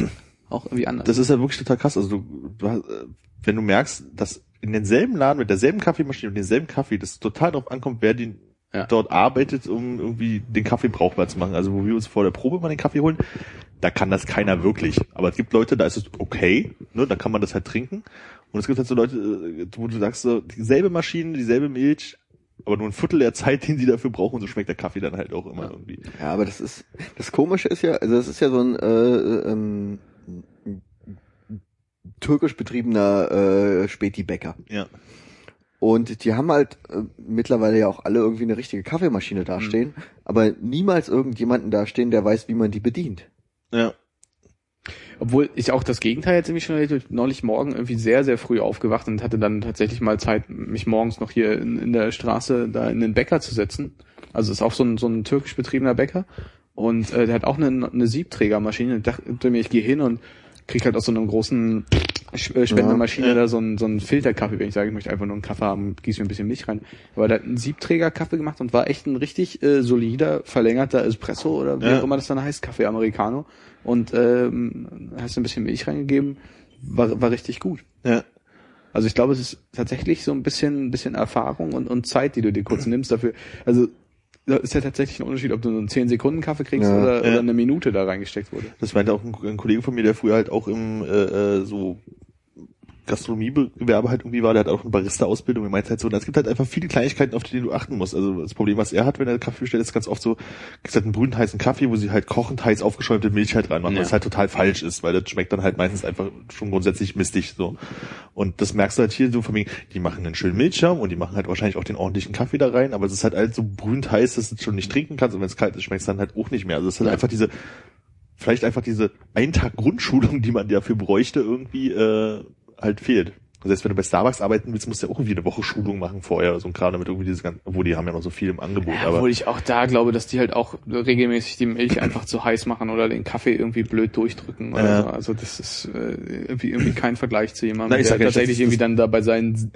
auch irgendwie anders. Das ist ja wirklich total krass. Also du, du hast, äh, wenn du merkst, dass in denselben Laden mit derselben Kaffeemaschine und denselben Kaffee, das total darauf ankommt, wer den Ja. dort arbeitet, um irgendwie den Kaffee brauchbar zu machen. Also wo wir uns vor der Probe mal den Kaffee holen, da kann das keiner wirklich. Aber es gibt Leute, da ist es okay, ne, da kann man das halt trinken. Und es gibt halt so Leute, äh, wo du sagst so, dieselbe Maschine, dieselbe Milch, aber nur ein Viertel der Zeit, den sie dafür brauchen, und so schmeckt der Kaffee dann halt auch immer irgendwie. Ja, aber das ist, das Komische ist ja, also das ist ja so ein äh, ähm, türkisch betriebener äh, Späti-Bäcker. Ja. Und die haben halt äh, mittlerweile ja auch alle irgendwie eine richtige Kaffeemaschine dastehen, aber niemals irgendjemanden dastehen, der weiß, wie man die bedient. Ja. Obwohl ich auch das Gegenteil jetzt irgendwie schon erlebt habe. neulich morgen irgendwie sehr, sehr früh aufgewacht und hatte dann tatsächlich mal Zeit, mich morgens noch hier in, in der Straße da in den Bäcker zu setzen. Also ist auch so ein, so ein türkisch betriebener Bäcker. Und äh, der hat auch eine, eine Siebträgermaschine. Ich dachte mir, ich gehe hin und krieg halt aus so einem großen äh, Spendemaschine Ja. da so einen, so einen Filterkaffee, wenn ich sage, ich möchte einfach nur einen Kaffee haben, gieß mir ein bisschen Milch rein. Aber der hat einen Siebträger-Kaffee gemacht und war echt ein richtig äh, solider, verlängerter Espresso oder wie Ja. auch immer das dann heißt, Kaffee Americano. Und ähm, hast ein bisschen Milch reingegeben, war, war richtig gut. Ja. Also ich glaube, es ist tatsächlich so ein bisschen, ein bisschen Erfahrung und, und Zeit, die du dir kurz nimmst dafür. Also da ist ja tatsächlich ein Unterschied, ob du einen 10 Sekunden Kaffee kriegst Ja. oder, Ja. oder eine Minute da reingesteckt wurde. Das meinte auch ein, ein Kollege von mir, der früher halt auch im äh, äh, so Gastronomiegewerbe halt irgendwie war, der hat auch eine Barista-Ausbildung. Er meinte halt so, es gibt halt einfach viele Kleinigkeiten, auf die du achten musst. Also das Problem, was er hat, wenn er Kaffee bestellt, ist ganz oft so, gibt halt einen brühend heißen Kaffee, wo sie halt kochend heiß aufgeschäumte Milch halt reinmachen, Ja. was halt total falsch ist, weil das schmeckt dann halt meistens einfach schon grundsätzlich mistig so. Und das merkst du halt hier so von mir, die machen einen schönen Milchschaum und die machen halt wahrscheinlich auch den ordentlichen Kaffee da rein, aber es ist halt halt so brühend heiß, dass du es schon nicht trinken kannst und wenn es kalt ist, schmeckt es dann halt auch nicht mehr. Also es ist halt Ja. einfach diese vielleicht einfach diese einen Tag Grundschulung, die man dafür bräuchte, irgendwie äh, halt fehlt. Das heißt, wenn du bei Starbucks arbeiten willst, musst du ja auch irgendwie eine Woche Schulung machen vorher, so ein Kram, damit irgendwie diese ganzen, obwohl die haben ja noch so viel im Angebot, aber Obwohl ich auch da glaube, dass die halt auch regelmäßig die Milch einfach zu heiß machen oder den Kaffee irgendwie blöd durchdrücken oder Ja. so. Also das ist äh, irgendwie, irgendwie kein Vergleich zu jemandem, ich der ja nicht, tatsächlich das irgendwie dann da bei seinen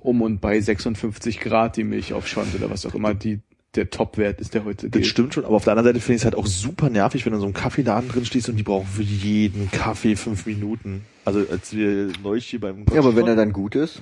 um und bei 56 Grad die Milch aufschäumt oder was auch immer die der Topwert ist, der heute Das gilt. stimmt schon, aber auf der anderen Seite finde ich es halt auch super nervig, wenn du in so einem Kaffeeladen drin stehst und die brauchen für jeden Kaffee fünf Minuten. Also als wir neulich hier beim Ja, aber wenn Gottschalk er dann gut ist.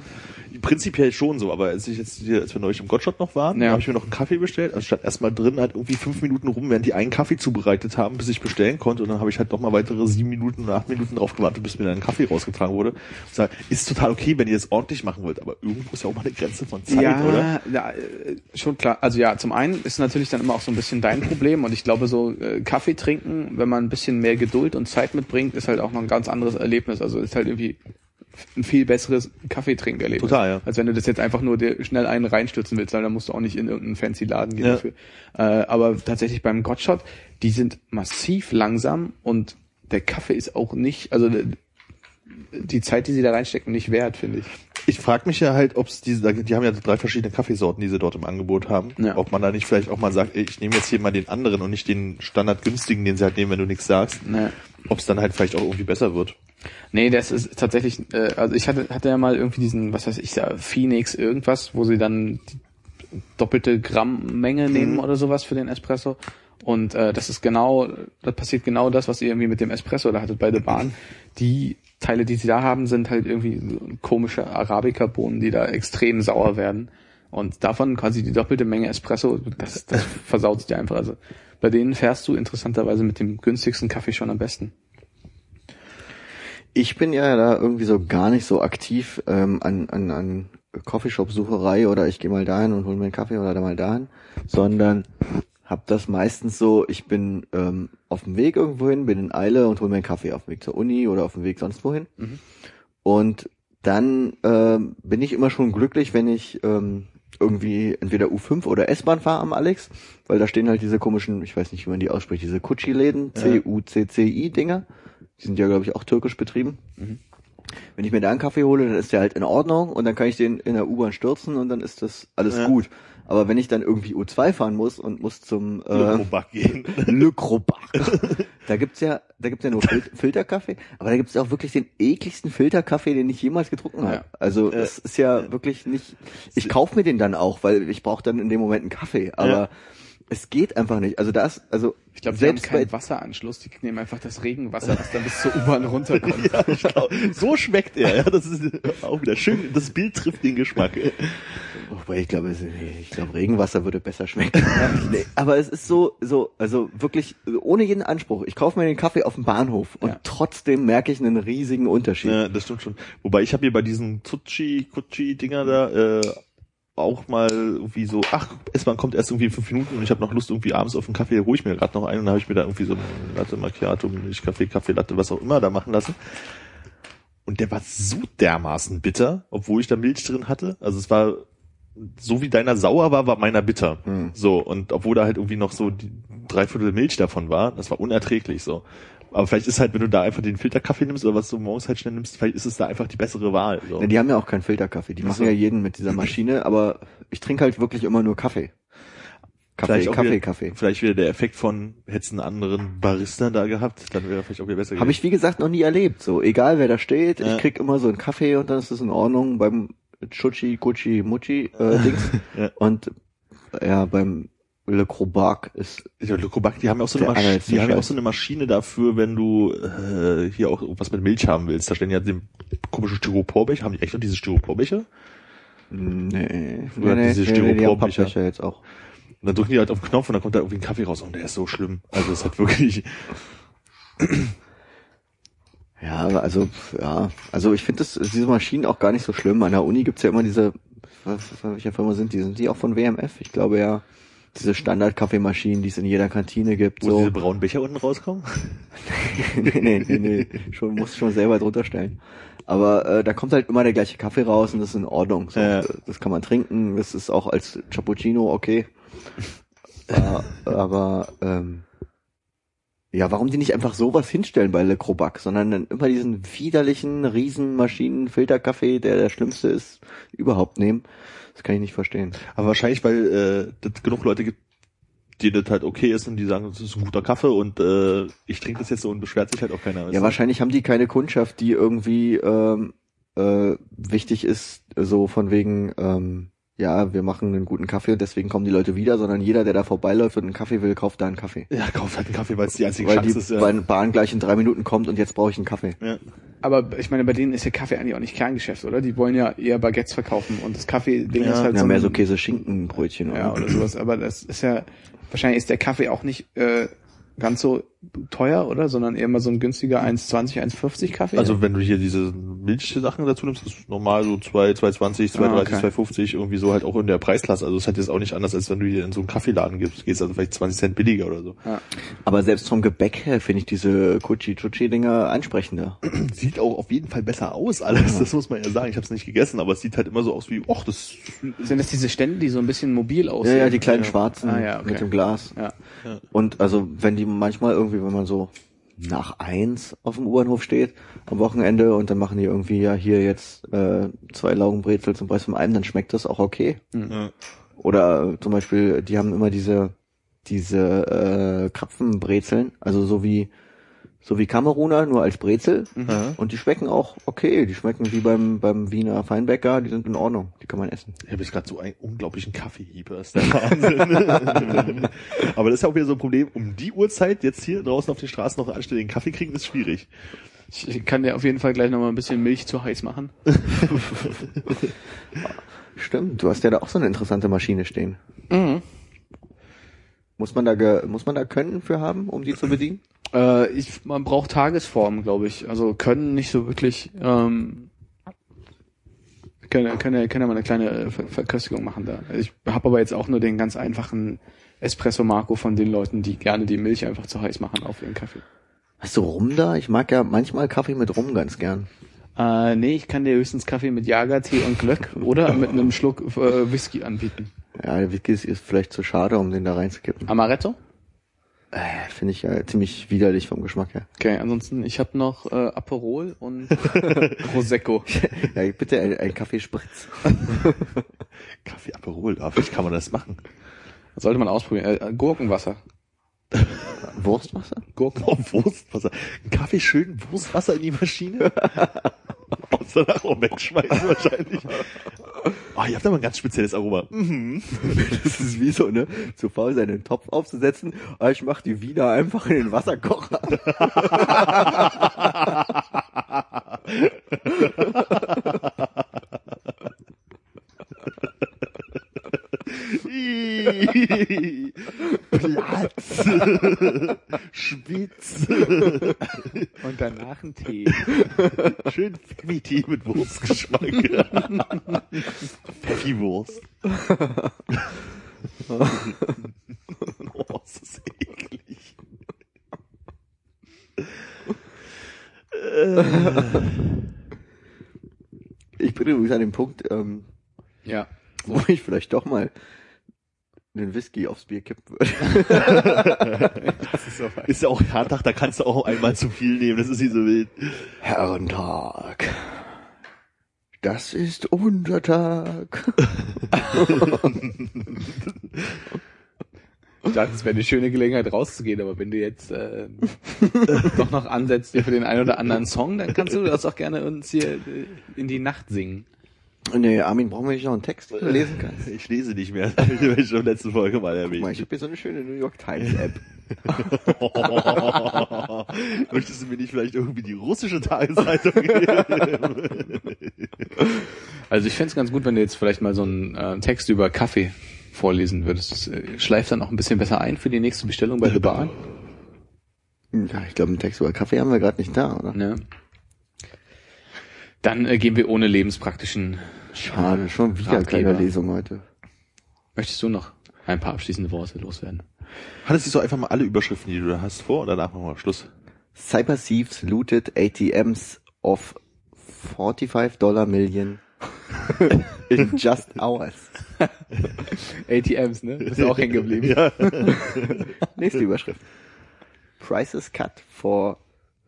Prinzipiell schon so, aber als ich jetzt hier, als wir neulich im Gottschalk noch waren, Ja. habe ich mir noch einen Kaffee bestellt. Also statt erstmal drin halt irgendwie fünf Minuten rum, während die einen Kaffee zubereitet haben, bis ich bestellen konnte. Und dann habe ich halt noch mal weitere sieben Minuten oder acht Minuten drauf gewartet, bis mir dann ein Kaffee rausgetragen wurde. Und sag, ist total okay, wenn ihr das ordentlich machen wollt, aber irgendwo ist ja auch mal eine Grenze von Zeit, ja, oder? ja, äh, schon klar. Also ja, zum einen ist natürlich dann immer auch so ein bisschen dein Problem und ich glaube so äh, Kaffee trinken, wenn man ein bisschen mehr Geduld und Zeit mitbringt, ist halt auch noch ein ganz anderes Erlebnis. Also ist halt irgendwie ein viel besseres Kaffeetrinkerlebnis. Total, ja. Als wenn du das jetzt einfach nur dir schnell einen reinstürzen willst, weil dann musst du auch nicht in irgendeinen fancy Laden gehen Ja. dafür. Äh, aber tatsächlich beim Gotshot, die sind massiv langsam und der Kaffee ist auch nicht, also die Zeit, die sie da reinstecken, nicht wert, finde ich. Ich frage mich ja halt, ob es diese, die haben ja drei verschiedene Kaffeesorten, die sie dort im Angebot haben. Ja. Ob man da nicht vielleicht auch mal sagt, ey, ich nehme jetzt hier mal den anderen und nicht den standardgünstigen, den sie halt nehmen, wenn du nichts sagst. Ne. Ob es dann halt vielleicht auch irgendwie besser wird. Nee, das ist tatsächlich, äh, also ich hatte, hatte ja mal irgendwie diesen, was weiß ich, da, Phoenix irgendwas, wo sie dann die doppelte Grammmenge nehmen oder sowas für den Espresso. Und äh, das ist genau, das passiert genau das, was ihr irgendwie mit dem Espresso da hattet bei der Bahn. Die Teile, die sie da haben, sind halt irgendwie so komische Arabica-Bohnen, die da extrem sauer werden. Und davon quasi die doppelte Menge Espresso, das, das versaut dir einfach. Also bei denen fährst du interessanterweise mit dem günstigsten Kaffee schon am besten. Ich bin ja da irgendwie so gar nicht so aktiv ähm, an, an, an Coffeeshop-Sucherei oder ich gehe mal dahin und hole mir einen Kaffee oder da mal dahin, sondern hab das meistens so, ich bin ähm, auf dem Weg irgendwohin, bin in Eile und hole mir einen Kaffee auf dem Weg zur Uni oder auf dem Weg sonst wohin. Und dann ähm, bin ich immer schon glücklich, wenn ich ähm, irgendwie entweder U5 oder S-Bahn fahre am Alex, weil da stehen halt diese komischen, ich weiß nicht, wie man die ausspricht, diese Kutschi-Läden, C-U-C-C-I-Dinger. Die sind ja, glaube ich, auch türkisch betrieben. Wenn ich mir da einen Kaffee hole, dann ist der halt in Ordnung und dann kann ich den in der U-Bahn stürzen und dann ist das alles Ja. gut. Aber wenn ich dann irgendwie U2 fahren muss und muss zum äh, Ökoback gehen. Le Crobach. da gibt's ja, da gibt's ja nur Fil Filterkaffee, aber da gibt's ja auch wirklich den ekligsten Filterkaffee, den ich jemals getrunken habe. Ja. Also es ist ja wirklich nicht. Ich kaufe mir den dann auch, weil ich brauche dann in dem Moment einen Kaffee. Aber Ja. Es geht einfach nicht. Also das, also Ich glaube, die haben keinen Wasseranschluss, die nehmen einfach das Regenwasser, was dann bis zur U-Bahn runterkommt. Ja, glaub, so schmeckt er. Ja, das ist auch wieder schön. Das Bild trifft den Geschmack. Wobei ich glaube, ich glaube, Regenwasser würde besser schmecken. nee, aber es ist so, so, also wirklich ohne jeden Anspruch. Ich kaufe mir den Kaffee auf dem Bahnhof und Ja. trotzdem merke ich einen riesigen Unterschied. Ja, das stimmt schon. Wobei ich habe hier bei diesen Tutschi, Kutschi Dinger da äh, auch mal irgendwie so, ach, S-Bahn kommt erst irgendwie in fünf Minuten und ich habe noch Lust irgendwie abends auf einen Kaffee, hole ich mir gerade noch einen und dann habe ich mir da irgendwie so einen Latte Macchiato, Milchkaffee, Kaffee Latte, was auch immer da machen lassen. Und der war so dermaßen bitter, obwohl ich da Milch drin hatte. Also es war so wie deiner sauer war, war meiner bitter. Hm. So, und obwohl da halt irgendwie noch so die Dreiviertel Milch davon war, das war unerträglich so. Aber vielleicht ist halt, wenn du da einfach den Filterkaffee nimmst oder was du morgens halt schnell nimmst, vielleicht ist es da einfach die bessere Wahl. So. Ja, die haben ja auch keinen Filterkaffee. Die machen so. ja jeden mit dieser Maschine, aber ich trinke halt wirklich immer nur Kaffee. Kaffee, Vielleicht Kaffee, wieder- Kaffee. Vielleicht wieder der Effekt von, hättest einen anderen Barista da gehabt, dann wäre vielleicht auch wieder besser Habe ich wie gesagt noch nie erlebt. So, egal wer da steht, Ja. ich krieg immer so einen Kaffee und dann ist es in Ordnung beim Chuchi, Gucci, Mucci äh, Dings. Ja. Und ja, beim Le Crobac ist Ja, Lukobak, die haben ja auch so eine Maschine, die haben ja auch so eine Maschine dafür, wenn du äh, hier auch was mit Milch haben willst. Da stehen ja den komischen Styroporbecher. Haben die echt noch diese Styroporbecher? nee, nee, Oder nee, diese nee, nee, die Styroporbecher. Pappbecher jetzt auch. Und dann drücken die halt auf den Knopf und dann kommt da irgendwie ein Kaffee raus und der ist so schlimm. Also es hat wirklich, Ja, also ja, also ich finde das diese Maschinen auch gar nicht so schlimm. An der Uni gibt's ja immer diese, was, was, welche Firma sind die? Sind die auch von WMF? Ich glaube ja. Diese Standard-Kaffeemaschinen, die es in jeder Kantine gibt. wo so. diese braunen Becher unten rauskommen. nee, nee, nee, nee. Schon, musst schon selber drunter stellen. Aber äh, da kommt halt immer der gleiche Kaffee raus und das ist in Ordnung. So. Ja. Das kann man trinken, das ist auch als Cappuccino okay. äh, aber ähm, ja, warum die nicht einfach sowas hinstellen bei Le Crobac, sondern dann immer diesen widerlichen Riesenmaschinen Filterkaffee, der der schlimmste ist, überhaupt nehmen? Das kann ich nicht verstehen. Aber wahrscheinlich, weil äh, das genug Leute gibt, die das halt okay ist und die sagen, das ist ein guter Kaffee und äh, ich trinke das jetzt so und beschwert sich halt auch keiner. Ja, wahrscheinlich haben die keine Kundschaft, die irgendwie ähm, äh, wichtig ist, so von wegen, ähm, ja, wir machen einen guten Kaffee und deswegen kommen die Leute wieder, sondern jeder, der da vorbeiläuft und einen Kaffee will, kauft da einen Kaffee. Ja, kauft halt einen Kaffee, weil es die einzige Weil die Chance ist. Ja. Bahn gleich in drei Minuten kommt und jetzt brauche ich einen Kaffee. ja. Aber ich meine, bei denen ist ja Kaffee eigentlich auch nicht Kerngeschäft, oder? Die wollen ja eher Baguettes verkaufen und das Kaffee-Ding Ja. ist halt Ja, so, mehr so Käse-Schinken-Brötchen. ja, oder sowas. Aber das ist ja, wahrscheinlich ist der Kaffee auch nicht äh, ganz so teuer, oder? Sondern eher mal so ein günstiger 1,20, 1,50 Kaffee. Also wenn du hier diese Milchsachen dazu nimmst, ist normal so 2, 2,20, 2,30, Ah, okay. 2,50, irgendwie so halt auch in der Preisklasse. Also es hat jetzt auch nicht anders, als wenn du hier in so einen Kaffeeladen gehst, gehst also vielleicht 20 Cent billiger oder so. Aber selbst vom Gebäck her finde ich diese Kuchi-Chuchi-Dinger ansprechender. Sieht auch auf jeden Fall besser aus alles, das muss man ja sagen. Ich habe es nicht gegessen, aber es sieht halt immer so aus wie, ach, das sind das diese Stände, die so ein bisschen mobil Ja, aussehen? ja, die kleinen Ja. schwarzen Ah, ja, okay. mit dem Glas. Ja. Und also wenn die manchmal irgendwie, wenn man so nach eins auf dem U-Bahnhof steht am Wochenende und dann machen die irgendwie ja hier jetzt äh, zwei Laugenbrezel zum Preis von einem, dann schmeckt das auch okay. Ja. Oder zum Beispiel, die haben immer diese diese äh, Krapfenbrezeln, also so wie so wie Kameruner, nur als Brezel. Ja. Und die schmecken auch okay. Die schmecken wie beim beim Wiener Feinbäcker, die sind in Ordnung. Die kann man essen. Ich habe jetzt gerade so einen unglaublichen Kaffeehieb, das ist der Wahnsinn. Aber das ist ja auch wieder so ein Problem, um die Uhrzeit jetzt hier draußen auf den Straßen noch einen anständigen Kaffee kriegen, ist schwierig. Ich kann dir auf jeden Fall gleich nochmal ein bisschen Milch zu heiß machen. Stimmt, du hast ja da auch so eine interessante Maschine stehen. Mhm. Muss man da muss man da Können für haben, um die zu bedienen? Äh, ich, man braucht Tagesformen, glaube ich. Also können nicht so wirklich. Ähm, können, können, ja- können ja mal eine kleine äh, Ver Verköstigung machen da. Ich habe aber jetzt auch nur den ganz einfachen Espresso Marco von den Leuten, die gerne die Milch einfach zu heiß machen auf ihren Kaffee. Hast du Rum da? Ich mag ja manchmal Kaffee mit Rum ganz gern. Äh, nee, ich kann dir höchstens Kaffee mit Jagertee und Glöck oder mit einem Schluck äh, Whisky anbieten. Ja, der Whisky ist vielleicht zu schade, um den da reinzukippen. Amaretto? Äh, Finde ich ja ziemlich widerlich vom Geschmack her. Okay, ansonsten, ich habe noch äh, Aperol und Prosecco. Ja, bitte ein, ein Kaffee Spritz. Kaffee Aperol, ah, vielleicht kann man das machen. Sollte man ausprobieren. Äh, Gurkenwasser. Wurstwasser? Gurken. Oh, Wurstwasser. Ein Kaffee schön Wurstwasser in die Maschine? Und danach auch wegschmeißen wahrscheinlich. Oh, ihr habt aber ein ganz spezielles Aroma. Mhm. Das ist wie so, ne? Zu faul sein, einen Topf aufzusetzen. Aber ich mach die Wiener einfach in den Wasserkocher. Platz. Schwitz. Und danach ein Tee. Schön Pfeffi-Tee mit Wurstgeschmack. Pfeffi-Wurst. oh, ist das eklig. Ich bin übrigens an dem Punkt, ähm, Ja. wo ich vielleicht doch mal den Whisky aufs Bier kippen würde. Ist ja auch Herrentag, da kannst du auch einmal zu viel nehmen, das ist nicht so wild. Herrentag. Das ist unser Tag. Ich dachte, es wäre eine schöne Gelegenheit rauszugehen, aber wenn du jetzt äh, doch noch ansetzt für den einen oder anderen Song, dann kannst du das auch gerne uns hier äh, in die Nacht singen. Nee, Armin, brauchen wir nicht noch einen Text, den du lesen kannst? Ich lese nicht mehr, das habe ich schon letzten Folge mal Guck mal, ich erwähnt. habe hier so eine schöne New York Times App. Möchtest du mir nicht vielleicht irgendwie die russische Tageszeitung geben? Also ich fänd's ganz gut, wenn du jetzt vielleicht mal so einen äh, Text über Kaffee vorlesen würdest. Das äh, schleift dann auch ein bisschen besser ein für die nächste Bestellung bei The Bar. Ja, ich glaube, einen Text über Kaffee haben wir gerade nicht da, oder? Ne? Dann äh, gehen wir ohne lebenspraktischen. Schade, schon wieder Ratgeber. keine Lesung heute. Möchtest du noch ein paar abschließende Worte loswerden? Hattest du so einfach mal alle Überschriften, die du da hast, vor und danach machen wir Schluss. Cyber Thieves looted ATMs of 45 Dollar million in just hours. ATMs, ne? Ist auch hängen geblieben. Ja. Nächste Überschrift. Prices cut for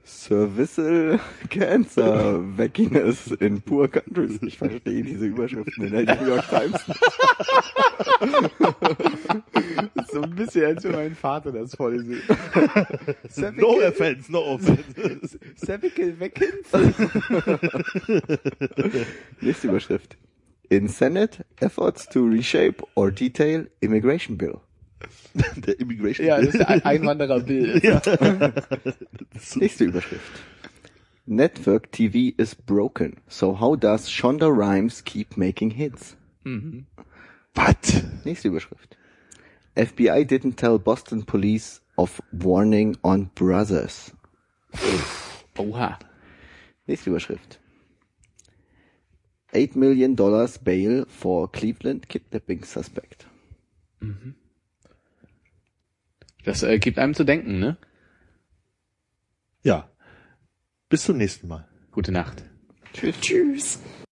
cervical cancer vaccinus in poor countries. Ich verstehe diese Überschriften in der New York Times. so ein bisschen, als wenn mein Vater das vorliest. No offense, no offense. Cervical Weckens? Nächste Überschrift. In Senate, efforts to reshape or detail immigration bill. Der Immigration. Ja, das ist ein Einwandererbild. ja. Nächste Überschrift. Network TV is broken. So how does Shonda Rhimes keep making hits? Was? Nächste Überschrift. FBI didn't tell Boston police of warning on brothers. Oha. Nächste Überschrift. 8 million dollars bail for Cleveland kidnapping suspect. Das äh, gibt einem zu denken, ne? Ja. Bis zum nächsten Mal. Gute Nacht. Tschüss. Tschüss.